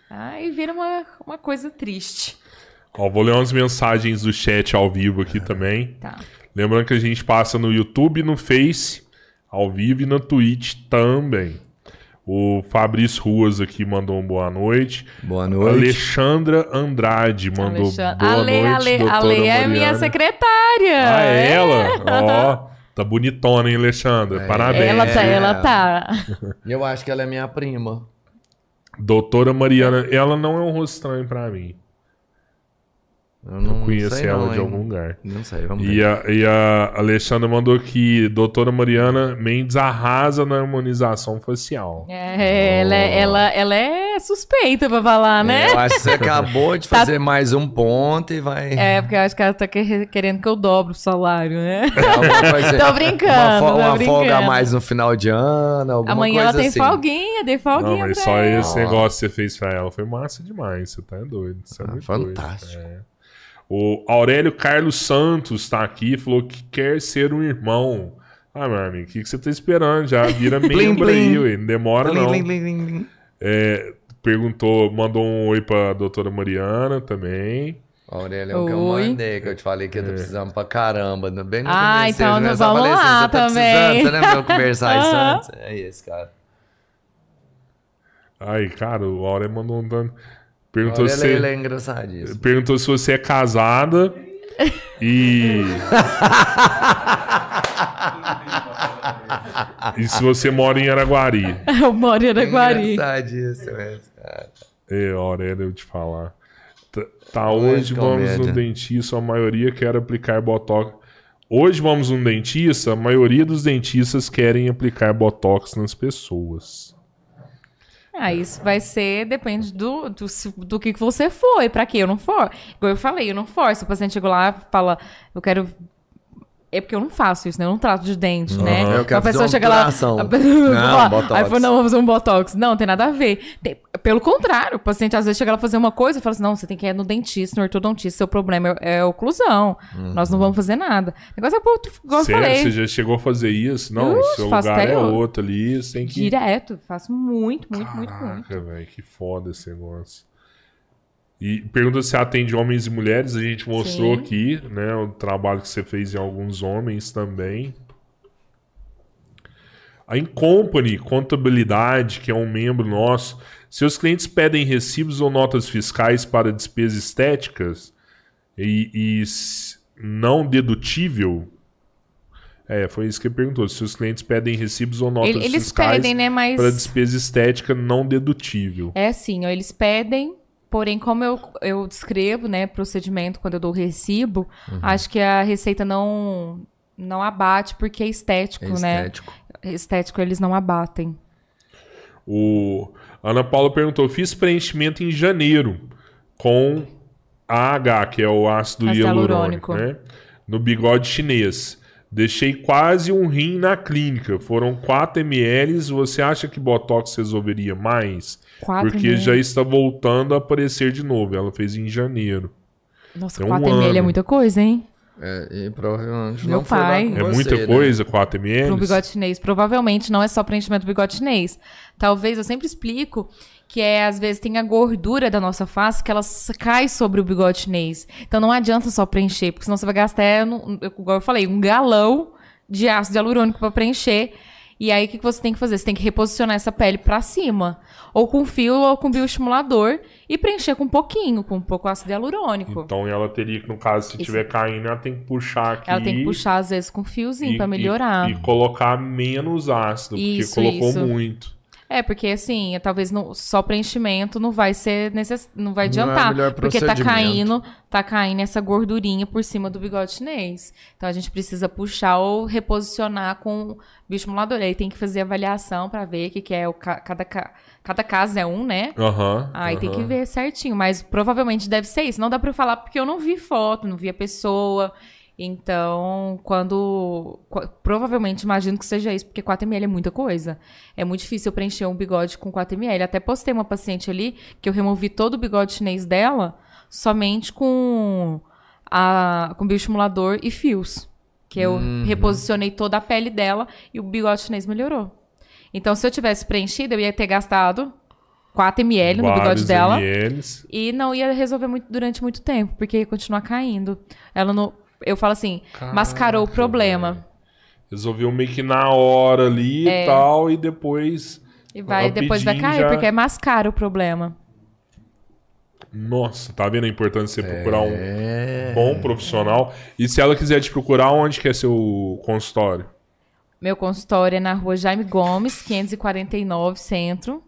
Aí vira uma, uma coisa triste. Ó, vou ler umas mensagens do chat ao vivo aqui também. Tá. Lembrando que a gente passa no YouTube, no Face, ao vivo e na Twitch também. O Fabrício Ruas aqui mandou um boa noite. Boa noite. Alexandra Andrade mandou Alexandre- boa Ale, noite, Ale, doutora Ale é Mariana. minha secretária. Ah, é ela? Ó, tá bonitona, hein, Alexandra? É. Parabéns. Ela tá, É. ela tá. Eu acho que ela é minha prima. Doutora Mariana, ela não é um rosto estranho pra mim. Eu não Conheço sei ela não, de algum lugar. Não sei, vamos E ver. a, e a Alexandra mandou que doutora Mariana Mendes arrasa na harmonização facial. É, ela, é- ela, ela é suspeita pra falar, né? Eu acho que você acabou de Tá- fazer mais um ponto e vai... É, porque eu acho que ela tá que- querendo que eu dobre o salário, né? Tô brincando, Uma, fo- uma brincando. folga a mais no final de ano, alguma Amanhã coisa ela tem assim. folguinha, dei folguinha Não, mas pra só ela. esse negócio que você fez pra ela foi massa demais. Você tá doido. Você é Ah, muito fantástico. doido. É. O Aurélio Carlos Santos tá aqui falou que quer ser um irmão. Ah, meu amigo, o que, que você tá esperando? Já vira membro aí, ué. Não demora, não. lim, lim, lim, lim. É, perguntou, mandou um oi pra doutora Mariana também. Aurélio, é o que eu Oi. mandei, que eu te falei que eu tô precisando pra caramba. Bem no Ah, começo, então eu nós vamos falei assim, lá tá também. precisando, Você lembra eu conversar isso antes? É esse, cara. Ai, cara, o Aurélio mandou um dano. Perguntou Aurélio, se, ele é engraçadíssimo. perguntou se você é casada e. e se você mora em Araguari. Eu moro em Araguari. Engraçadíssimo esse, cara. É, Aurélio, eu te falar. Tá, tá, Olha hoje vamos no dentista, a maioria quer aplicar botox. Hoje vamos no dentista, a maioria dos dentistas querem aplicar botox nas pessoas. Ah, isso vai ser, depende do, do, se- do que que você foi, pra quê? Eu não for. Igual eu falei, eu não forço. O paciente chegou lá fala, eu quero. É porque eu não faço isso, né? Eu não trato de dente, né? Eu quero a pessoa fazer uma chega lá. a pessoa Não, fala, botox. Aí falou, não, vou fazer um botox. Não, tem nada a ver. Tem- pelo contrário, o paciente às vezes chega lá fazer uma coisa e fala assim: não, você tem que ir no dentista, no ortodontista, seu problema é, é oclusão. Nós não vamos fazer nada. O negócio é, pô, igual eu Sério, falei. você já chegou a fazer isso? Não, Ux, seu lugar é eu. outro ali, você tem que. Direto, faço muito, muito, muito, muito. Caraca, velho, que foda esse negócio. E pergunta se atende homens e mulheres, a gente mostrou Sim. aqui, né, o trabalho que você fez em alguns homens também. A Incompany Contabilidade, que é um membro nosso, seus clientes pedem recibos ou notas fiscais para despesas estéticas e, e não dedutível? É, foi isso que ele perguntou. Se os clientes pedem recibos ou notas Ele- Eles fiscais pedem, né? Mas. para despesa estética não dedutível. É assim, ó, eles pedem, porém, como eu, eu descrevo, né, procedimento quando eu dou recibo, Uhum. acho que a receita não, não abate porque é estético, É né? estético. Estético eles não abatem. O Ana Paula perguntou: fiz preenchimento em janeiro com AH, que é o ácido hialurônico. né? No bigode chinês. Deixei quase um rim na clínica. Foram 4 ml. Você acha que Botox resolveria mais? 4 Porque já está voltando a aparecer de novo. Ela fez em janeiro. Nossa, tem um 4 ml é ano. muita coisa, hein? É, e provavelmente Meu não foi pai. lá com É você, muita né? coisa, 4 ml? Pro bigode chinês. Provavelmente não é só preenchimento do bigode chinês. Talvez, eu sempre explico que é, às vezes, tem a gordura da nossa face que ela cai sobre o bigode chinês. Então não adianta só preencher, porque senão você vai gastar, é, igual eu falei, um galão de ácido hialurônico pra preencher. E aí, o que que você tem que fazer? Você tem que reposicionar essa pele pra cima. Ou com fio ou com bioestimulador. E preencher com um pouquinho, com um pouco ácido hialurônico. Então ela teria que, no caso, se Isso. tiver caindo, ela tem que puxar aqui. Ela tem que puxar, às vezes, com fiozinho pra melhorar. E, e colocar menos ácido, Isso, porque colocou isso. muito. É, porque assim, talvez não- só preenchimento não vai ser necess... não vai Não é adiantar. porque tá caindo, tá caindo essa gordurinha por cima do bigode chinês. Então a gente precisa puxar ou reposicionar com bioestimulador. Aí tem que fazer avaliação pra ver o que, que é o ca- cada, ca- cada caso é um, né? Aham. Aí tem que ver certinho, mas provavelmente deve ser isso. Não dá pra eu falar porque eu não vi foto, não vi a pessoa. Então, quando. qu- Provavelmente imagino que seja isso, porque 4ml é muita coisa. É muito difícil eu preencher um bigode com 4ml. Até postei uma paciente ali que eu removi todo o bigode chinês dela somente com, a, com bioestimulador e fios. Que eu Uhum. reposicionei toda a pele dela e o bigode chinês melhorou. Então, se eu tivesse preenchido, eu ia ter gastado 4ml no bigode dela. mls. E não ia resolver muito, durante muito tempo, porque ia continuar caindo. Ela não. Eu falo assim, mascarou o Caraca, problema. Resolveu meio que na hora ali É. e tal, e depois. E vai, depois vai cair, já- porque é mascara o problema. Nossa, tá vendo a importância de você procurar um É. bom profissional? E se ela quiser te procurar, onde que é seu consultório? Meu consultório é na rua Jaime Gomes, 549, centro.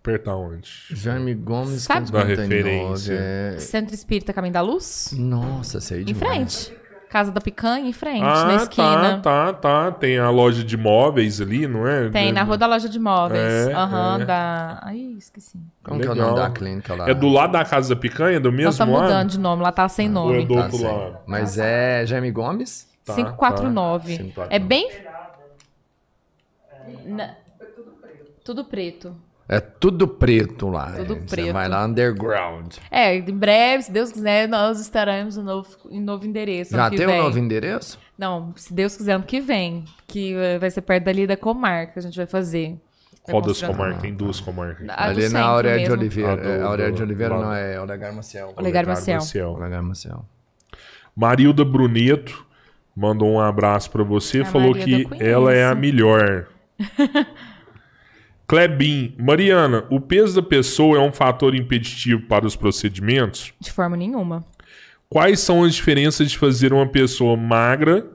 Apertar onde? Jaime Gomes, Sabe- 559, Da referência. é... Centro Espírita Caminho da Luz. Nossa, sei Em demais. frente. Casa da Picanha, em frente, na Ah, esquina. tá, tá, tá. Tem a loja de móveis ali, não é? Tem, na rua da loja de móveis. É, Aham, é. da. Ai, esqueci. Como que é o Legal. nome da clínica lá? É do lado da Casa da Picanha, do mesmo Nós estamos lado? mudando de nome, lá tá sem é nome. do Tá, lado? Mas é Jaime Gomes? Tá, 549. tá. 549. É bem. Na- Tudo preto. É tudo preto lá. Tudo gente. preto. Você vai lá underground. É, em breve, se Deus quiser, nós estaremos em novo, em novo endereço. Já tem vem. um novo endereço? Não, se Deus quiser, ano que vem. Que eh, vai ser perto dali da comarca que a gente vai fazer. Qual das comarcas? Tem duas comarcas. A Ali na Aurélia de. Oliveira. Ah, do- É, Aurélia de Oliveira não, é Olegar Maciel. Olegar Maciel. Olegar Maciel. Marilda Bruneto mandou um abraço pra você. A falou que ela é a melhor. Klebin, Mariana, o peso da pessoa é um fator impeditivo para os procedimentos? De forma nenhuma. Quais são as diferenças de fazer uma pessoa magra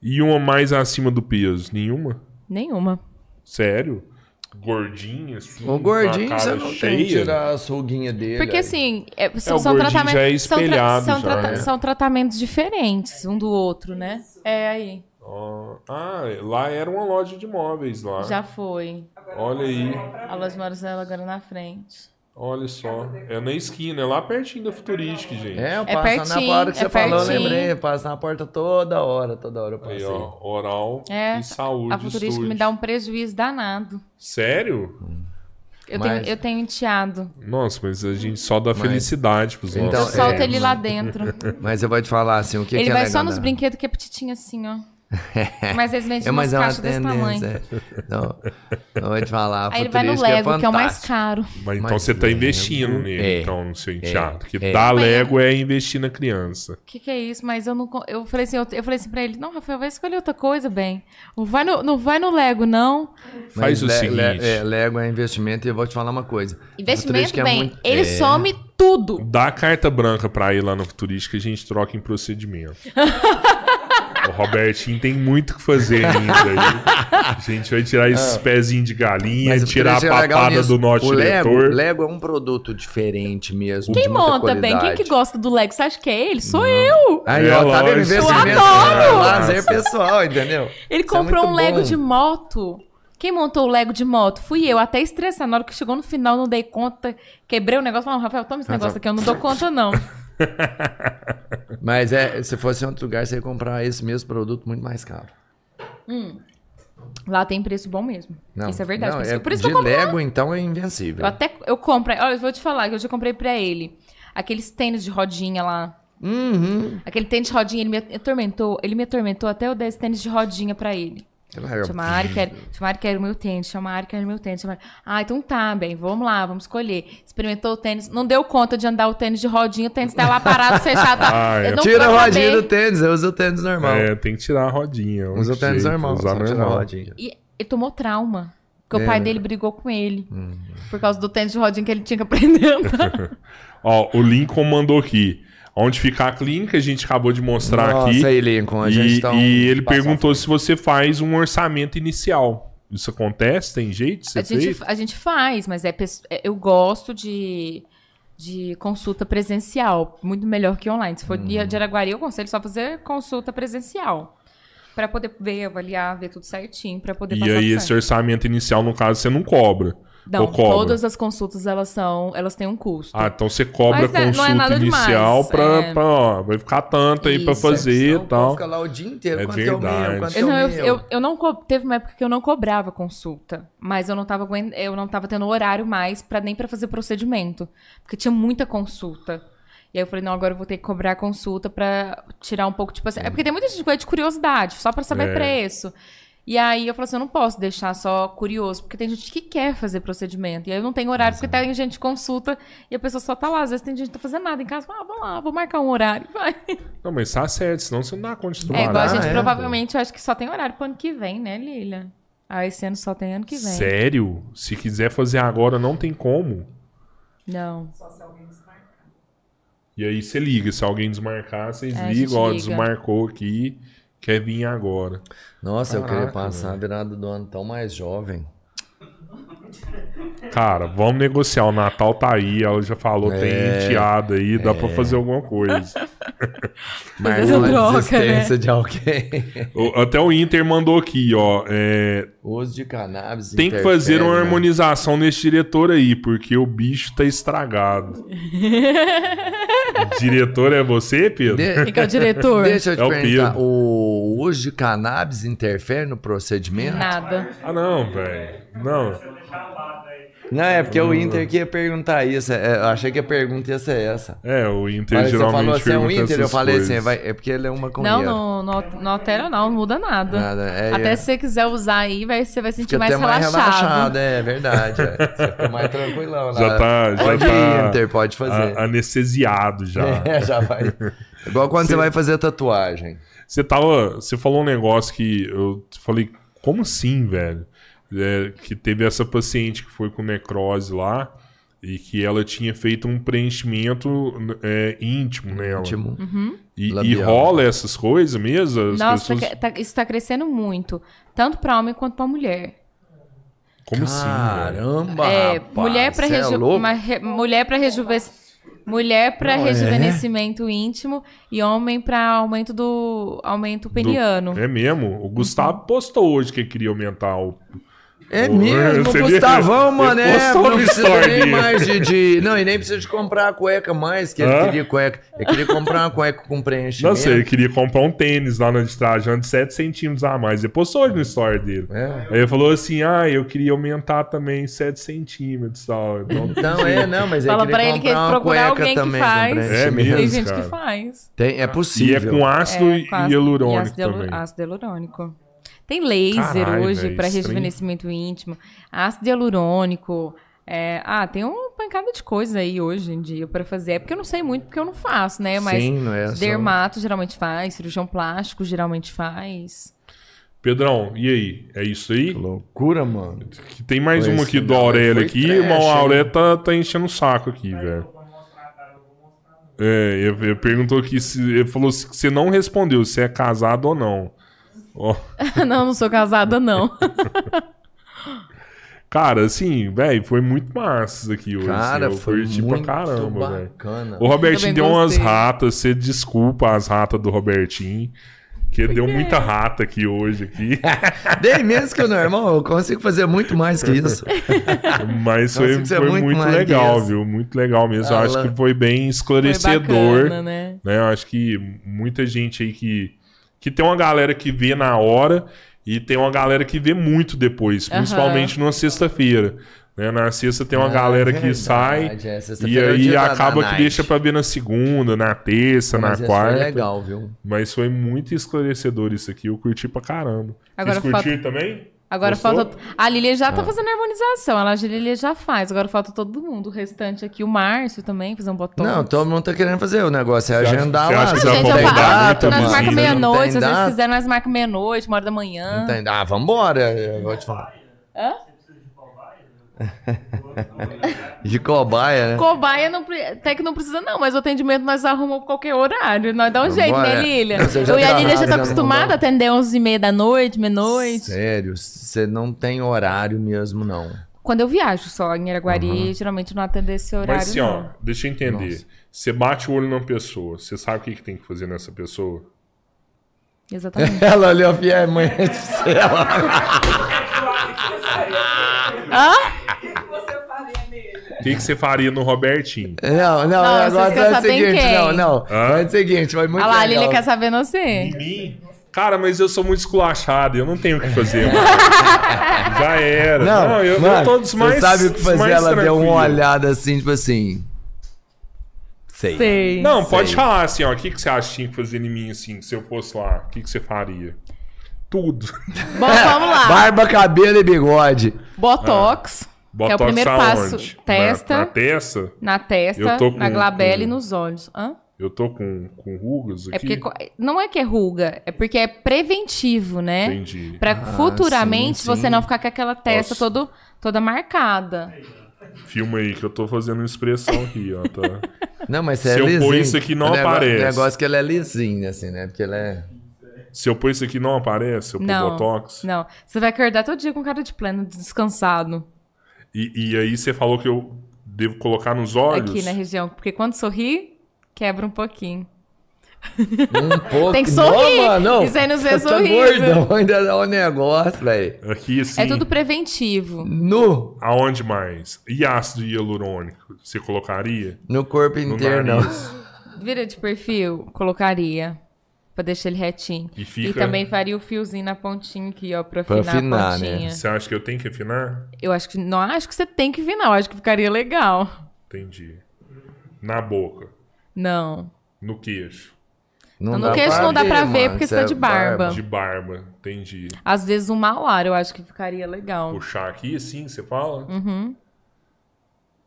e uma mais acima do peso? Nenhuma? Nenhuma. Sério? Gordinha, assim, O gordinho, você não tem que cheia? tirar a ruguinha dele. Porque aí. assim, é, são, o são tratamentos. já é são, tra- espelhado são, já, trata- né? são tratamentos diferentes um do outro, né? É aí. Ah, lá era uma loja de móveis lá. Já foi. Olha aí, A loja Marcela agora na frente. olha só. É na esquina, é lá pertinho da Futurística, gente. É, eu É passo pertinho, na hora que é você falou, eu pertinho. lembrei. Eu passo na porta toda hora, toda hora eu Aí, passei. ó, oral É, e saúde. A futurística estúdio. me dá um prejuízo danado. Sério? Eu, Mas- tenho, eu tenho enteado. Nossa, mas a gente só dá Mas- felicidade pros Então, eu nossos. é, solto ele mas- lá dentro. Mas eu vou te falar assim, o que, ele que é vai legal só nos brinquedos que é petitinho assim, ó. Mas eles vendem É, umas mas é uma caixas desse tamanho. é. Não, eu vou te falar, Aí ele vai no futurística Lego, que é o mais caro. Mas então Mas você tá Lego, investindo nele, é, então, no seu enteado. Porque é. dar Lego é investir na criança. O que, que é isso? Mas eu não. Eu falei assim, eu, eu falei assim pra ele, não, Rafael, vai escolher outra coisa, bem. Não vai no, não vai no Lego, não. Faz Mas o Le- seguinte. Le- é, Lego é investimento e eu vou te falar uma coisa. Investimento, é bem. muito- Ele é. some tudo. Dá a carta branca pra ir lá no Futurística e a gente troca em procedimento. o Robertinho tem muito o que fazer ainda. A gente vai tirar esses pezinhos de galinha, Mas tirar a é papada do nosso o Lego, diretor. Lego é um produto diferente mesmo. Quem de muita monta bem? Quem qualidade. que gosta do Lego? Você acha que é ele? Sou eu! Aí, É, ó, tá vendo? Eu adoro! é lazer pessoal, entendeu? Ele Isso é comprou um muito Lego bom. de moto. Quem montou o Lego de moto? Fui eu, até estressada. Na hora que chegou no final, não dei conta. Quebrei o negócio. Falei, Rafael, toma esse negócio aqui. Eu não dou conta, não. Mas é, se fosse em outro lugar, você ia comprar esse mesmo produto muito mais caro. Lá tem preço bom mesmo. Não, isso é verdade. Não, por é, por isso de que eu compro. Lego, então, é invencível. Eu até eu compro. Olha, eu vou te falar que eu já comprei pra ele aqueles tênis de rodinha lá. Uhum. Aquele tênis de rodinha, ele me atormentou. Ele me atormentou até eu dar esse tênis de rodinha pra ele. Chama a Ari, quer, chama a o meu tênis. Chama a o meu tênis. Chama. Ah, então tá, bem, vamos lá, vamos escolher. Experimentou o tênis, não deu conta de andar o tênis de rodinha, o tênis tá lá parado, fechado. Ah, é. Eu não Tira a rodinha saber. do tênis, eu uso o tênis normal. É, tem que tirar a rodinha. é Usa o tênis normal, usar só tira a normal. rodinha. E ele tomou trauma. Porque É, o pai né? dele brigou com ele. Hum. Por causa do tênis de rodinha que ele tinha que aprender. Ó, o Lincoln mandou aqui. Onde fica a clínica, a gente acabou de mostrar Nossa, aqui. aí, Lincoln, a e, gente tá um e ele perguntou se você faz um orçamento inicial. Isso acontece? Tem jeito de ser A gente, feito? a gente faz, mas é, é- eu gosto de, de consulta presencial. Muito melhor que online. Se for dia de Araguari, eu aconselho só fazer consulta presencial. Pra poder ver, avaliar, ver tudo certinho, pra poder E aí, esse orçamento inicial, no caso, você não cobra. Não, todas as consultas, elas são, elas têm um custo. Ah, então você cobra Mas não é- não é consulta nada inicial pra, é. pra, ó, vai ficar tanto aí pra Isso. fazer e Não, o povo tal. fica lá o dia inteiro. É quanto é o verdade. meu? Quanto é Eu, o não, eu, meu? eu, eu não co- teve uma época que eu não cobrava consulta, mas eu não tava eu não tava tendo horário mais para nem pra fazer procedimento, porque tinha muita consulta. E aí eu falei, não, agora eu vou ter que cobrar consulta pra tirar um pouco tipo assim, é porque tem muita gente que vai de curiosidade, só pra saber É. preço. E aí eu falei assim, eu não posso deixar só curioso, porque tem gente que quer fazer procedimento. E aí eu não tenho horário, porque tem gente que consulta e a pessoa só tá lá. Às vezes tem gente que tá fazendo nada em casa. Fala, ah, vamos lá, vou marcar um horário. Vai. Não, mas tá certo, senão você não dá conta de É trabalhar. igual a gente é, provavelmente, eu acho que só tem horário pro ano que vem, né, Lilia? Ah, esse ano só tem ano que vem. Sério? Se quiser fazer agora, não tem como. Não. Só se alguém desmarcar. E aí você liga. Se alguém desmarcar, vocês É, ligam. Ó, liga. desmarcou aqui. Quer vir agora. Nossa, eu queria Caraca, passar a virada do ano tão mais jovem. Cara, vamos negociar. O Natal tá aí. Ela já falou, É. tem enteada aí. Dá pra fazer alguma coisa. Mas uma troca, desistência de alguém. O- Até o Inter mandou aqui, ó. é, O uso de cannabis tem que fazer uma né? harmonização nesse diretor aí, porque o bicho tá estragado. diretor é você, Pedro? De- Quem que é o diretor? Deixa eu te É o perguntar, Pedro. o uso de cannabis interfere no procedimento? Nada. Ah, não, velho. Não. Não, é porque o Inter que ia perguntar isso. é, eu achei que a pergunta ia ser essa. É, o Inter Mas você geralmente falou assim, é um pergunta Inter, eu falei coisas. assim, vai- é porque ele é uma maconheiro. não, não, não altera não, não muda nada. Nada, é, Até é. se você quiser usar aí, vai, você vai sentir Fica mais até mais relaxado. relaxado, é verdade. é. Você fica mais tranquilão. Já lá. tá, já pode tá ir, Inter, pode fazer. a- anestesiado já. É, já vai. Igual quando você vai fazer tatuagem. Você tava. Você falou um negócio que eu falei, como assim, velho? É, que teve essa paciente que foi com necrose lá e que ela tinha feito um preenchimento é, íntimo nela. Íntimo. E, e Labial. rola essas coisas mesmo? As Nossa, pessoas... tá- tá- isso tá crescendo muito. Tanto pra homem quanto pra mulher. Como assim? Caramba, é, rapaz, mulher cê é reju... re- mulher para Mulher para Não, é? rejuvenescimento íntimo e homem pra aumento do aumento peniano. É mesmo? O Gustavo postou hoje que queria aumentar o. É mesmo, você? Gustavão, Ele mano, é, postou não no precisa story nem dele. mais de, de- Não, e nem precisa de comprar a cueca mais, que ele Hã? queria cueca. Ele queria comprar uma cueca com preenchimento. Não sei, ele queria comprar um tênis lá na trajando de 7 centímetros a mais. Ele postou hoje no story dele. É. Aí ele falou assim: ah, eu queria aumentar também 7 centímetros e tal. Então, Não, é, não, mas ele Fala queria pra ele que comprar uma procurar alguém que também faz. com É mesmo? Tem gente cara. que faz. Tem, é e é possível. com ácido É, e com ácido- hialurônico também. Ácido hialurônico. Tem laser Caralho, hoje para rejuvenescimento íntimo. Ácido hialurônico. é, ah, tem uma pancada de coisa aí hoje em dia para fazer. É porque eu não sei muito, porque eu não faço, né? Mas Sim, não é só- dermato geralmente faz, cirurgião plástico geralmente faz. Pedrão, e aí? É isso aí? Loucura, mano. Que tem mais uma aqui do Aurélio foi aqui. trash, Mas o hein? Aurélio tá, tá enchendo o saco aqui, velho. É, ele, ele perguntou aqui se. Ele falou se você não respondeu se é casado ou não. Ó. não, não sou casada, não. Cara, assim, velho, foi muito massa isso aqui hoje. Cara, assim, eu foi curti muito pra caramba, velho. O Robertinho deu umas gostei. ratas, você desculpa as ratas do Robertinho. Que deu muita rata aqui hoje aqui. Bem menos que o normal, eu consigo fazer muito mais que isso. Mas foi, foi muito muito, legal, viu? Muito legal mesmo. Eu Ah, acho lá. que foi bem Foi esclarecedor. bacana, né? né? Eu acho que muita gente aí que. Que tem uma galera que vê na hora e tem uma galera que vê muito depois, Aham. principalmente numa sexta-feira. Né? Na sexta tem uma Ah, galera que verdade, sai é, e é aí acaba que night. deixa pra ver na segunda, na terça, Mas na quarta. Foi legal, viu? Mas foi muito esclarecedor isso aqui. Eu curti pra caramba. Agora Vocês curtiram também? Agora Gostou? falta. A Lilia já Ah. tá fazendo harmonização. Ela, a Lilia já faz. Agora falta todo mundo. O restante aqui, o Márcio também, fazer um botão. Não, todo mundo tá querendo fazer. O negócio é Você acha- agendar você lá. acha que Gente, eu falo, data, a nós mano, marca buzina? se não meia-noite, se vocês quiserem, nós marca meia-noite, uma hora da manhã. Não tem data. Ah, vambora. Eu vou te falar. Hã? De cobaia, né? Cobaia não, até que não precisa, não, mas o atendimento nós arrumamos qualquer horário. Nós dá um jeito, Vambora. né, Lilia? Você já Eu e a Lilia já tá não acostumada a atender 11h30 da noite, meia-noite. Sério, você não tem horário mesmo, não. Quando eu viajo só em Araguari, geralmente não atendo esse horário, Mas assim, ó, deixa eu entender. Nossa. Você bate o olho numa pessoa, você sabe o que, que tem que fazer nessa pessoa? Exatamente. Ela olhou e é mãe do céu. Hã? O que, que você faria no Robertinho? Não, não, Não, agora é o seguinte, quem? não, não. Hã? É o seguinte, foi muito Olha lá, a quer saber não sei. Em mim? Cara, mas eu sou muito esculachado, eu não tenho o que fazer. Já era. Não, eu, mano, eu tô dos mais você sabe o que fazer? Ela deu uma tranquilo. olhada assim, tipo assim... Sei. Sei. Não, pode Sei. falar assim, ó. O que, que você acha que tinha que fazer em mim, assim, se eu fosse lá? O que, que você faria? Tudo. Bom, vamos lá. Barba, cabelo e bigode. Botox, que é o Botox primeiro passo. Testa, Na, na, na testa? testa, Eu tô na com- glabela com- e nos olhos. Hã? Eu tô com, com rugas aqui. É porque não é que é ruga, é porque é preventivo, né? Entendi. Pra futuramente sim, você sim. não ficar com aquela testa Nossa. todo, toda marcada. Filma aí que eu tô fazendo expressão aqui, ó. Tá? Não, mas Se é eu pôr isso aqui, não o nego- aparece. O negócio é que ele é lisinho, assim, né? Porque ele é... Se eu pôr isso aqui, não aparece? Eu pôr Não, Botox? não. Você vai acordar todo dia com cara de pleno, descansado. E, e aí você falou que eu devo colocar nos olhos? Aqui na região. Porque quando sorri, quebra um pouquinho. Um pouco... Tem que sorrir. Não, não. Isso aí nos vê sorriso. gordão, ainda dá um negócio, velho. Aqui, assim. É tudo preventivo. No, Aonde mais? E ácido hialurônico? Você colocaria? no corpo No inteiro, não. nariz? Vira de perfil, colocaria. Pra deixar ele retinho. E fica- também faria o fiozinho na pontinha aqui, ó, pra Pra afinar afinar, a né? pontinha. Você acha que eu tenho que afinar? Eu acho que não acho que você tem que não. Eu acho que ficaria legal. Entendi. Na boca. Não. No queixo. No dá queixo pra não dá pra ver mano, porque isso você tá é de barba. De barba. Entendi. Às vezes um malar eu acho que ficaria legal. Puxar aqui, assim, você fala? Uhum.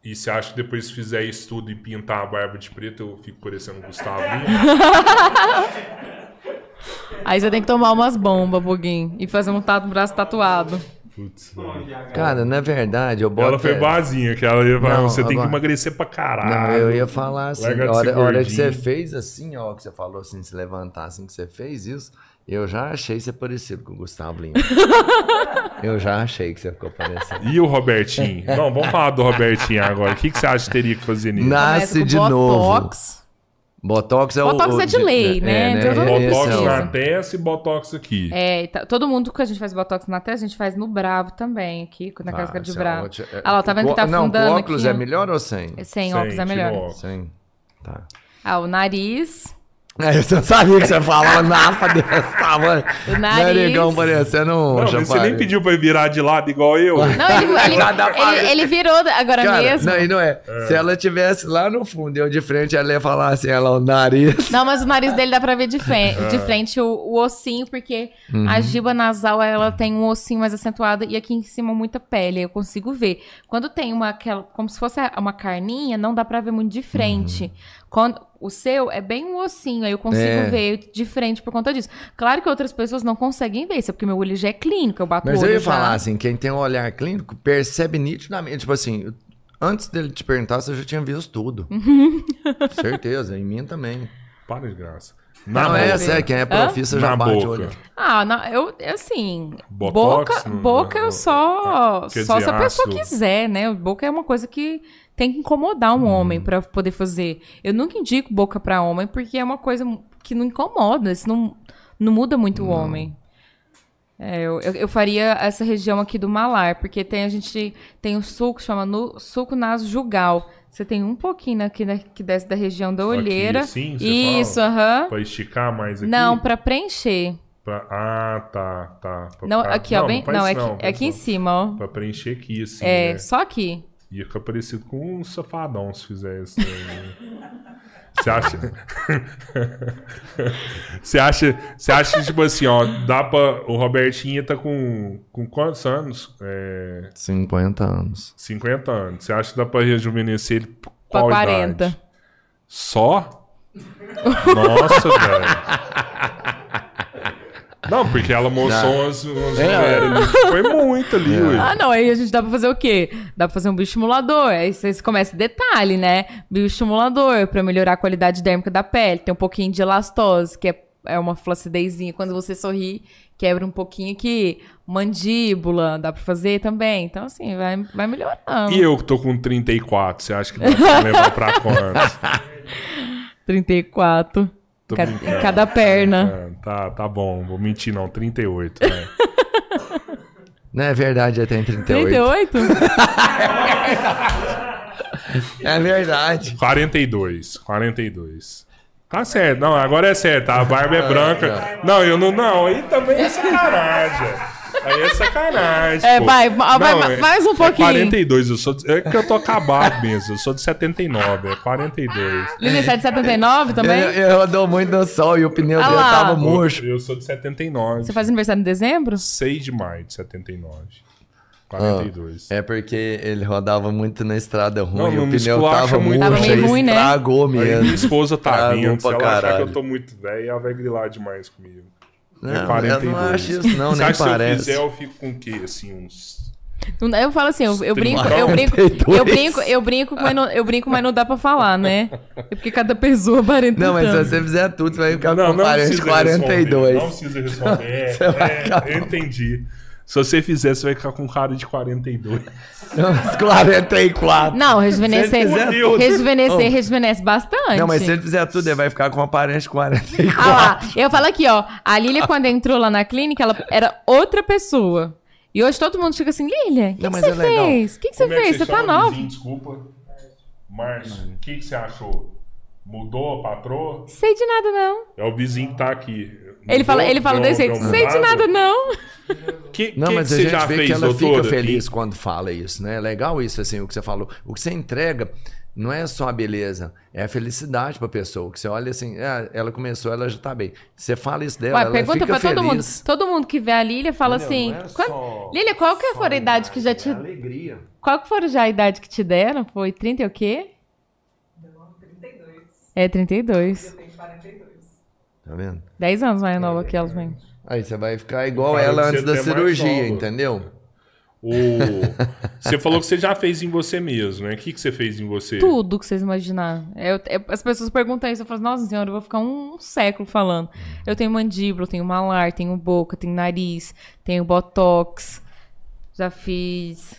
E você acha que depois se fizer isso tudo e pintar a barba de preto, eu fico parecendo o Gustavo? Aí você tem que tomar umas bombas, Buguinho. E fazer um tatu, braço tatuado. Putz. Cara, na verdade, eu boto... Ela foi boazinha, que ela ia falar, Não, você tem que agora- emagrecer pra caralho. Não, eu ia falar assim, a hora, hora que você fez assim, ó, que você falou assim, se levantar assim, que você fez isso, eu já achei você parecido com o Gustavo Lima. eu já achei que você ficou parecido. E o Robertinho? Não, vamos falar do Robertinho agora. O que, que você acha que teria que fazer nele? Nasce de novo. Botox. Botox é o... Botox o é de lei, né? De todo mundo esse Botox é na testa e Botox aqui. É, tá- todo mundo que a gente faz Botox na testa, a gente faz no Bravo também, aqui, na Ah, casca de é bravo. ótimo. É- Ah lá, tá vendo que tá Não, afundando com óculos aqui, é melhor ou sem? Sem Sem, óculos é melhor. Sem. Tá. Ah, o nariz. É, eu só sabia que você falava napa desse tamanho. O nariz. Narigão parecendo um Não, mas você nem pediu pra virar de lado igual eu. Não, ele, ele, ele- ele virou agora Cara, mesmo. não, e não é. Se ela tivesse lá no fundo eu de frente, ela ia falar assim, ela, o nariz. Não, mas o nariz dele dá pra ver de frente, Ah. de frente o, o ossinho, porque Uhum. a giba nasal ela tem um ossinho mais acentuado e aqui em cima muita pele, eu consigo ver. Quando tem uma aquela, como se fosse uma carninha, não dá pra ver muito de frente. Uhum. Quando o seu é bem um ossinho, aí eu consigo É. ver de frente por conta disso. Claro que outras pessoas não conseguem ver isso, é porque meu olho já é clínico, eu bato Mas o eu olho ia já. falar assim, quem tem um olhar clínico percebe nitidamente. Tipo assim, antes dele te perguntar, você já tinha visto tudo. Certeza, em mim também. Para de graça. Na não, boca. é sério, quem é profissa já Na bate boca. olho. Ah, não, eu, assim, Botox, boca, não- boca eu só, Quer só se a pessoa quiser, né? Boca é uma coisa que tem que incomodar um homem Uhum. pra poder fazer. Eu nunca indico boca pra homem porque é uma coisa que não incomoda, isso não, não muda muito o homem. É, eu, eu, eu faria essa região aqui do malar, porque tem a gente tem um suco chama no, suco nasojugal. Você tem um pouquinho aqui né, que desce da região da olheira. assim, você Isso, aham. Pra esticar mais aqui? Não, pra preencher. Pra- Ah, tá, tá. Pra Não, aqui, ó, bem. faz Não, é isso aqui, é aqui em cima, ó. não. Pra preencher aqui, assim. É, né? só aqui. Ia ficar parecido com um safadão se fizer isso. né? Você acha? Você acha, você acha que, tipo assim, ó, dá pra. O Robertinho tá com, com quantos anos? É, 50 anos. 50 anos. Você acha que dá pra rejuvenescer ele por Pra qual 40. idade? Só? Nossa, velho. Não, porque ela mostrou umas, umas É. mulheres. Foi muito ali, ué. Ah, não, aí a gente dá pra fazer o quê? Dá pra fazer um bioestimulador. Aí vocês começam detalhe, né? Bioestimulador pra melhorar a qualidade dérmica da pele. Tem um pouquinho de elastose, que é, é uma flacidezinha. Quando você sorri, quebra um pouquinho aqui. Mandíbula, dá pra fazer também. Então, assim, vai, vai melhorando. E eu que tô com 34, você acha que dá pra levar pra quantos? 34. Tô Ca- brincando. em cada perna. É, tá, tá bom, vou mentir não, 38, né? Não é verdade, já tem 38. 38? É verdade. 42, 42. Tá certo, não, agora é certo, a barba é branca. Não, eu não, não, aí também é sacanagem. Aí é sacanagem. É, pô. vai, vai, vai, é- mais um é pouquinho. 42, eu sou, de- é que eu tô acabado mesmo, eu sou de 79, é 42. Lili, você é de 79 também? Ele, ele rodou muito no sol e o pneu Ah dele tava murcho. Eu sou de 79. Você faz aniversário em dezembro? 6 de maio de 79. 42. É porque ele rodava muito na estrada ruim Não, e não o pneu tava muito, murcho. Tava meio aí ruim, né? Estragou Aí mesmo. minha esposa tá vindo, se ela achar que caralho. eu tô muito velho, ela vai grilar demais comigo. Não, é eu 42. não acho isso não, nem que se eu parece. fizer, eu fico com o quê? Assim, uns... Eu falo assim, eu, eu brinco, 30. eu brinco, eu 42. brinco, eu brinco, mas não, eu brinco, mas não dá pra falar, né? É porque cada pessoa aparenta Não, mas se você fizer tudo, você vai ficar Não, com não parente precisa responder. 42. Não precisa responder. É, vai é, eu entendi. Se você fizer, você vai ficar com cara de 42. Não, uns 44. Não, rejuvenescer, Se fizer rejuvenescer, Oh. rejuvenesce bastante. Não, mas se ele fizer tudo, ele vai ficar com aparente 44. Ah lá, eu falo aqui, ó. A Lilia, quando entrou lá na clínica, ela era outra pessoa. E hoje todo mundo fica assim, Lilia, o que, você é fez? O que, você é fez? Você tá nova. Desculpa. Márcio, o que, que você achou? Mudou a patroa? Sei de nada, não. É o vizinho que tá aqui. Ele fala, ele fala desse jeito, sei de nada, não. Que, Não, que mas que a você gente já vê fez, que ela doutora? fica feliz quando fala isso, né? É legal isso, assim, o que você falou. O que você entrega não é só a beleza, é a felicidade pra pessoa. Que você olha assim, ah, ela começou, ela já tá bem. Você fala isso dela, Ué, ela pergunta fica pra todo mundo. feliz. Todo mundo que vê a Lilia fala Entendeu? assim. Não é "Qual- só- Lilia, qual que foi a idade que já te. é alegria. Qual que foram já a idade que te deram? Foi 30 e o quê? Não, 32. É, 32. Eu tenho 42. Tá vendo? 10 anos mais nova que elas, mãe. Aí você vai ficar igual Cara, ela antes da até mais cirurgia, entendeu? O... Você falou que você já fez em você mesmo, né? O que, que você fez em você? Tudo que vocês imaginaram. Eu- eu- as pessoas perguntam isso, eu falo, nossa senhora, eu vou ficar um, século falando. Eu tenho mandíbula, eu tenho malar, tenho boca, tenho nariz, tenho botox. Já fiz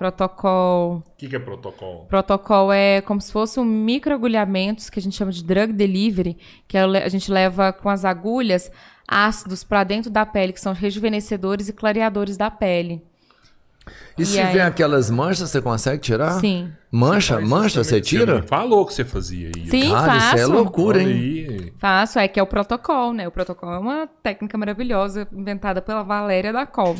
protocolo. O que, que é protocolo? Protocolo é como se fosse um microagulhamentos que a gente chama de drug delivery, que é a gente leva com as agulhas ácidos para dentro da pele, que são rejuvenescedores e clareadores da pele. E, E se aí? tiver aquelas manchas, você consegue tirar? Sim. Mancha? Mancha, você Você tira? não falou que você fazia isso. Sim, Cara, isso é faço. loucura, hein? Faço, é que é o protocolo, né? O protocolo é uma técnica maravilhosa inventada pela Valéria da Col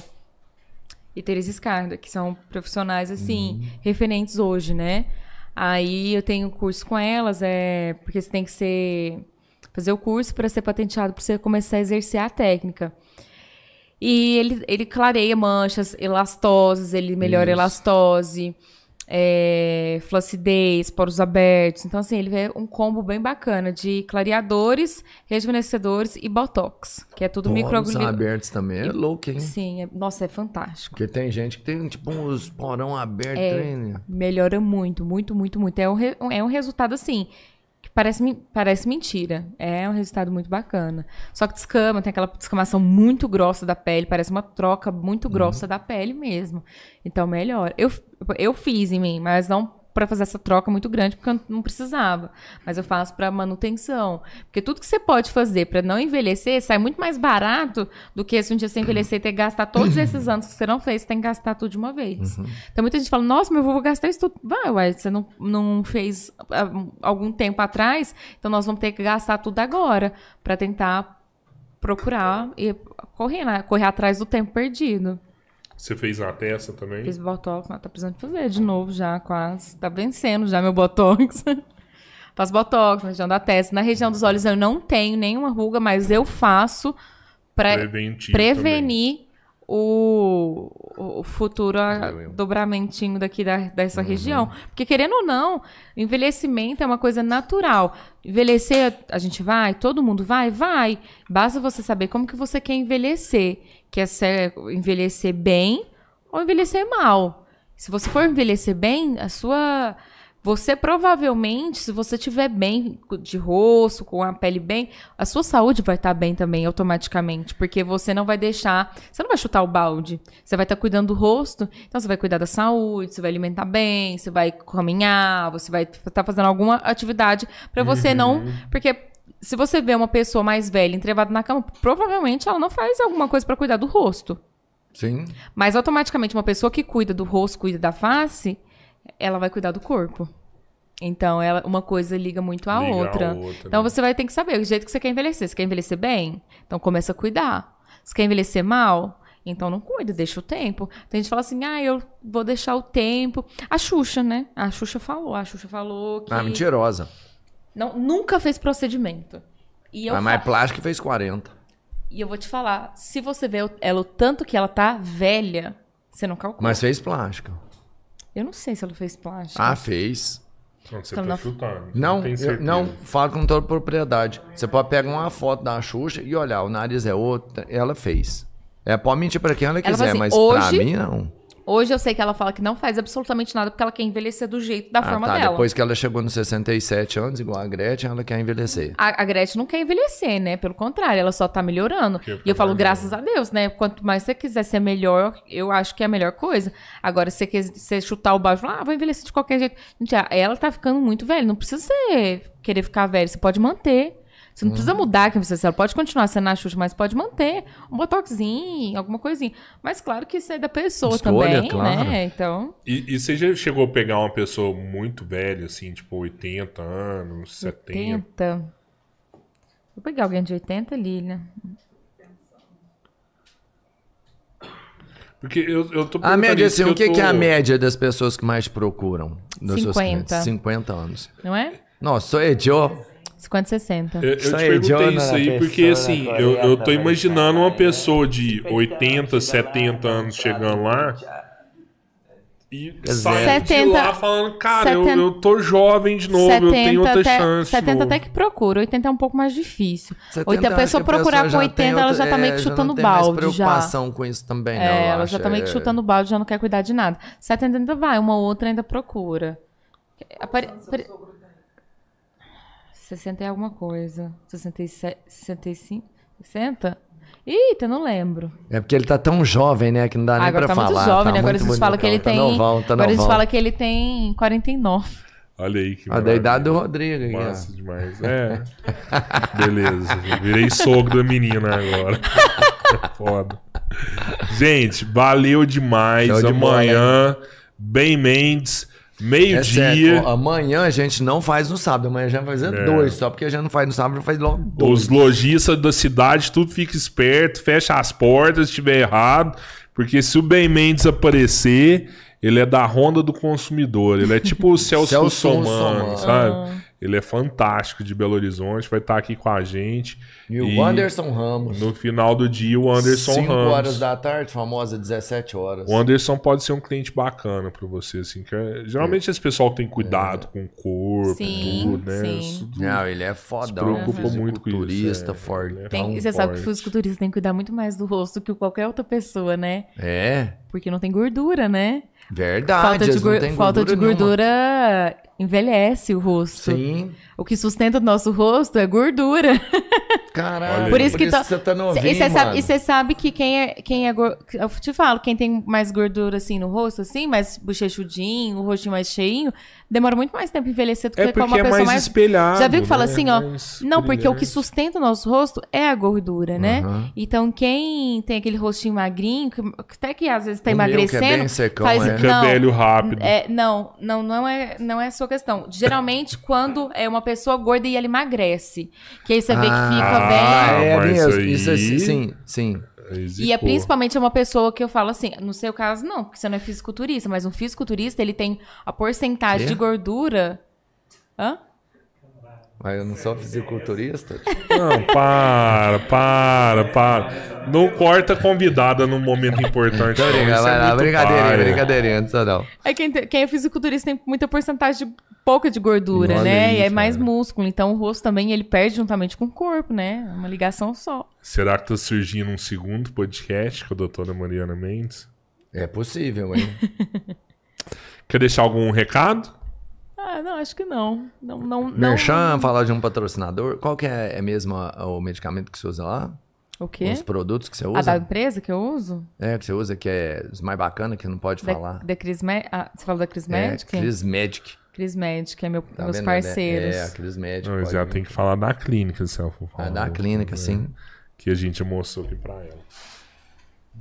e Teresa Scarda, que são profissionais, assim, referentes hoje, né? Aí eu tenho curso com elas, é porque você tem que ser fazer o curso para ser patenteado, para você começar a exercer a técnica. E ele, ele clareia manchas elastosas, ele melhora a elastose, é, flacidez, poros abertos. Então, assim, ele é um combo bem bacana de clareadores, rejuvenescedores e botox, que é tudo Poros microagulha. abertos também é louco, hein? Sim, é- nossa, é fantástico. Porque tem gente que tem, tipo, uns porão abertos. É. Melhora muito, muito, muito, muito. É um, é um resultado assim. Parece, parece mentira. É um resultado muito bacana. Só que descama, tem aquela descamação muito grossa da pele, parece uma troca muito grossa da pele mesmo. Então, melhor. Eu, eu fiz em mim, mas não para fazer essa troca muito grande, porque eu não precisava. Mas eu faço para manutenção. Porque tudo que você pode fazer para não envelhecer sai muito mais barato do que se um dia você envelhecer e ter que gastar todos esses anos que você não fez, você tem que gastar tudo de uma vez. Então muita gente fala, nossa, meu avô vou gastar isso tudo. Vai, uai, você não, não fez ah, algum tempo atrás, então nós vamos ter que gastar tudo agora para tentar procurar e correr, né? correr atrás do tempo perdido. Você fez na testa também? Fiz botox, mas tá precisando fazer de novo já, quase. Tá vencendo já meu botox. Faço botox na região da testa. Na região dos olhos eu não tenho nenhuma ruga, mas eu faço pra Preventivo prevenir o, o futuro dobramentinho daqui da, dessa região. Porque, querendo ou não, envelhecimento é uma coisa natural. Envelhecer, a gente vai, todo mundo vai, vai. Basta você saber como que você quer envelhecer. Quer ser, envelhecer bem ou envelhecer mal. Se você for envelhecer bem, a sua. Você provavelmente, se você estiver bem de rosto, com a pele bem, a sua saúde vai estar bem também, automaticamente. Porque você não vai deixar. Você não vai chutar o balde. Você vai estar cuidando do rosto. Então você vai cuidar da saúde, você vai alimentar bem, você vai caminhar, você vai estar fazendo alguma atividade para você não. Porque se você vê uma pessoa mais velha entrevada na cama, provavelmente ela não faz alguma coisa para cuidar do rosto. Sim. Mas automaticamente uma pessoa que cuida do rosto, cuida da face, ela vai cuidar do corpo. Então, ela, uma coisa liga muito à Liga outra. outra, Então, né? você vai ter que saber o jeito que você quer envelhecer. Você quer envelhecer bem? Então, começa a cuidar. Você quer envelhecer mal? Então, não cuida, deixa o tempo. Tem gente que fala assim, ah, eu vou deixar o tempo. A Xuxa, né? A Xuxa falou. A Xuxa falou que Ah, mentirosa. Não, nunca fez procedimento. E eu, Mas mais fa- plástico fez 40. e eu vou te falar, se você vê o- ela o tanto que ela tá velha, você não calcula. Mas fez plástico. Eu não sei se ela fez plástico. Ah, fez. Não, você Então, tá não- chutando. Não, tem eu, certeza. não, falo com toda propriedade. Você pode pegar uma foto da Xuxa e olhar, o nariz é outra, ela fez. É, pode mentir pra quem ela quiser, fala assim, mas hoje- pra mim não. Hoje eu sei que ela fala que não faz absolutamente nada porque ela quer envelhecer do jeito da Ah, forma tá, dela. depois que ela chegou nos 67 anos, igual a Gretchen, ela quer envelhecer. A, a Gretchen não quer envelhecer, né? Pelo contrário, ela só tá melhorando. E eu falo, mais graças a Deus, né? Quanto mais você quiser ser melhor, eu acho que é a melhor coisa. Agora, se você quer você chutar o e falar, ah, vou envelhecer de qualquer jeito. Gente, ela tá ficando muito velha. Não precisa você querer ficar velha. Você pode manter. Você não Uhum. precisa mudar quem você é. Ela pode continuar sendo a Xuxa, mas pode manter um botoxinho, alguma coisinha. Mas claro que isso é da pessoa Escolha, também, claro. né? Então. E, e você já chegou a pegar uma pessoa muito velha, assim, tipo 80 anos, 70? 80. Vou pegar alguém de 80 ali, né? Porque eu, eu tô A perguntando média, assim, o que, eu que é a tô- média das pessoas que mais procuram? Dos seus 50. clientes? 50 anos. Não é? Nossa, sou Edio. 50, 60. Eu, eu te Isso aí, perguntei Jonah, isso aí porque, assim, eu, eu tô Coreia imaginando uma pessoa de 80, 70 anos chegando lá e saindo de 70, lá falando, cara, eu, 70, eu tô jovem de novo, eu tenho outra até, chance. 70 de até que procura, 80 é um pouco mais difícil. 70, 80 a pessoa que a procurar pessoa com já tem 80, ela já tá outra- meio que é, já chutando não tem mais balde já. preocupação com isso também, não. É, eu ela acho, já tá meio que é. chutando balde, já não quer cuidar de nada. 70 ainda vai, uma outra ainda procura. Apare... apare- 60 é alguma coisa. 67, 65, 60? Eita, não lembro. É porque ele tá tão jovem, né, que não dá nem agora pra tá falar. muito jovem, tá né? Agora muito a gente fala que ele tem. Tá novão, tá agora a gente novão. fala que ele tem 49. Olha aí que Ah, da idade do. Rodrigo. Massa demais. É. Beleza. Virei sogro da menina agora. Foda. Gente, valeu demais. Show de Amanhã, Bem Mendes, É meio-dia. ó, amanhã a gente não faz no sábado, amanhã a gente vai fazer É. dois, só porque a gente não faz no sábado, faz logo dois. Os lojistas da cidade, tudo fica esperto, fecha as portas se estiver errado, porque se o Ben Mendes aparecer, ele é da Ronda do Consumidor. Ele é tipo o Celso Celso Russomano. sabe? Ele é fantástico de Belo Horizonte, vai estar aqui com a gente. E o Anderson Ramos. No final do dia, o Anderson 5 Ramos. horas da tarde, famosa 17 horas. O Anderson pode ser um cliente bacana pra você, assim. Que é- geralmente esse pessoal que tem cuidado com o corpo, Sim, tudo, né? sim. Isso tudo- Não, ele é fodão. preocupa muito com isso, Fisiculturista, é. é Tem, Tão você sabe que o forte. fisiculturista tem que cuidar muito mais do rosto que qualquer outra pessoa, né? É, Porque não tem gordura, né? verdade. falta de, gor- falta de nenhuma. Envelhece o rosto. Sim. O que sustenta o nosso rosto é gordura. Caralho. Olha aí. Por isso que, tá- você tá novinho, E você sabe, e sabe que quem é, quem é gor- Eu te falo, quem tem mais gordura assim no rosto, assim, mais bochechudinho, o rostinho mais cheinho, demora muito mais tempo envelhecer do que É com uma é pessoa mais mais. espelhado, Já viu que fala né? assim, ó? Mais Não, porque o que sustenta o nosso rosto é a gordura, né? Aham. Então, quem tem aquele rostinho magrinho, que- até que às vezes tá O meu, que é emagrecendo. bem secão, faz, é. Fica velho rápido. É, não, não, não é, não é sua questão. Geralmente, quando é uma pessoa gorda e ela emagrece. Que aí você vê que Ah, fica Ah, bem. é mesmo. aí- Isso é, sim, sim. E é principalmente uma pessoa que eu falo assim, no seu caso não, porque você não é fisiculturista, mas um fisiculturista, ele tem a porcentagem Quê? de gordura. Hã? Mas eu não sou fisiculturista. Não, para, para, para. Não corta convidada num momento importante. Tô não, brincando, isso é vai lá, muito brincadeirinha, brincadeirinha, não sou não. É quem, te- quem é fisiculturista tem muita porcentagem de pouca de gordura, Olha né? e é isso, mais cara. músculo. Então o rosto também ele perde juntamente com o corpo, né? É uma ligação só. Será que tá surgindo um segundo podcast com a doutora Mariana Mendes? É possível, hein? Quer deixar algum recado? Ah, não, acho que não. Não, não, não. Merchan, falar de um patrocinador. Qual que é, é mesmo a- o medicamento que você usa lá? O quê? Os produtos que você A usa? da empresa que eu uso? É, que você usa, que é os mais bacana, que não pode Da, falar. da Crisme... ah, você falou da Cris É, Medic? Cris Medic. Cris Medic, é meu, Tá meus vendo? parceiros. É, a Cris Medic. Não, já vir. tem que falar da clínica, se ela for Ah, falar. da clínica, É, sim. Que a gente mostrou aqui pra ela.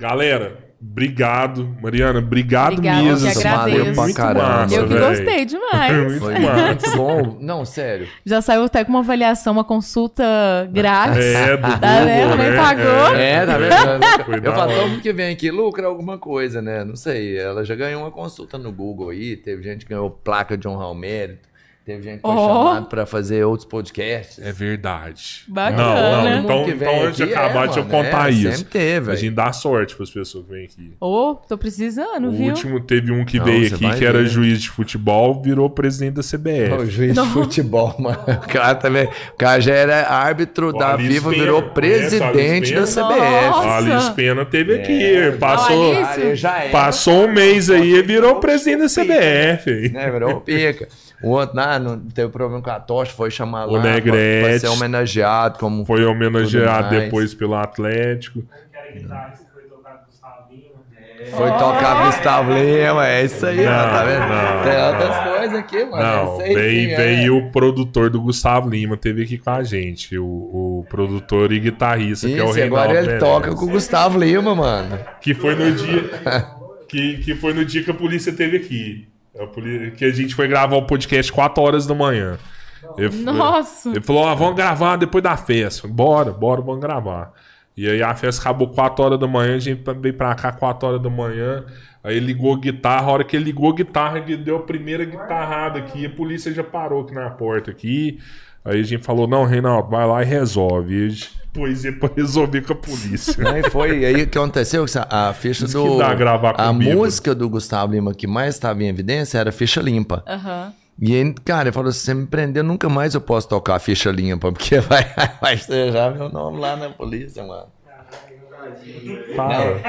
Galera, obrigado. Mariana, obrigado Obrigada, mesmo. eu que Foi agradeço. muito Pra caramba. massa, eu que gostei demais. Muito Foi muito bom. Não, sério. Já saiu até com uma avaliação, uma consulta grátis. É, do Tá vendo? Google, Nem né? pagou. É, tá vendo? Foi da Eu falo, hora. todo mundo que vem aqui lucra alguma coisa, né? Não sei. Ela já ganhou uma consulta no Google aí. Teve gente que ganhou placa de honrar o mérito. Teve gente que foi Oh. chamada pra fazer outros podcasts. É verdade. Bacana. Não, não. mundo Então, então antes de acabar, é, deixa eu contar é, isso. Sempre teve, A gente dá sorte pras pessoas que vêm aqui. Ô, tô precisando, O viu? último teve um que Não, veio aqui que era ver. juiz de futebol, virou presidente da CBF. O juiz de futebol, mano. O cara também. O cara já era árbitro O da Alice FIFA, Pena, virou o presidente da? CBF. Nossa. A Alice Pena teve aqui, É, passou, já era. passou um mês aí e virou presidente da CBF. Né, virou pica. O outro, não, não teve problema com a tocha, foi chamar O lá pra, Negrete. pra ser homenageado como. Foi homenageado depois pelo Atlético. Foi tocar com Gustavo Lima. Foi tocar Gustavo Lima, é isso aí, Não, ó, tá vendo? não. Tem outras coisas aqui, mano. é Não, isso aí, veio, sim, é. veio o produtor do Gustavo Lima, teve aqui com a gente. O, o produtor e guitarrista, que é o Isso, Reinaldo agora ele Menezes. toca com o Gustavo Lima, mano. Que foi no dia. que, que foi no dia que a polícia teve aqui. Poli- que a gente foi gravar o podcast 4 horas da manhã. Nossa. ele falou: ó, vamos gravar depois da festa. Bora, bora, vamos gravar. E aí a festa acabou 4 horas da manhã, a gente veio pra cá 4 horas da manhã. Aí ligou a guitarra, a hora que ele ligou a guitarra, ele deu a primeira guitarrada aqui, a polícia já parou aqui na porta aqui. Aí a gente falou, não, Reinaldo, vai lá e resolve. E a gente pôs ele pra resolver com a polícia. Aí foi, aí o que aconteceu? A ficha Isso do. que dá gravar com a música do Gustavo Lima que mais estava em evidência era ficha limpa. Aham. E ele, cara, ele falou: se você me prender, nunca mais eu posso tocar ficha limpa, porque vai, vai sujar meu nome lá na polícia, mano. Para.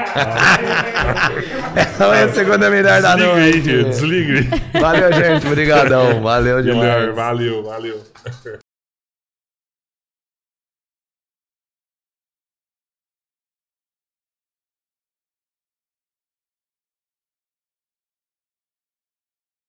Então é a segunda melhor da Desliga aí, noite. gente, desliga aí. Valeu, gente. Obrigadão. Valeu demais. Guilherme, valeu, valeu.